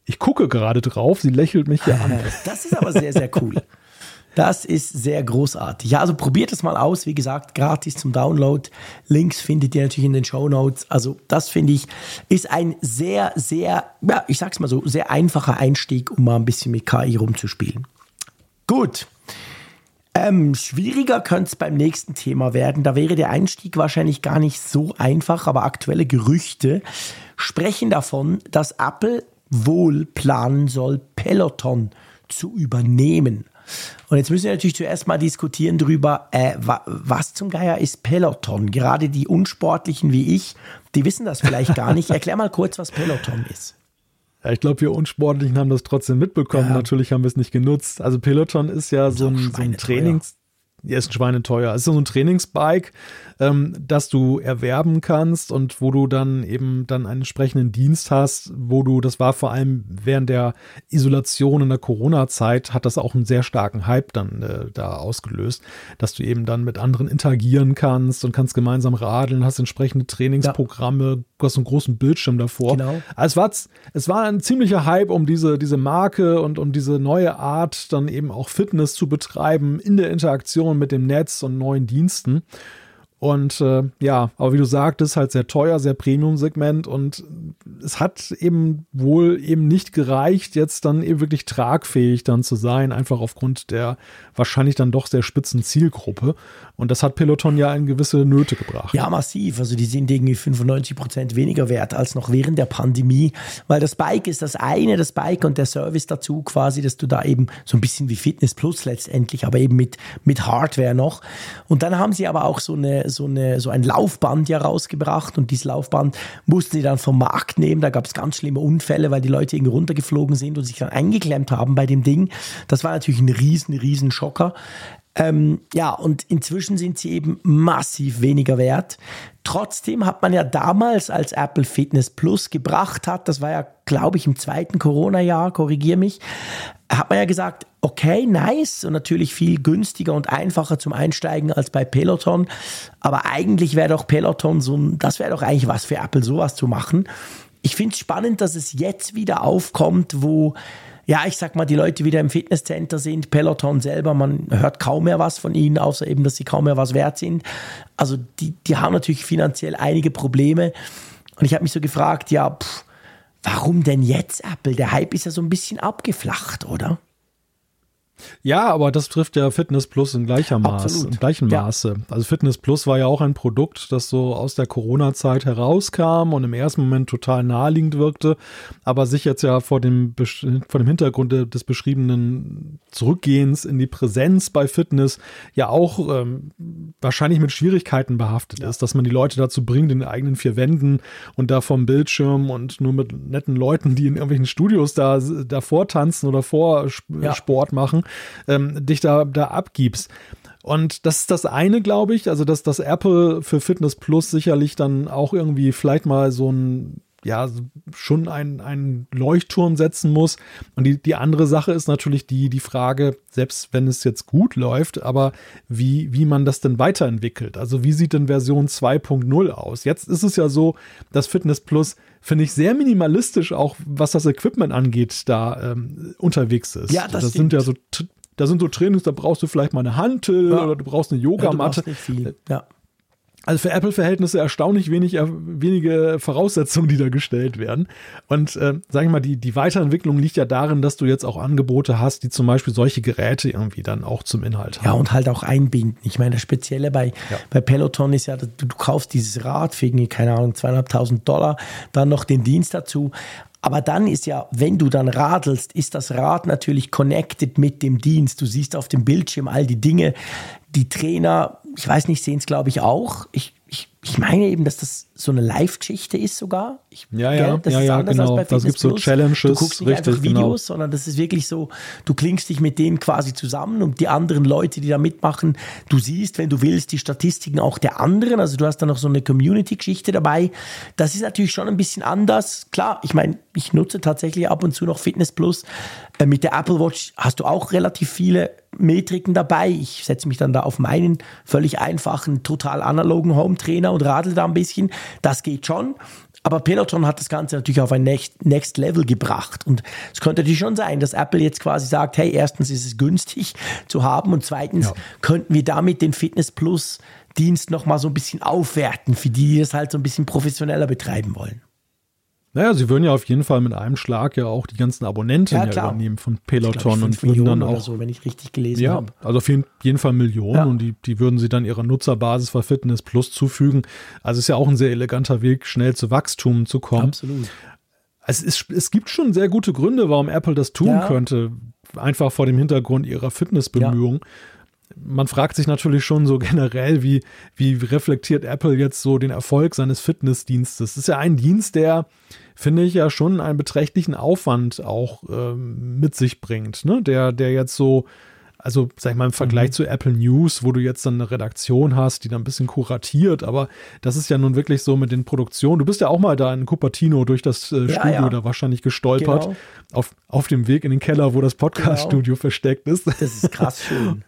ich gucke gerade drauf, sie lächelt mich hier an. (laughs) Das ist aber sehr, sehr cool. (laughs) Das ist sehr großartig. Ja, also probiert es mal aus. Wie gesagt, gratis zum Download. Links findet ihr natürlich in den Show Notes. Also, das finde ich, ist ein sehr, sehr, ja, ich sag's mal so, sehr einfacher Einstieg, um mal ein bisschen mit KI rumzuspielen. Gut. Ähm, schwieriger könnte es beim nächsten Thema werden. Da wäre der Einstieg wahrscheinlich gar nicht so einfach, aber aktuelle Gerüchte sprechen davon, dass Apple wohl planen soll, Peloton zu übernehmen. Und jetzt müssen wir natürlich zuerst mal diskutieren darüber, äh, wa was zum Geier ist Peloton? Gerade die Unsportlichen wie ich, die wissen das vielleicht gar nicht. Erklär mal kurz, was Peloton ist. Ja, ich glaube, wir Unsportlichen haben das trotzdem mitbekommen. Ja. Natürlich haben wir es nicht genutzt. Also Peloton ist ja so ein, so ein Trainings... ja, ist schweineteuer. Es ist so ein Trainingsbike, ähm, das du erwerben kannst und wo du dann eben dann einen entsprechenden Dienst hast, wo du, das war vor allem während der Isolation in der Corona-Zeit, hat das auch einen sehr starken Hype dann äh, da ausgelöst, dass du eben dann mit anderen interagieren kannst und kannst gemeinsam radeln, hast entsprechende Trainingsprogramme, ja. Du hast einen großen Bildschirm davor. Genau. Also es war, es war ein ziemlicher Hype um diese, diese Marke und um diese neue Art, dann eben auch Fitness zu betreiben in der Interaktion mit dem Netz und neuen Diensten. Und äh, ja, aber wie du sagtest, halt sehr teuer, sehr Premium-Segment und es hat eben wohl eben nicht gereicht, jetzt dann eben wirklich tragfähig dann zu sein, einfach aufgrund der wahrscheinlich dann doch sehr spitzen Zielgruppe. Und das hat Peloton ja in gewisse Nöte gebracht. Ja, massiv. Also die sind irgendwie 95 Prozent weniger wert als noch während der Pandemie, weil das Bike ist das eine, das Bike und der Service dazu quasi, dass du da eben so ein bisschen wie Fitness Plus letztendlich, aber eben mit, mit Hardware noch. Und dann haben sie aber auch so eine, so eine, so ein Laufband ja rausgebracht und dieses Laufband mussten sie dann vom Markt nehmen. Da gab es ganz schlimme Unfälle, weil die Leute irgendwie runtergeflogen sind und sich dann eingeklemmt haben bei dem Ding. Das war natürlich ein riesen, riesen Schocker. Ähm, ja, und inzwischen sind sie eben massiv weniger wert. Trotzdem hat man ja damals, als Apple Fitness Plus gebracht hat, das war ja, glaube ich, im zweiten Corona-Jahr, korrigier mich, hat man ja gesagt, okay, nice und natürlich viel günstiger und einfacher zum Einsteigen als bei Peloton. Aber eigentlich wäre doch Peloton so ein, das wäre doch eigentlich was für Apple, sowas zu machen. Ich finde es spannend, dass es jetzt wieder aufkommt, wo ja, ich sag mal, die Leute wieder im Fitnesscenter sind, Peloton selber, man hört kaum mehr was von ihnen, außer eben, dass sie kaum mehr was wert sind. Also die, die haben natürlich finanziell einige Probleme. Und ich habe mich so gefragt, ja, pff, warum denn jetzt Apple? Der Hype ist ja so ein bisschen abgeflacht, oder? Ja, aber das trifft ja Fitness Plus in gleicher Maß, im gleichen ja. Maße. Also Fitness Plus war ja auch ein Produkt, das so aus der Corona-Zeit herauskam und im ersten Moment total naheliegend wirkte, aber sich jetzt ja vor dem, vor dem Hintergrund des beschriebenen Zurückgehens in die Präsenz bei Fitness ja auch ähm, wahrscheinlich mit Schwierigkeiten behaftet ja. ist, dass man die Leute dazu bringt, in den eigenen vier Wänden und da vom Bildschirm und nur mit netten Leuten, die in irgendwelchen Studios da davor tanzen oder vor ja. Sport machen, ähm, dich da, da abgibst. Und das ist das eine, glaube ich, also dass das Apple für Fitness Plus sicherlich dann auch irgendwie vielleicht mal so ein ja, schon einen, einen Leuchtturm setzen muss. Und die, die andere Sache ist natürlich die, die Frage, selbst wenn es jetzt gut läuft, aber wie, wie man das denn weiterentwickelt. Also wie sieht denn Version 2.0 aus? Jetzt ist es ja so, dass Fitness Plus, finde ich, sehr minimalistisch auch, was das Equipment angeht, da ähm, unterwegs ist. Ja, das, das sind ja so da sind so Trainings, da brauchst du vielleicht mal eine Hantel ja. oder du brauchst eine Yogamatte. Ja. Ja. Also für Apple-Verhältnisse erstaunlich wenig, äh, wenige Voraussetzungen, die da gestellt werden. Und äh, sage ich mal, die, die Weiterentwicklung liegt ja darin, dass du jetzt auch Angebote hast, die zum Beispiel solche Geräte irgendwie dann auch zum Inhalt haben. Ja, und halt auch einbinden. Ich meine, das Spezielle bei, ja. bei Peloton ist ja, du, du kaufst dieses Rad für irgendwie, keine Ahnung, zweieinhalbtausend Dollar, dann noch den Dienst dazu. Aber dann ist ja, wenn du dann radelst, ist das Rad natürlich connected mit dem Dienst. Du siehst auf dem Bildschirm all die Dinge. Die Trainer, ich weiß nicht, sehen es glaube ich auch. Ich, ich, meine eben, dass das so eine Live-Geschichte ist sogar. Ich, ja, ja, gell, das ja, ist ja, genau. Als bei gibt so Challenges. Du guckst nicht richtig, einfach Videos, genau. sondern das ist wirklich so, du klingst dich mit denen quasi zusammen und die anderen Leute, die da mitmachen, du siehst, wenn du willst, die Statistiken auch der anderen. Also du hast da noch so eine Community-Geschichte dabei. Das ist natürlich schon ein bisschen anders. Klar, ich meine, ich nutze tatsächlich ab und zu noch Fitness Plus. Äh, mit der Apple Watch hast du auch relativ viele Metriken dabei. Ich setze mich dann da auf meinen völlig einfachen, total analogen Home-Trainer und radel da ein bisschen. Das geht schon. Aber Peloton hat das Ganze natürlich auf ein Next, Next Level gebracht. Und es könnte natürlich schon sein, dass Apple jetzt quasi sagt, hey, erstens ist es günstig zu haben und zweitens ja. könnten wir damit den Fitness Plus Dienst nochmal so ein bisschen aufwerten, für die, die es halt so ein bisschen professioneller betreiben wollen. Naja, sie würden ja auf jeden Fall mit einem Schlag ja auch die ganzen Abonnenten ja, ja übernehmen von Peloton und würden dann auch so, wenn ich richtig gelesen ja, habe. Also auf jeden Fall Millionen ja. und die, die würden sie dann ihrer Nutzerbasis für Fitness Plus zufügen. Also ist ja auch ein sehr eleganter Weg, schnell zu Wachstum zu kommen. Absolut. Es, ist, es gibt schon sehr gute Gründe, warum Apple das tun ja. könnte. Einfach vor dem Hintergrund ihrer Fitnessbemühungen. Man fragt sich natürlich schon so (laughs) generell, wie, wie reflektiert Apple jetzt so den Erfolg seines Fitnessdienstes? Das ist ja ein Dienst, der finde ich ja schon einen beträchtlichen Aufwand auch ähm, mit sich bringt, ne? der, der jetzt so also sag ich mal im Vergleich mhm. zu Apple News, wo du jetzt dann eine Redaktion hast, die dann ein bisschen kuratiert, aber das ist ja nun wirklich so mit den Produktionen. Du bist ja auch mal da in Cupertino durch das äh, Studio ja. da wahrscheinlich gestolpert, genau. auf, auf dem Weg in den Keller, wo das Podcast-Studio genau. versteckt ist. Das ist krass schön. (laughs)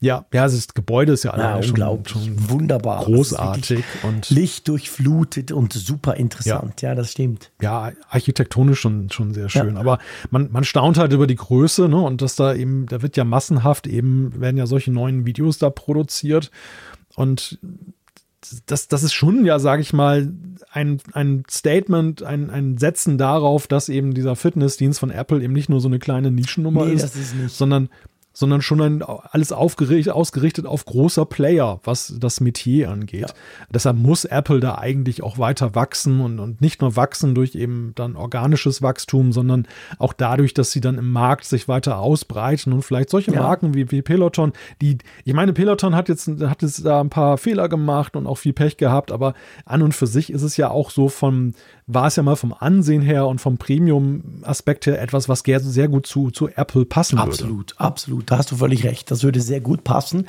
Ja, ja, das Gebäude ist ja, ja unglaublich, schon wunderbar, großartig und Licht durchflutet und super interessant. Ja, ja das stimmt. Ja, architektonisch schon schon sehr schön. Ja. Aber man man staunt halt über die Größe, ne, und dass da eben, da wird ja massenhaft eben werden ja solche neuen Videos da produziert und das, das ist schon, ja, sage ich mal, ein, ein Statement, ein, ein Setzen darauf, dass eben dieser Fitnessdienst von Apple eben nicht nur so eine kleine Nischennummer nee, ist, ist sondern sondern schon ein, alles aufgerichtet, ausgerichtet auf großer Player, was das Metier angeht. Ja. Deshalb muss Apple da eigentlich auch weiter wachsen und, und nicht nur wachsen durch eben dann organisches Wachstum, sondern auch dadurch, dass sie dann im Markt sich weiter ausbreiten und vielleicht solche ja. Marken wie, wie Peloton, die, ich meine, Peloton hat jetzt, hat jetzt da ein paar Fehler gemacht und auch viel Pech gehabt, aber an und für sich ist es ja auch so vom, war es ja mal vom Ansehen her und vom Premium-Aspekt her etwas, was sehr gut zu, zu Apple passen absolut, würde. Absolut, absolut. Da hast du völlig recht. Das würde sehr gut passen.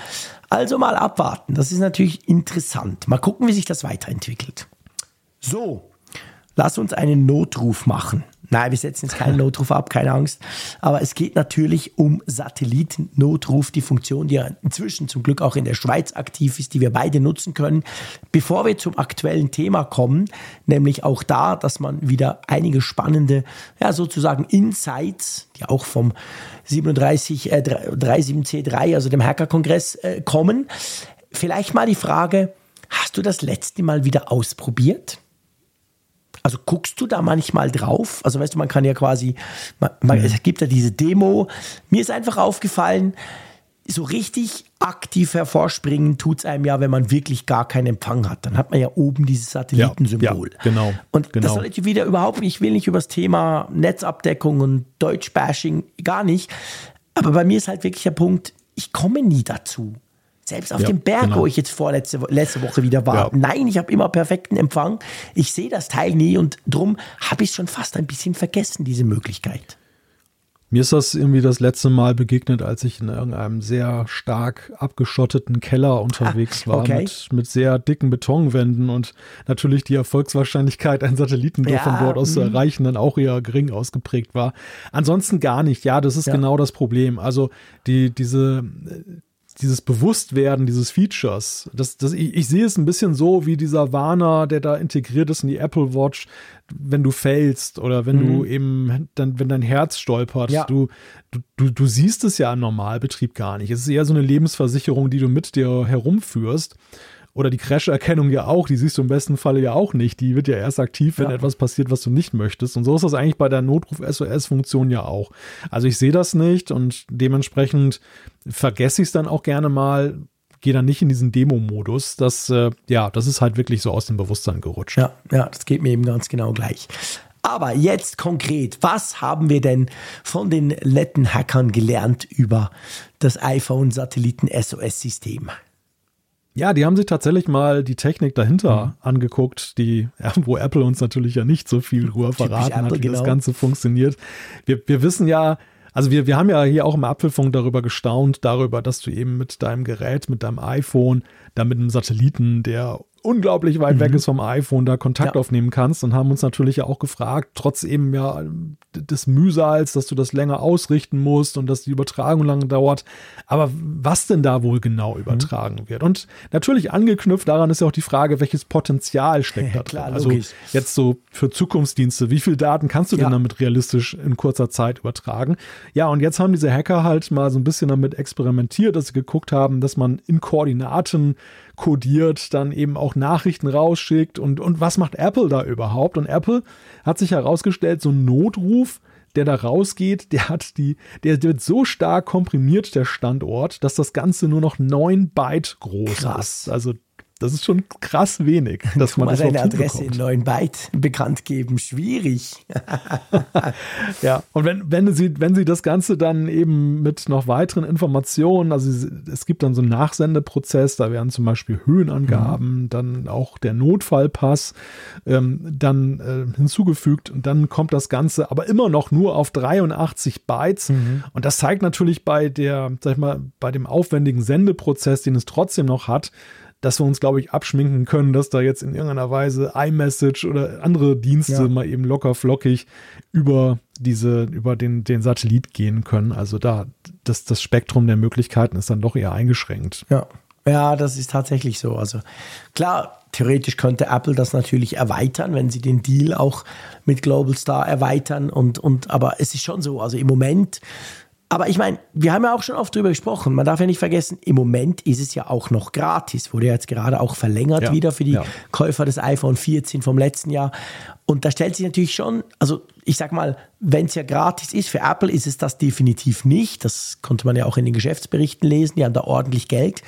Also mal abwarten. Das ist natürlich interessant. Mal gucken, wie sich das weiterentwickelt. So, lass uns einen Notruf machen. Nein, wir setzen jetzt keinen Notruf ab, keine Angst. Aber es geht natürlich um Satellitennotruf, die Funktion, die ja inzwischen zum Glück auch in der Schweiz aktiv ist, die wir beide nutzen können. Bevor wir zum aktuellen Thema kommen, nämlich auch da, dass man wieder einige spannende, ja, sozusagen Insights, die auch vom 37, äh, 37C3, also dem Hacker-Kongress, äh, kommen. Vielleicht mal die Frage, hast du das letzte Mal wieder ausprobiert? Also guckst du da manchmal drauf? Also weißt du, man kann ja quasi, man, man, es gibt ja diese Demo. Mir ist einfach aufgefallen, so richtig aktiv hervorspringen tut es einem ja, wenn man wirklich gar keinen Empfang hat. Dann hat man ja oben dieses Satellitensymbol. Ja, ja, genau. Und genau. das soll jetzt wieder überhaupt nicht, ich will nicht über das Thema Netzabdeckung und Deutschbashing, gar nicht. Aber bei mir ist halt wirklich der Punkt, ich komme nie dazu. Selbst auf ja, dem Berg, genau. wo ich jetzt vorletzte letzte Woche wieder war. Ja. Nein, ich habe immer perfekten Empfang. Ich sehe das Teil nie und drum habe ich schon fast ein bisschen vergessen, diese Möglichkeit. Mir ist das irgendwie das letzte Mal begegnet, als ich in irgendeinem sehr stark abgeschotteten Keller unterwegs war, okay. mit, mit sehr dicken Betonwänden und natürlich die Erfolgswahrscheinlichkeit, ein Satelliten ja, von dort aus zu mhm. erreichen, dann auch eher gering ausgeprägt war. Ansonsten gar nicht. Ja, das ist ja. genau das Problem. Also die, diese, dieses Bewusstwerden dieses Features, das, das, ich, ich, sehe es ein bisschen so wie dieser Warner, der da integriert ist in die Apple Watch, wenn du fällst oder wenn mhm. du eben, dann, wenn dein Herz stolpert. Ja. Du, du, du siehst es ja im Normalbetrieb gar nicht. Es ist eher so eine Lebensversicherung, die du mit dir herumführst. Oder die Crash-Erkennung ja auch, die siehst du im besten Falle ja auch nicht. Die wird ja erst aktiv, wenn ja. etwas passiert, was du nicht möchtest. Und so ist das eigentlich bei der Notruf-SOS-Funktion ja auch. Also ich sehe das nicht und dementsprechend vergesse ich es dann auch gerne mal, gehe dann nicht in diesen Demo-Modus. Das, äh, ja, das ist halt wirklich so aus dem Bewusstsein gerutscht. Ja, ja, das geht mir eben ganz genau gleich. Aber jetzt konkret, was haben wir denn von den letten Hackern gelernt über das iPhone-Satelliten-SOS-System? Ja, die haben sich tatsächlich mal die Technik dahinter mhm. angeguckt, die, ja, wo Apple uns natürlich ja nicht so viel Ruhe verraten Apple, hat, wie genau. das Ganze funktioniert. Wir, wir wissen ja, also wir, wir haben ja hier auch im Apfelfunk darüber gestaunt, darüber, dass du eben mit deinem Gerät, mit deinem iPhone, da mit einem Satelliten, der unglaublich weit mhm. weg ist vom iPhone, da Kontakt ja. aufnehmen kannst und haben uns natürlich ja auch gefragt, trotz eben ja des Mühsals, dass du das länger ausrichten musst und dass die Übertragung lange dauert, aber was denn da wohl genau mhm. übertragen mhm. wird? Und natürlich angeknüpft daran ist ja auch die Frage, welches Potenzial steckt (laughs) da drin? also jetzt so für Zukunftsdienste, wie viel Daten kannst du ja. denn damit realistisch in kurzer Zeit übertragen? Ja, und jetzt haben diese Hacker halt mal so ein bisschen damit experimentiert, dass sie geguckt haben, dass man in Koordinaten kodiert, dann eben auch Nachrichten rausschickt und, und was macht Apple da überhaupt? Und Apple hat sich herausgestellt, so ein Notruf, der da rausgeht, der hat die, der wird so stark komprimiert, der Standort, dass das Ganze nur noch 9 Byte groß Krass. ist. Also Das ist schon krass wenig, dass man das seine Adresse in neuen Byte bekannt geben. Schwierig. (laughs) ja, und wenn, wenn, sie, wenn sie das Ganze dann eben mit noch weiteren Informationen, also es gibt dann so einen Nachsendeprozess, da werden zum Beispiel Höhenangaben, mhm. dann auch der Notfallpass ähm, dann äh, hinzugefügt und dann kommt das Ganze aber immer noch nur auf 83 Bytes. Mhm. Und das zeigt natürlich bei der, sag ich mal, bei dem aufwendigen Sendeprozess, den es trotzdem noch hat, dass wir uns, glaube ich, abschminken können, dass da jetzt in irgendeiner Weise iMessage oder andere Dienste ja. mal eben locker flockig über diese, über den, den Satellit gehen können. Also da, das, das Spektrum der Möglichkeiten ist dann doch eher eingeschränkt. Ja. Ja, das ist tatsächlich so. Also klar, theoretisch könnte Apple das natürlich erweitern, wenn sie den Deal auch mit Global Star erweitern. Und, und aber es ist schon so. Also im Moment aber ich meine, wir haben ja auch schon oft drüber gesprochen. Man darf ja nicht vergessen, im Moment ist es ja auch noch gratis. Wurde jetzt gerade auch verlängert ja, wieder für die ja. Käufer des iPhone 14 vom letzten Jahr. Und da stellt sich natürlich schon, also ich sag mal, wenn es ja gratis ist, für Apple ist es das definitiv nicht. Das konnte man ja auch in den Geschäftsberichten lesen. Die haben da ordentlich Geld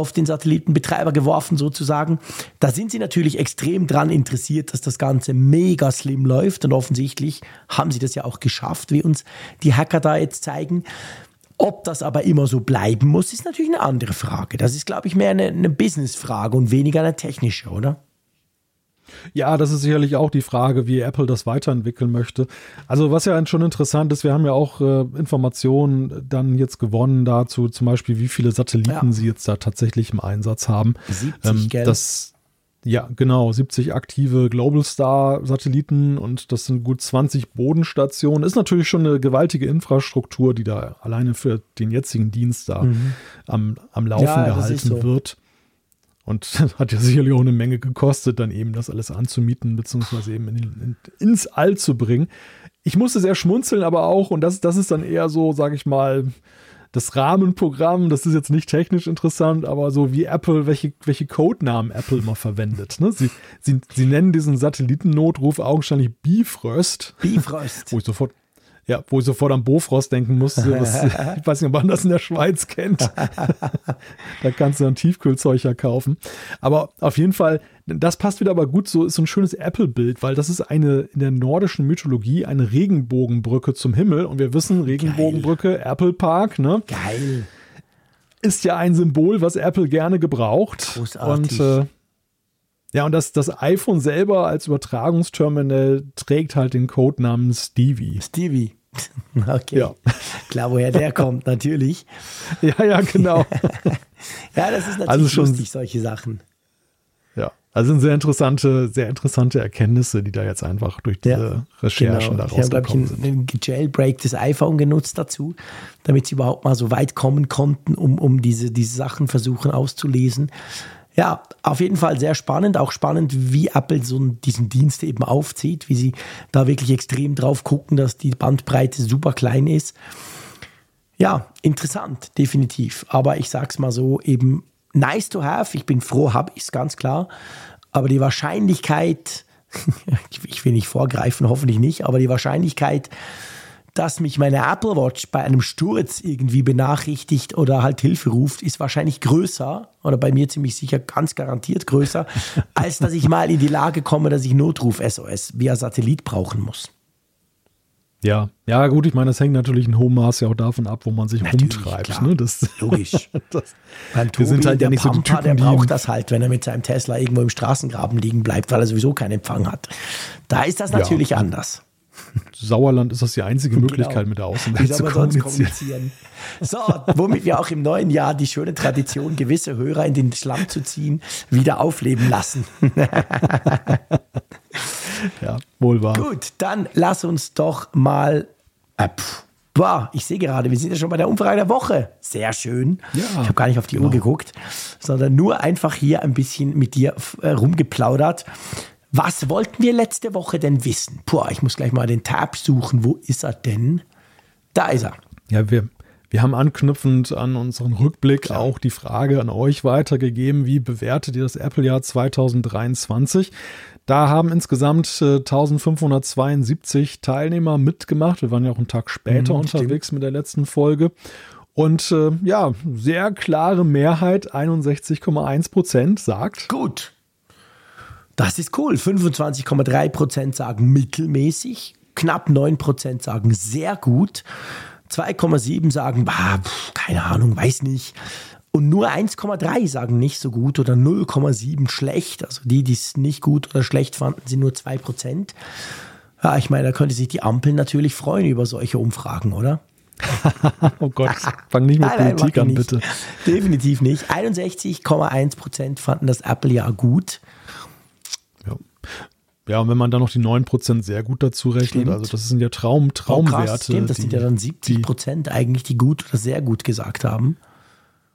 auf den Satellitenbetreiber geworfen sozusagen. Da sind sie natürlich extrem dran interessiert, dass das Ganze mega slim läuft und offensichtlich haben sie das ja auch geschafft, wie uns die Hacker da jetzt zeigen. Ob das aber immer so bleiben muss, ist natürlich eine andere Frage. Das ist, glaube ich, mehr eine, eine Business-Frage und weniger eine technische, oder? Ja, das ist sicherlich auch die Frage, wie Apple das weiterentwickeln möchte. Also was ja schon interessant ist, wir haben ja auch äh, Informationen dann jetzt gewonnen dazu, zum Beispiel, wie viele Satelliten ja. sie jetzt da tatsächlich im Einsatz haben. 70, ähm, gell? Das, ja, genau, 70 aktive Global Star Satelliten und das sind gut 20 Bodenstationen. Ist natürlich schon eine gewaltige Infrastruktur, die da alleine für den jetzigen Dienst da mhm. am, am Laufen ja, gehalten so. wird. Und (laughs) hat ja sicherlich auch eine Menge gekostet, dann eben das alles anzumieten, beziehungsweise eben in, in, ins All zu bringen. Ich musste sehr schmunzeln, aber auch, und das, das ist dann eher so, sage ich mal, das Rahmenprogramm, das ist jetzt nicht technisch interessant, aber so wie Apple, welche, welche Codenamen Apple immer verwendet. Ne? Sie, sie, sie nennen diesen Satellitennotruf augenscheinlich Bifrost. Bifrost. (laughs) Wo ich sofort, ja, wo ich sofort an Bofrost denken musste. Was, (laughs) (laughs) ich weiß nicht, ob man das in der Schweiz kennt. (laughs) da kannst du dann Tiefkühlzeug ja kaufen. Aber auf jeden Fall, das passt wieder aber gut, so ist so ein schönes Apple-Bild, weil das ist eine in der nordischen Mythologie eine Regenbogenbrücke zum Himmel. Und wir wissen, Regenbogenbrücke, Geil. Apple Park, ne? Geil. Ist ja ein Symbol, was Apple gerne gebraucht. Großartig. Und äh, ja, und das, das iPhone selber als Übertragungsterminal trägt halt den Codenamen Stevie. Stevie. (laughs) Okay. Ja. Klar, woher der kommt, natürlich. (laughs) Ja, ja, genau. (laughs) ja, das ist natürlich also schon, lustig, solche Sachen. Ja, also sind sehr interessante, sehr interessante Erkenntnisse, die da jetzt einfach durch diese ja, Recherchen genau. daraus kommen. Ich habe, glaube ich, einen Jailbreak iPhone genutzt dazu, damit sie überhaupt mal so weit kommen konnten, um, um diese, diese Sachen versuchen auszulesen. Ja, auf jeden Fall sehr spannend. Auch spannend, wie Apple so diesen Dienst eben aufzieht, wie sie da wirklich extrem drauf gucken, dass die Bandbreite super klein ist. Ja, interessant, definitiv. Aber ich sag's mal so, eben nice to have. Ich bin froh, habe ich es ganz klar. Aber die Wahrscheinlichkeit, (laughs) ich will nicht vorgreifen, hoffentlich nicht, aber die Wahrscheinlichkeit, dass mich meine Apple Watch bei einem Sturz irgendwie benachrichtigt oder halt Hilfe ruft, ist wahrscheinlich größer oder bei mir ziemlich sicher ganz garantiert größer, (laughs) als dass ich mal in die Lage komme, dass ich Notruf SOS via Satellit brauchen muss. Ja, ja, gut, ich meine, das hängt natürlich in hohem Maße auch davon ab, wo man sich natürlich, rumtreibt. Ne? Das, (laughs) Logisch. (laughs) das, Beim Tobi, wir sind halt ja nicht Pampa, so Typen, der braucht das halt, wenn er mit seinem Tesla irgendwo im Straßengraben liegen bleibt, weil er sowieso keinen Empfang hat. Da ist das natürlich ja. anders. Sauerland ist das die einzige genau. Möglichkeit, mit der Außenwelt zu kommunizieren. kommunizieren. So, womit wir auch im neuen Jahr die schöne Tradition, gewisse Hörer in den Schlamm zu ziehen, wieder aufleben lassen. (laughs) ja, wohl wahr. Gut, dann lass uns doch mal. Äh, Boah, ich sehe gerade, wir sind ja schon bei der Umfrage der Woche. Sehr schön. Ja, ich habe gar nicht auf die genau. Uhr geguckt, sondern nur einfach hier ein bisschen mit dir äh, rumgeplaudert. Was wollten wir letzte Woche denn wissen? Puh, ich muss gleich mal den Tab suchen. Wo ist er denn? Da ist er. Ja, wir, wir haben anknüpfend an unseren Rückblick Klar. auch die Frage an euch weitergegeben, wie bewertet ihr das Apple-Jahr 2023? Da haben insgesamt äh, 1572 Teilnehmer mitgemacht. Wir waren ja auch einen Tag später mhm, unterwegs stimmt. mit der letzten Folge. Und äh, ja, sehr klare Mehrheit, 61,1 Prozent sagt. Gut. Das ist cool. 25,3 Prozent sagen mittelmäßig, knapp 9 Prozent sagen sehr gut, 2,7 sagen, bah, pf, keine Ahnung, weiß nicht. Und nur 1,3 sagen nicht so gut oder 0,7 schlecht. Also die, die es nicht gut oder schlecht fanden, sind nur 2 Prozent. Ja, ich meine, da könnte sich die Ampel natürlich freuen über solche Umfragen, oder? (laughs) oh Gott, fang nicht mit nein, Politik nein, an, bitte. Definitiv nicht. 61,1 Prozent fanden das Apple-Jahr gut. Ja. Und wenn man dann noch die 9% sehr gut dazu rechnet, stimmt. also das sind ja Traum, Traumwerte. Oh, krass, stimmt, das die, sind ja dann 70 Prozent eigentlich, die gut oder sehr gut gesagt haben.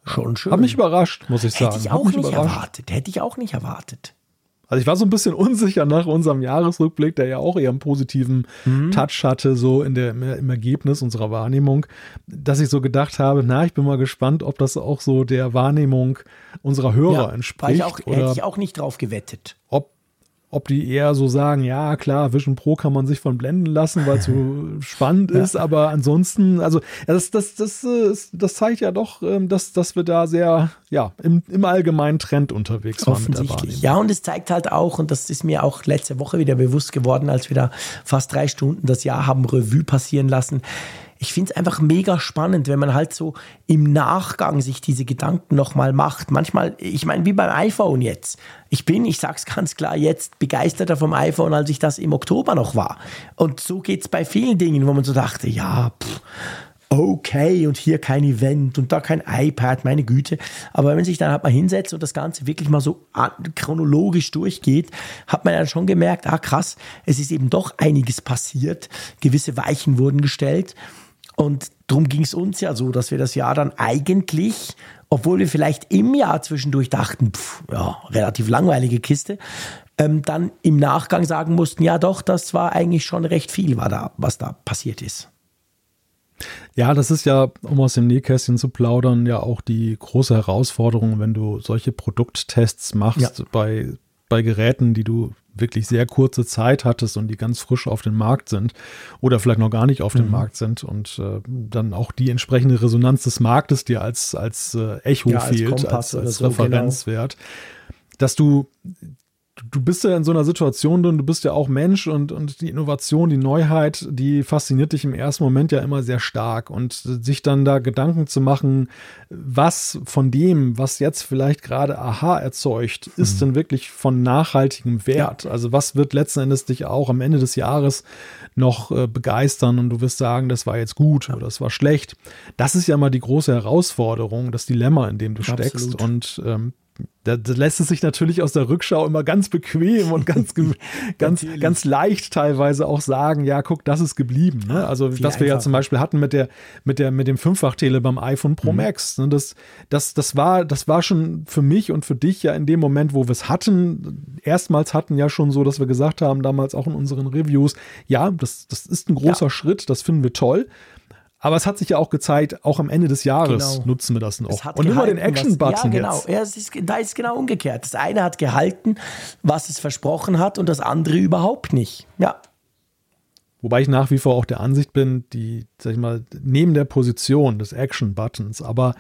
Schon schön. Hat mich überrascht, muss ich sagen. Hätte ich auch nicht überrascht. erwartet. Hätte ich auch nicht erwartet. Also ich war so ein bisschen (laughs) unsicher nach unserem Jahresrückblick, der ja auch eher einen positiven mhm. Touch hatte, so in der, im Ergebnis unserer Wahrnehmung, dass ich so gedacht habe, na, ich bin mal gespannt, ob das auch so der Wahrnehmung unserer Hörer ja, entspricht. War ich auch, hätte ich auch nicht drauf gewettet. Ob ob die eher so sagen, ja klar, Vision Pro kann man sich von blenden lassen, weil es (laughs) so spannend ja. ist, aber ansonsten, also das, das, das, das, das zeigt ja doch, ähm, dass, dass wir da sehr, ja, im, im allgemeinen Trend unterwegs waren. Offensichtlich. Ja, und es zeigt halt auch, und das ist mir auch letzte Woche wieder bewusst geworden, als wir da fast drei Stunden das Jahr haben Revue passieren lassen, ich finde es einfach mega spannend, wenn man halt so im Nachgang sich diese Gedanken nochmal macht. Manchmal, ich meine, wie beim iPhone jetzt. Ich bin, ich sag's ganz klar, jetzt begeisterter vom iPhone, als ich das im Oktober noch war. Und so geht's bei vielen Dingen, wo man so dachte, ja, pff, okay, und hier kein Event und da kein iPad, meine Güte. Aber wenn man sich dann halt mal hinsetzt und das Ganze wirklich mal so chronologisch durchgeht, hat man dann schon gemerkt, ah krass, es ist eben doch einiges passiert. Gewisse Weichen wurden gestellt. Und darum ging es uns ja so, dass wir das Jahr dann eigentlich, obwohl wir vielleicht im Jahr zwischendurch dachten, pff, ja, relativ langweilige Kiste, ähm, dann im Nachgang sagen mussten, ja doch, das war eigentlich schon recht viel, war da, was da passiert ist. Ja, das ist ja, um aus dem Nähkästchen zu plaudern, ja auch die große Herausforderung, wenn du solche Produkttests machst ja. bei, bei Geräten, die du wirklich sehr kurze Zeit hattest und die ganz frisch auf den Markt sind oder vielleicht noch gar nicht auf mhm. dem Markt sind und äh, dann auch die entsprechende Resonanz des Marktes dir als, als äh, Echo ja, fehlt, als, als, als so, genau. Referenzwert, genau. dass du du bist ja in so einer Situation drin, du bist ja auch Mensch und, und die Innovation, die Neuheit, die fasziniert dich im ersten Moment ja immer sehr stark. Und sich dann da Gedanken zu machen, was von dem, was jetzt vielleicht gerade Aha erzeugt, ist mhm. denn wirklich von nachhaltigem Wert? Ja. Also was wird letzten Endes dich auch am Ende des Jahres noch äh, begeistern und du wirst sagen, das war jetzt gut ja. oder das war schlecht. Das ist ja mal die große Herausforderung, das Dilemma, in dem du Absolut. steckst. Und ähm, da, lässt es sich natürlich aus der Rückschau immer ganz bequem und ganz, (laughs) (laughs) ganz, ganz leicht teilweise auch sagen, ja, guck, das ist geblieben. Ne? Also, Viel was wir ja zum Beispiel hatten mit der, mit der, mit dem Fünffach-Tele beim iPhone Pro mhm. Max. Ne? Das, das, das war, das war schon für mich und für dich ja in dem Moment, wo wir es hatten, erstmals hatten ja schon so, dass wir gesagt haben, damals auch in unseren Reviews, ja, das, das ist ein großer ja. Schritt, das finden wir toll. Aber es hat sich ja auch gezeigt, auch am Ende des Jahres genau. nutzen wir das noch. Und immer den Action-Button ja, genau. jetzt. Ja, es ist, da ist genau umgekehrt. Das eine hat gehalten, was es versprochen hat, und das andere überhaupt nicht. Ja. Wobei ich nach wie vor auch der Ansicht bin, die, sag ich mal, neben der Position des Action-Buttons, aber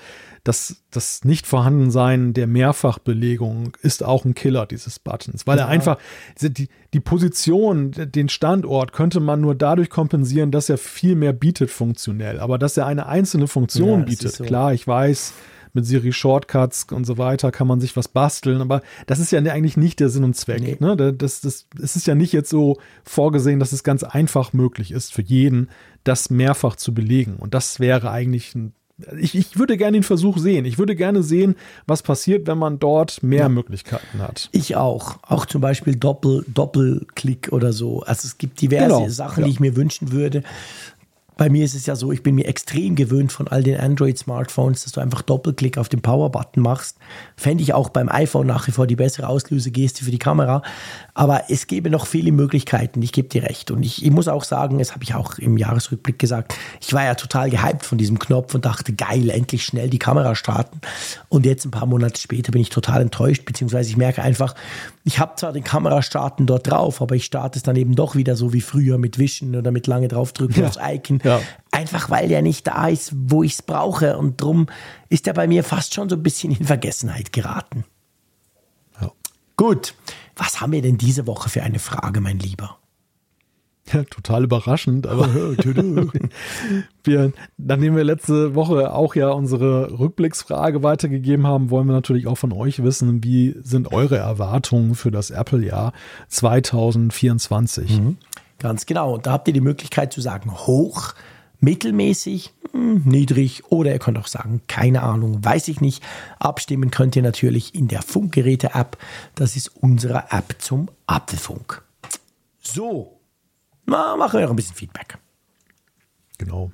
das, das Nicht-Vorhandensein der Mehrfachbelegung ist auch ein Killer dieses Buttons, weil ja. er einfach, die, die Position, den Standort könnte man nur dadurch kompensieren, dass er viel mehr bietet funktionell, aber dass er eine einzelne Funktion ja, bietet. So. Klar, ich weiß, mit Siri Shortcuts und so weiter kann man sich was basteln, aber das ist ja eigentlich nicht der Sinn und Zweck. Nee. Ne? Das, das, es ist ja nicht jetzt so vorgesehen, dass es ganz einfach möglich ist für jeden, das mehrfach zu belegen. Und das wäre eigentlich ein ich, ich, würde gerne den Versuch sehen. Ich würde gerne sehen, was passiert, wenn man dort mehr ja. Möglichkeiten hat. Ich auch. Auch zum Beispiel Doppel, Doppelklick oder so. Also es gibt diverse genau. Sachen, ja. die ich mir wünschen würde. Bei mir ist es ja so, ich bin mir extrem gewöhnt von all den Android-Smartphones, dass du einfach Doppelklick auf den Power-Button machst. Fände ich auch beim iPhone nach wie vor die bessere Auslösegeste für die Kamera. Aber es gäbe noch viele Möglichkeiten, ich gebe dir recht. Und ich, ich muss auch sagen, das habe ich auch im Jahresrückblick gesagt, ich war ja total gehypt von diesem Knopf und dachte, geil, endlich schnell die Kamera starten. Und jetzt ein paar Monate später bin ich total enttäuscht, beziehungsweise ich merke einfach, ich habe zwar den Kamerastarten dort drauf, aber ich starte es dann eben doch wieder so wie früher mit Wischen oder mit lange draufdrücken ja. aufs Icon. Ja. Einfach weil der nicht da ist, wo ich es brauche. Und drum ist er bei mir fast schon so ein bisschen in Vergessenheit geraten. Ja. Gut, was haben wir denn diese Woche für eine Frage, mein Lieber? Ja, total überraschend, aber (laughs) wir, nachdem wir letzte Woche auch ja unsere Rückblicksfrage weitergegeben haben, wollen wir natürlich auch von euch wissen, wie sind eure Erwartungen für das Apple-Jahr 2024? Mhm. Ganz genau. Und da habt ihr die Möglichkeit zu sagen, hoch, mittelmäßig, hm, niedrig oder ihr könnt auch sagen, keine Ahnung, weiß ich nicht. Abstimmen könnt ihr natürlich in der Funkgeräte-App. Das ist unsere App zum Apfelfunk. So, na, machen wir noch ein bisschen Feedback. Genau.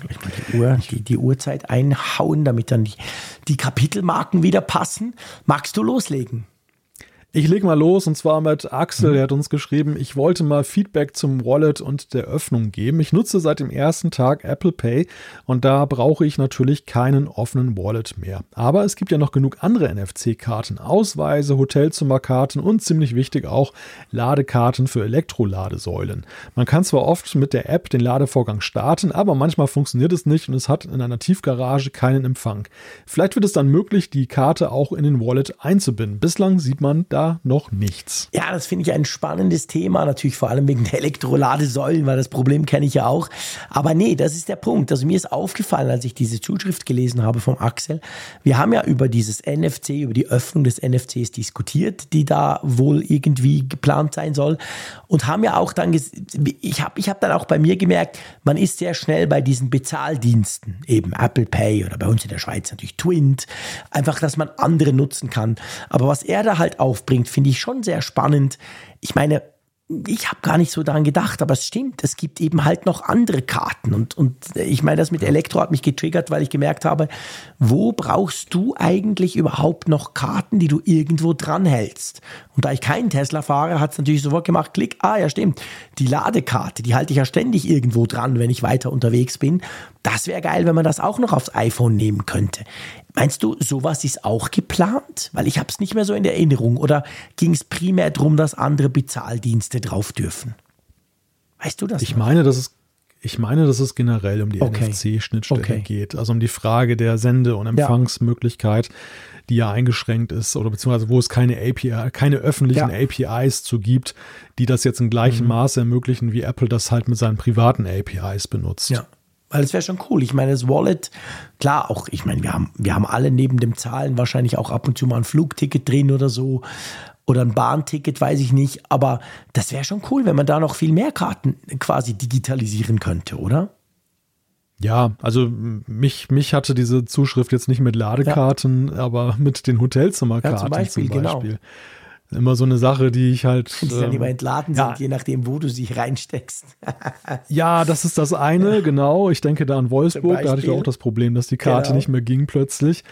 Gleich mal die, Uhr, die, die Uhrzeit einhauen, damit dann die, die Kapitelmarken wieder passen. Magst du loslegen? Ich lege mal los und zwar mit Axel, der hat uns geschrieben, ich wollte mal Feedback zum Wallet und der Öffnung geben. Ich nutze seit dem ersten Tag Apple Pay und da brauche ich natürlich keinen offenen Wallet mehr. Aber es gibt ja noch genug andere NFC-Karten, Ausweise, Hotelzimmerkarten und ziemlich wichtig auch Ladekarten für Elektroladesäulen. Man kann zwar oft mit der App den Ladevorgang starten, aber manchmal funktioniert es nicht und es hat in einer Tiefgarage keinen Empfang. Vielleicht wird es dann möglich, die Karte auch in den Wallet einzubinden. Bislang sieht man da noch nichts. Ja, das finde ich ein spannendes Thema, natürlich vor allem wegen der Elektroladesäulen, weil das Problem kenne ich ja auch. Aber nee, das ist der Punkt. Also mir ist aufgefallen, als ich diese Zuschrift gelesen habe vom Axel, wir haben ja über dieses NFC, über die Öffnung des NFCs diskutiert, die da wohl irgendwie geplant sein soll und haben ja auch dann, ich habe ich hab dann auch bei mir gemerkt, man ist sehr schnell bei diesen Bezahldiensten, eben Apple Pay oder bei uns in der Schweiz natürlich Twint, einfach, dass man andere nutzen kann. Aber was er da halt aufbringt, bringt, finde ich schon sehr spannend. Ich meine, ich habe gar nicht so daran gedacht, aber es stimmt, es gibt eben halt noch andere Karten. Und, und ich meine, das mit Elektro hat mich getriggert, weil ich gemerkt habe, wo brauchst du eigentlich überhaupt noch Karten, die du irgendwo dranhältst? Und da ich keinen Tesla fahre, hat es natürlich sofort gemacht, klick, ah ja stimmt, die Ladekarte, die halte ich ja ständig irgendwo dran, wenn ich weiter unterwegs bin. Das wäre geil, wenn man das auch noch aufs iPhone nehmen könnte. Meinst du, sowas ist auch geplant? Weil ich habe es nicht mehr so in Erinnerung. Oder ging es primär darum, dass andere Bezahldienste drauf dürfen? Weißt du das? Ich noch? meine, dass es ich meine, dass es generell um die okay. NFC-Schnittstelle okay. geht, also um die Frage der Sende- und Empfangsmöglichkeit, die ja eingeschränkt ist oder beziehungsweise wo es keine API, keine öffentlichen ja. APIs zu gibt, die das jetzt in gleichem mhm. Maße ermöglichen, wie Apple das halt mit seinen privaten APIs benutzt. Ja. Weil es wäre schon cool. Ich meine, das Wallet, klar, auch, ich meine, wir haben, wir haben alle neben dem Zahlen wahrscheinlich auch ab und zu mal ein Flugticket drin oder so. Oder ein Bahnticket, weiß ich nicht. Aber das wäre schon cool, wenn man da noch viel mehr Karten quasi digitalisieren könnte, oder? Ja, also mich, mich hatte diese Zuschrift jetzt nicht mit Ladekarten, ja. aber mit den Hotelzimmerkarten ja, zum Beispiel. Zum Beispiel. Genau immer so eine Sache, die ich halt. Die dann ähm, immer entladen ja. sind, je nachdem, wo du sie reinsteckst. (laughs) ja, das ist das eine, genau. Ich denke da an Wolfsburg, da hatte ich auch das Problem, dass die Karte genau. nicht mehr ging plötzlich.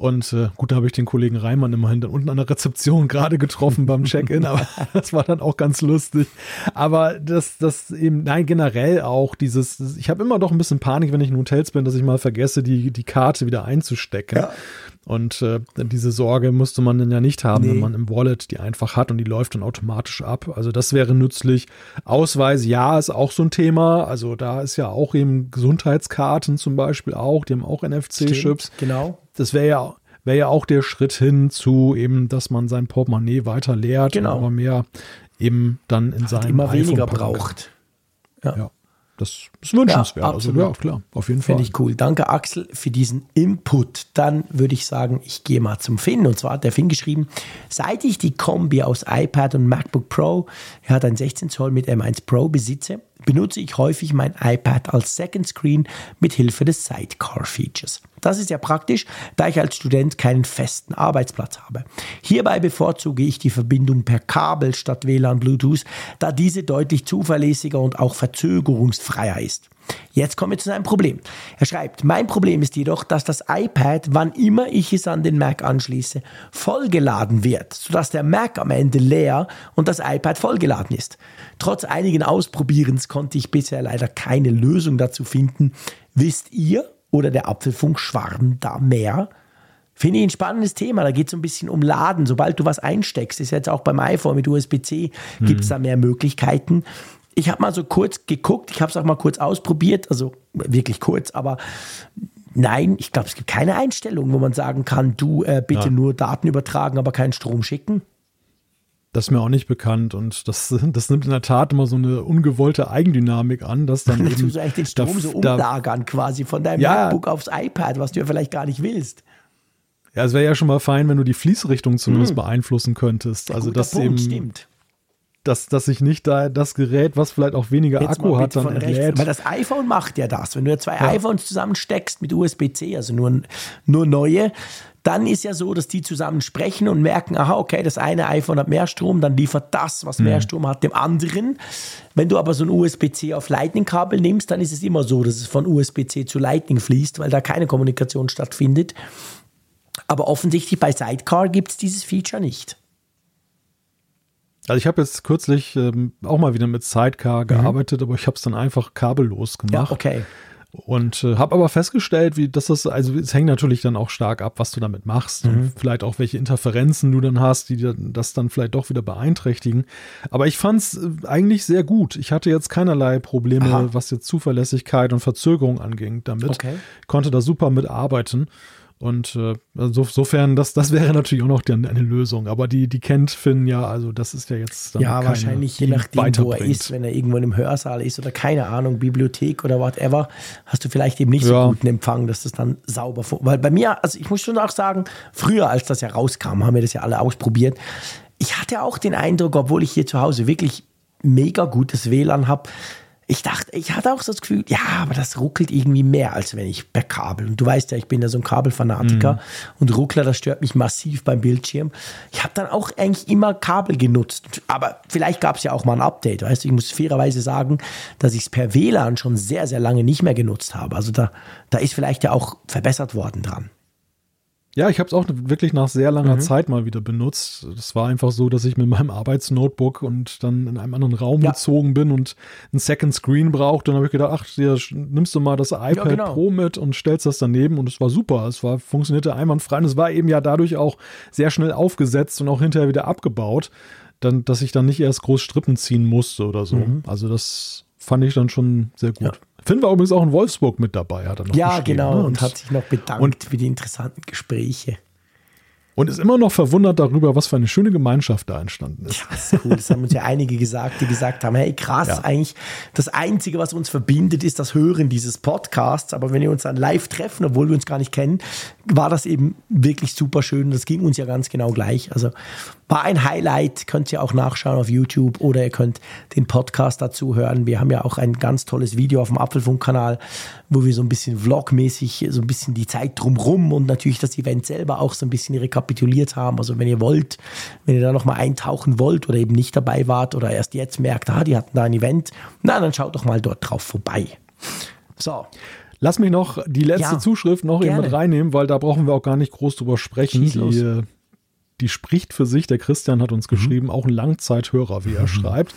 Und äh, gut, da habe ich den Kollegen Reimann immerhin dann unten an der Rezeption gerade getroffen beim Check-in, aber (laughs) das war dann auch ganz lustig. Aber das, das eben, nein, generell auch dieses, ich habe immer doch ein bisschen Panik, wenn ich in Hotels bin, dass ich mal vergesse, die, die Karte wieder einzustecken. Ja. Und äh, diese Sorge musste man dann ja nicht haben, nee. wenn man im Wallet die einfach hat und die läuft dann automatisch ab. Also das wäre nützlich. Ausweis, ja, ist auch so ein Thema. Also da ist ja auch eben Gesundheitskarten zum Beispiel auch, die haben auch NFC-Chips. Genau. Das wäre ja wäre ja auch der Schritt hin zu eben, dass man sein Portemonnaie weiter leert genau. und aber mehr eben dann in seinem immer weniger braucht. Ja. ja. Das ist wünschenswert. Ja, also, ja, klar, auf jeden Fall. Finde ich cool. Danke, Axel, für diesen Input. Dann würde ich sagen, ich gehe mal zum Finn. Und zwar hat der Finn geschrieben, seit ich die Kombi aus iPad und MacBook Pro, er hat ein 16 Zoll mit M1 Pro besitze, benutze ich häufig mein iPad als Second Screen mit Hilfe des Sidecar-Features. Das ist ja praktisch, da ich als Student keinen festen Arbeitsplatz habe. Hierbei bevorzuge ich die Verbindung per Kabel statt WLAN Bluetooth, da diese deutlich zuverlässiger und auch verzögerungsfreier ist. Jetzt kommen wir zu seinem Problem. Er schreibt, mein Problem ist jedoch, dass das iPad, wann immer ich es an den Mac anschließe, vollgeladen wird, sodass der Mac am Ende leer und das iPad vollgeladen ist. Trotz einigen Ausprobierens konnte ich bisher leider keine Lösung dazu finden. Wisst ihr oder der Apfelfunk Schwarm da mehr? Finde ich ein spannendes Thema. Da geht es so ein bisschen um Laden. Sobald du was einsteckst, ist jetzt auch beim iPhone mit USB-C, gibt es mhm. da mehr Möglichkeiten ich habe mal so kurz geguckt, ich habe es auch mal kurz ausprobiert, also wirklich kurz, aber nein, ich glaube, es gibt keine Einstellung, wo man sagen kann, du äh, bitte ja. nur Daten übertragen, aber keinen Strom schicken. Das ist mir auch nicht bekannt und das, (laughs) das nimmt in der Tat immer so eine ungewollte Eigendynamik an, dass dann (laughs) eben. Du eigentlich den Strom da, so umlagern quasi von deinem ja, MacBook aufs iPad, was du ja vielleicht gar nicht willst. Ja, es wäre ja schon mal fein, wenn du die Fließrichtung zumindest hm. beeinflussen könntest. Also das eben. Stimmt. Dass, dass sich nicht da das Gerät, was vielleicht auch weniger Jetzt Akku hat, dann lädt. Weil das iPhone macht ja das. Wenn du ja zwei ja. iPhones zusammensteckst mit USB-C, also nur, nur neue, dann ist ja so, dass die zusammen sprechen und merken, aha, okay, das eine iPhone hat mehr Strom, dann liefert das, was mehr mhm. Strom hat, dem anderen. Wenn du aber so ein USB-C auf Lightning-Kabel nimmst, dann ist es immer so, dass es von USB-C zu Lightning fließt, weil da keine Kommunikation stattfindet. Aber offensichtlich bei Sidecar gibt es dieses Feature nicht. Also ich habe jetzt kürzlich ähm, auch mal wieder mit Sidecar mhm. gearbeitet, aber ich habe es dann einfach kabellos gemacht. Ja, okay. Und äh, habe aber festgestellt, wie dass das, also es hängt natürlich dann auch stark ab, was du damit machst mhm. und vielleicht auch welche Interferenzen du dann hast, die das dann vielleicht doch wieder beeinträchtigen. Aber ich fand es äh, eigentlich sehr gut. Ich hatte jetzt keinerlei Probleme, Aha. was jetzt Zuverlässigkeit und Verzögerung anging damit. Okay. Konnte da super mitarbeiten. Und äh, also insofern, das, das wäre natürlich auch noch die, eine Lösung. Aber die, die kennt Finn ja, also das ist ja jetzt dann Ja, keine, wahrscheinlich je nachdem, wo er ist, wenn er irgendwo in einem Hörsaal ist oder keine Ahnung, Bibliothek oder whatever, hast du vielleicht eben nicht so ja. guten Empfang, dass das dann sauber Weil bei mir, also ich muss schon auch sagen, früher, als das ja rauskam, haben wir das ja alle ausprobiert. Ich hatte auch den Eindruck, obwohl ich hier zu Hause wirklich mega gutes WLAN habe, ich dachte, ich hatte auch so das Gefühl, ja, aber das ruckelt irgendwie mehr, als wenn ich per Kabel. Und du weißt ja, ich bin ja so ein Kabelfanatiker mhm. und Ruckler, das stört mich massiv beim Bildschirm. Ich habe dann auch eigentlich immer Kabel genutzt. Aber vielleicht gab es ja auch mal ein Update. Weißt du, ich muss fairerweise sagen, dass ich es per WLAN schon sehr, sehr lange nicht mehr genutzt habe. Also da, da ist vielleicht ja auch verbessert worden dran. Ja, ich habe es auch wirklich nach sehr langer mhm. Zeit mal wieder benutzt. Das war einfach so, dass ich mit meinem Arbeitsnotebook und dann in einem anderen Raum ja. gezogen bin und ein Second Screen brauchte. Und dann habe ich gedacht, ach, hier nimmst du mal das iPad ja, genau. Pro mit und stellst das daneben und es war super. Es war funktionierte einwandfrei und es war eben ja dadurch auch sehr schnell aufgesetzt und auch hinterher wieder abgebaut, dann, dass ich dann nicht erst groß Strippen ziehen musste oder so. Mhm. Also das fand ich dann schon sehr gut. Ja. Finn war übrigens auch in Wolfsburg mit dabei, hat er noch Ja, genau, ne? und, und, hat sich noch bedankt und, für die interessanten Gespräche. Und ist immer noch verwundert darüber, was für eine schöne Gemeinschaft da entstanden ist. Ja, das ist cool. Das haben uns ja einige gesagt, die gesagt haben, hey krass, ja. eigentlich das Einzige, was uns verbindet, ist das Hören dieses Podcasts. Aber wenn wir uns dann live treffen, obwohl wir uns gar nicht kennen, war das eben wirklich super schön. Das ging uns ja ganz genau gleich. Also war ein Highlight. Könnt ihr auch nachschauen auf YouTube oder ihr könnt den Podcast dazu hören. Wir haben ja auch ein ganz tolles Video auf dem Apfelfunk-Kanal, wo wir so ein bisschen vlogmäßig, so ein bisschen die Zeit drumrum und natürlich das Event selber auch so ein bisschen rekapituliert haben. Also wenn ihr wollt, wenn ihr da nochmal eintauchen wollt oder eben nicht dabei wart oder erst jetzt merkt, ah, die hatten da ein Event, na, dann schaut doch mal dort drauf vorbei. So. Lass mich noch die letzte ja, Zuschrift noch eben mit reinnehmen, weil da brauchen wir auch gar nicht groß drüber sprechen. Die, äh, die spricht für sich. Der Christian hat uns mhm. geschrieben, auch ein Langzeithörer, wie er mhm. schreibt.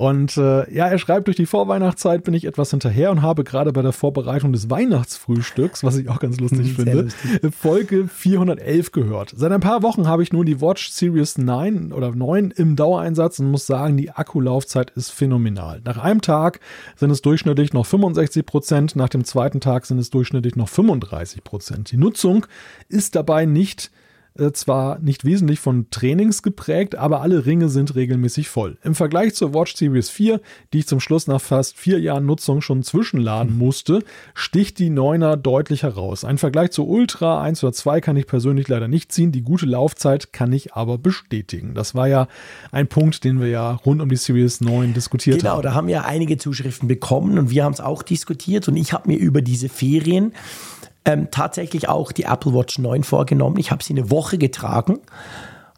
Und äh, ja, er schreibt, durch die Vorweihnachtszeit bin ich etwas hinterher und habe gerade bei der Vorbereitung des Weihnachtsfrühstücks, was ich auch ganz lustig mhm, finde, lustig. Folge 411 gehört. Seit ein paar Wochen habe ich nun die Watch Series 9 oder 9 im Dauereinsatz und muss sagen, die Akkulaufzeit ist phänomenal. Nach einem Tag sind es durchschnittlich noch 65 Prozent, nach dem zweiten Tag sind es durchschnittlich noch 35 Prozent. Die Nutzung ist dabei nicht äh, zwar nicht wesentlich von Trainings geprägt, aber alle Ringe sind regelmäßig voll. Im Vergleich zur Watch Series 4, die ich zum Schluss nach fast vier Jahren Nutzung schon zwischenladen musste, sticht die 9er deutlich heraus. Ein Vergleich zur Ultra 1 oder 2 kann ich persönlich leider nicht ziehen, die gute Laufzeit kann ich aber bestätigen. Das war ja ein Punkt, den wir ja rund um die Series 9 diskutiert genau, haben. Genau, da haben wir einige Zuschriften bekommen und wir haben es auch diskutiert und ich habe mir über diese Ferien ähm, tatsächlich auch die Apple Watch 9 vorgenommen. Ich habe sie eine Woche getragen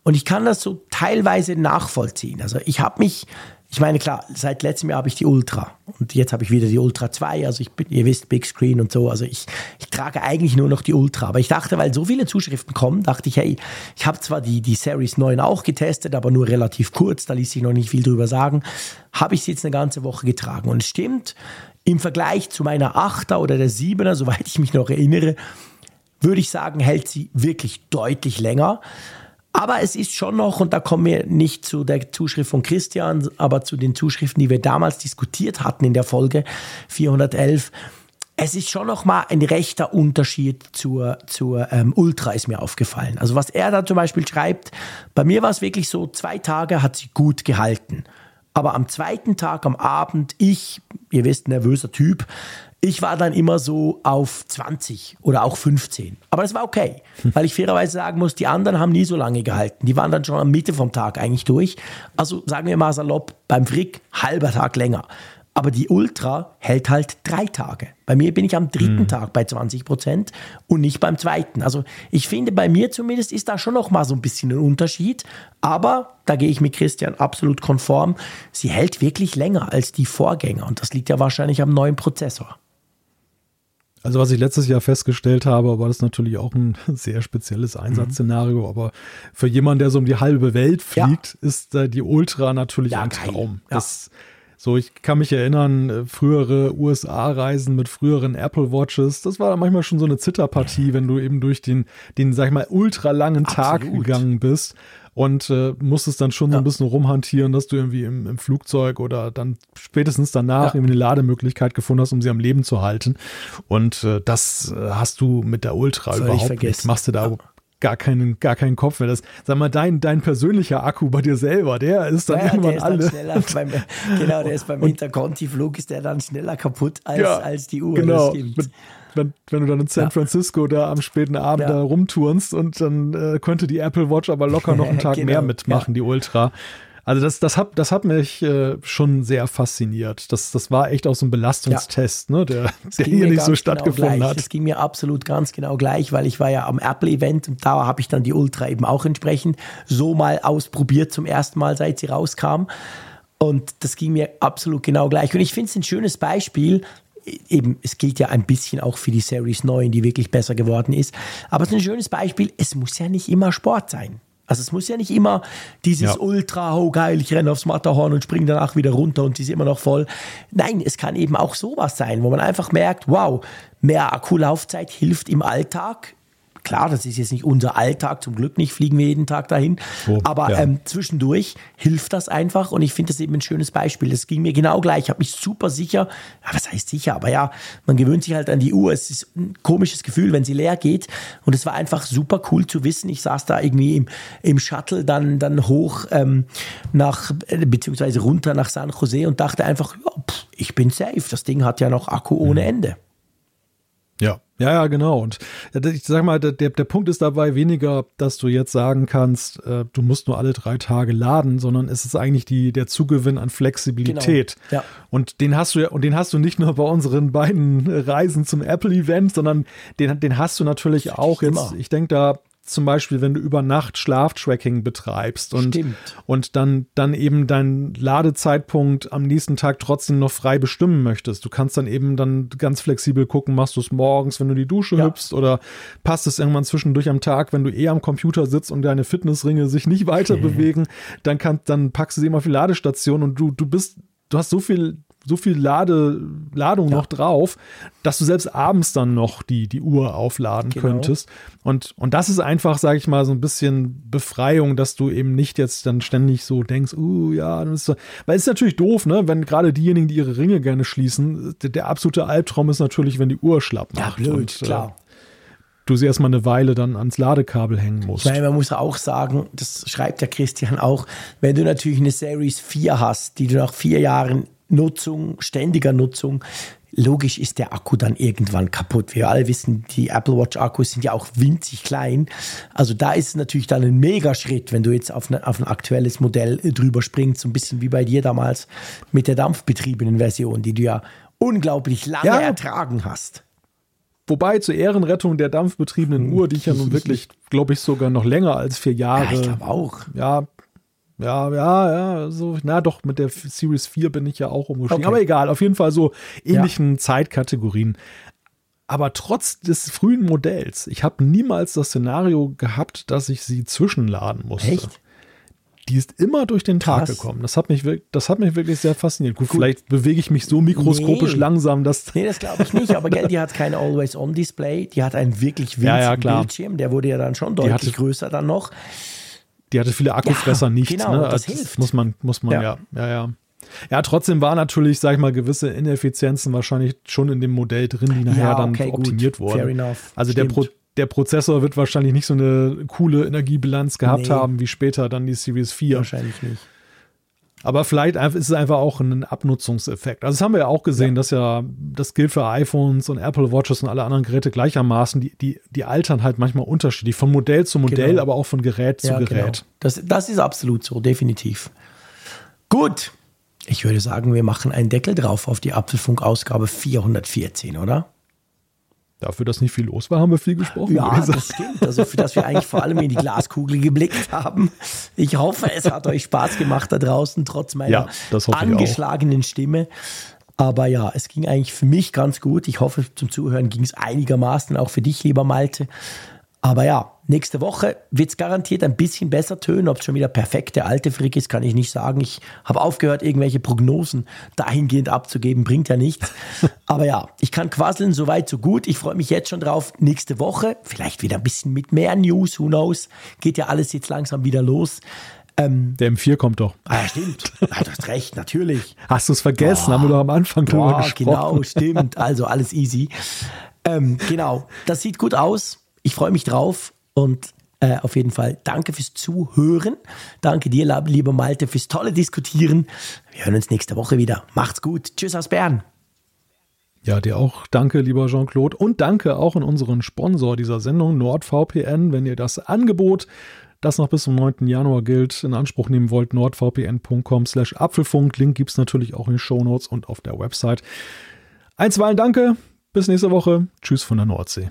und ich kann das so teilweise nachvollziehen. Also ich habe mich, ich meine klar, seit letztem Jahr habe ich die Ultra und jetzt habe ich wieder die Ultra 2. Also ich bin, ihr wisst, Big Screen und so. Also ich, ich trage eigentlich nur noch die Ultra. Aber ich dachte, weil so viele Zuschriften kommen, dachte ich, hey, ich habe zwar die, die Series 9 auch getestet, aber nur relativ kurz, da ließ sich noch nicht viel drüber sagen, habe ich sie jetzt eine ganze Woche getragen. Und es stimmt, im Vergleich zu meiner Achter oder der Siebener, soweit ich mich noch erinnere, würde ich sagen, hält sie wirklich deutlich länger. Aber es ist schon noch, und da kommen wir nicht zu der Zuschrift von Christian, aber zu den Zuschriften, die wir damals diskutiert hatten in der Folge 411, es ist schon noch mal ein rechter Unterschied zur, zur ähm, Ultra ist mir aufgefallen. Also was er da zum Beispiel schreibt, bei mir war es wirklich so, zwei Tage hat sie gut gehalten. Aber am zweiten Tag, am Abend, ich, ihr wisst, nervöser Typ, ich war dann immer so auf 20 oder auch 15. Aber das war okay, weil ich fairerweise sagen muss, die anderen haben nie so lange gehalten. Die waren dann schon am Mitte vom Tag eigentlich durch. Also sagen wir mal salopp, beim Frick halber Tag länger. Aber die Ultra hält halt drei Tage. Bei mir bin ich am dritten mhm. Tag bei 20 Prozent und nicht beim zweiten. Also ich finde, bei mir zumindest ist da schon noch mal so ein bisschen ein Unterschied. Aber da gehe ich mit Christian absolut konform. Sie hält wirklich länger als die Vorgänger. Und das liegt ja wahrscheinlich am neuen Prozessor. Also was ich letztes Jahr festgestellt habe, war das natürlich auch ein (laughs) sehr spezielles Einsatzszenario, mhm. aber für jemanden, der so um die halbe Welt fliegt, ja. ist äh, die Ultra natürlich ja, ein Traum. Ja. Das so, ich kann mich erinnern, äh, frühere USA-Reisen mit früheren Apple Watches, das war manchmal schon so eine Zitterpartie, wenn du eben durch den, den, sag ich mal, ultra langen Tag gegangen bist und äh, musstest dann schon ja. so ein bisschen rumhantieren, dass du irgendwie im, im Flugzeug oder dann spätestens danach ja. irgendwie eine Lademöglichkeit gefunden hast, um sie am Leben zu halten. Und äh, das äh, hast du mit der Ultra Soll überhaupt nicht. Machst du da ja gar keinen, gar keinen Kopf mehr. Das, sag mal, dein, dein persönlicher Akku bei dir selber, der ist dann ja, irgendwann der ist alle. Dann (laughs) beim, genau, der ist beim Interconti-Flug ist der dann schneller kaputt als, ja, als die Uhr. Genau. Wenn, wenn, du dann in San ja. Francisco da am späten Abend ja. da rumturnst und dann äh, könnte die Apple Watch aber locker noch einen (laughs) Tag genau. mehr mitmachen, die Ultra. Also das, das, hat, das hat mich äh, schon sehr fasziniert. Das, das war echt auch so ein Belastungstest, ja. ne, der, der hier nicht so genau stattgefunden genau hat. Es ging mir absolut ganz genau gleich, weil ich war ja am Apple-Event und da habe ich dann die Ultra eben auch entsprechend so mal ausprobiert zum ersten Mal, seit sie rauskam. Und das ging mir absolut genau gleich. Und ich finde es ein schönes Beispiel, eben, es gilt ja ein bisschen auch für die Series 9, die wirklich besser geworden ist. Aber es ist ein schönes Beispiel, es muss ja nicht immer Sport sein. Also es muss ja nicht immer dieses ja. Ultra, oh geil, ich renne aufs Matterhorn und springe danach wieder runter und die ist immer noch voll. Nein, es kann eben auch sowas sein, wo man einfach merkt, wow, mehr Akkulaufzeit hilft im Alltag Klar, das ist jetzt nicht unser Alltag, zum Glück nicht, fliegen wir jeden Tag dahin. Oh, aber ja. ähm, zwischendurch hilft das einfach und ich finde das eben ein schönes Beispiel. Das ging mir genau gleich. Ich habe mich super sicher, ja, was heißt sicher, aber ja, man gewöhnt sich halt an die Uhr. Es ist ein komisches Gefühl, wenn sie leer geht. Und es war einfach super cool zu wissen. Ich saß da irgendwie im, im Shuttle dann, dann hoch ähm, nach, äh, beziehungsweise runter nach San Jose und dachte einfach, ja, pff, ich bin safe. Das Ding hat ja noch Akku ohne mhm. Ende. Ja, ja, ja, genau. Und ich sag mal, der, der Punkt ist dabei weniger, dass du jetzt sagen kannst, äh, du musst nur alle drei Tage laden, sondern es ist eigentlich die, der Zugewinn an Flexibilität. Genau. Ja. Und den hast du ja, und den hast du nicht nur bei unseren beiden Reisen zum Apple-Event, sondern den, den hast du natürlich auch jetzt, immer. ich denke da zum Beispiel, wenn du über Nacht Schlaftracking betreibst und, und dann, dann eben deinen Ladezeitpunkt am nächsten Tag trotzdem noch frei bestimmen möchtest. Du kannst dann eben dann ganz flexibel gucken, machst du es morgens, wenn du die Dusche ja. hüpfst oder passt es irgendwann zwischendurch am Tag, wenn du eh am Computer sitzt und deine Fitnessringe sich nicht weiter (laughs) bewegen, dann kannst, dann packst du sie immer auf die Ladestation und du, du bist, du hast so viel so viel Lade, Ladung ja. noch drauf, dass du selbst abends dann noch die, die Uhr aufladen genau. könntest. Und, und das ist einfach, sage ich mal, so ein bisschen Befreiung, dass du eben nicht jetzt dann ständig so denkst, uh, ja, dann ist so, weil es ist natürlich doof, ne, wenn gerade diejenigen, die ihre Ringe gerne schließen, der, der absolute Albtraum ist natürlich, wenn die Uhr schlapp macht. Ja, blöd, und, äh, klar. Äh, du sie erstmal eine Weile dann ans Ladekabel hängen musst. Weil man muss auch sagen, das schreibt der Christian auch, wenn du natürlich eine Series 4 hast, die du nach vier Jahren Nutzung, ständiger Nutzung, logisch ist der Akku dann irgendwann kaputt. Wir alle wissen, die Apple Watch Akkus sind ja auch winzig klein. Also da ist es natürlich dann ein Megaschritt, wenn du jetzt auf, eine, auf ein aktuelles Modell drüber springst, so ein bisschen wie bei dir damals mit der dampfbetriebenen Version, die du ja unglaublich lange ja. ertragen hast. Wobei zur Ehrenrettung der dampfbetriebenen Uhr, die ich ja nun wirklich, glaube ich, sogar noch länger als vier Jahre. Ja, ich glaube auch. Ja, ja, ja, ja, so, na doch, mit der Series 4 bin ich ja auch umgestiegen. Okay. Aber egal, auf jeden Fall so ähnlichen ja. Zeitkategorien. Aber trotz des frühen Modells, ich habe niemals das Szenario gehabt, dass ich sie zwischenladen musste. Echt? Die ist immer durch den Tag Krass. gekommen. Das hat, mich, das hat mich wirklich sehr fasziniert. Gut, Gut. vielleicht bewege ich mich so mikroskopisch nee. langsam, dass. (laughs) Nee, das glaube ich nicht. Aber gell, die hat kein Always-On-Display. Die hat einen wirklich winzigen ja, ja, Bildschirm. Der wurde ja dann schon deutlich größer dann noch. Die hatte viele Akkufresser Ja, nicht. genau, ne? das Also hilft. Muss man, muss man, Ja. ja, ja, ja. Ja, trotzdem war natürlich, sag ich mal, gewisse Ineffizienzen wahrscheinlich schon in dem Modell drin, die nachher Ja, dann okay, gut. optimiert wurden. Also der. Pro der Prozessor wird wahrscheinlich nicht so eine coole Energiebilanz gehabt Nee. haben wie später dann die Series 4. Wahrscheinlich nicht. Aber vielleicht ist es einfach auch ein Abnutzungseffekt. Also das haben wir ja auch gesehen, dass ja, das gilt für iPhones und Apple Watches und alle anderen Geräte gleichermaßen. Die, die, die altern halt manchmal unterschiedlich, von Modell zu Modell, Genau. aber auch von Gerät zu Ja, genau. Gerät. Das, das ist absolut so, definitiv. Gut. Ich würde sagen, wir machen einen Deckel drauf auf die Apfelfunk-Ausgabe 414, oder? Dafür, dass nicht viel los war, haben wir viel gesprochen. Ja, das stimmt. Also für das wir eigentlich vor allem in die Glaskugel geblickt haben. Ich hoffe, es hat euch Spaß gemacht da draußen, trotz meiner Ja, angeschlagenen Stimme. Aber ja, es ging eigentlich für mich ganz gut. Ich hoffe, zum Zuhören ging es einigermaßen, auch für dich, lieber Malte. Aber ja, nächste Woche wird es garantiert ein bisschen besser tönen. Ob es schon wieder perfekte alte Frick ist, kann ich nicht sagen. Ich habe aufgehört, irgendwelche Prognosen dahingehend abzugeben. Bringt ja nichts. (laughs) Aber ja, ich kann quasseln, so weit, so gut. Ich freue mich jetzt schon drauf. Nächste Woche, vielleicht wieder ein bisschen mit mehr News, who knows. Geht ja alles jetzt langsam wieder los. Der M4 kommt doch. Ah, ja, stimmt. Ah, du hast recht, natürlich. Hast du es vergessen? haben wir doch am Anfang drüber Boah, gesprochen. genau, stimmt. Also alles easy. Ähm, genau, das sieht gut aus. Ich freue mich drauf und äh, auf jeden Fall danke fürs Zuhören. Danke dir, lieber Malte, fürs tolle Diskutieren. Wir hören uns nächste Woche wieder. Macht's gut. Tschüss aus Bern. Ja, dir auch danke, lieber Jean-Claude. Und danke auch an unseren Sponsor dieser Sendung, NordVPN. Wenn ihr das Angebot, das noch bis zum 9. Januar gilt, in Anspruch nehmen wollt, nordvpn.com slash Apfelfunk. Link gibt's natürlich auch in den Shownotes und auf der Website. Einstweilen danke. Bis nächste Woche. Tschüss von der Nordsee.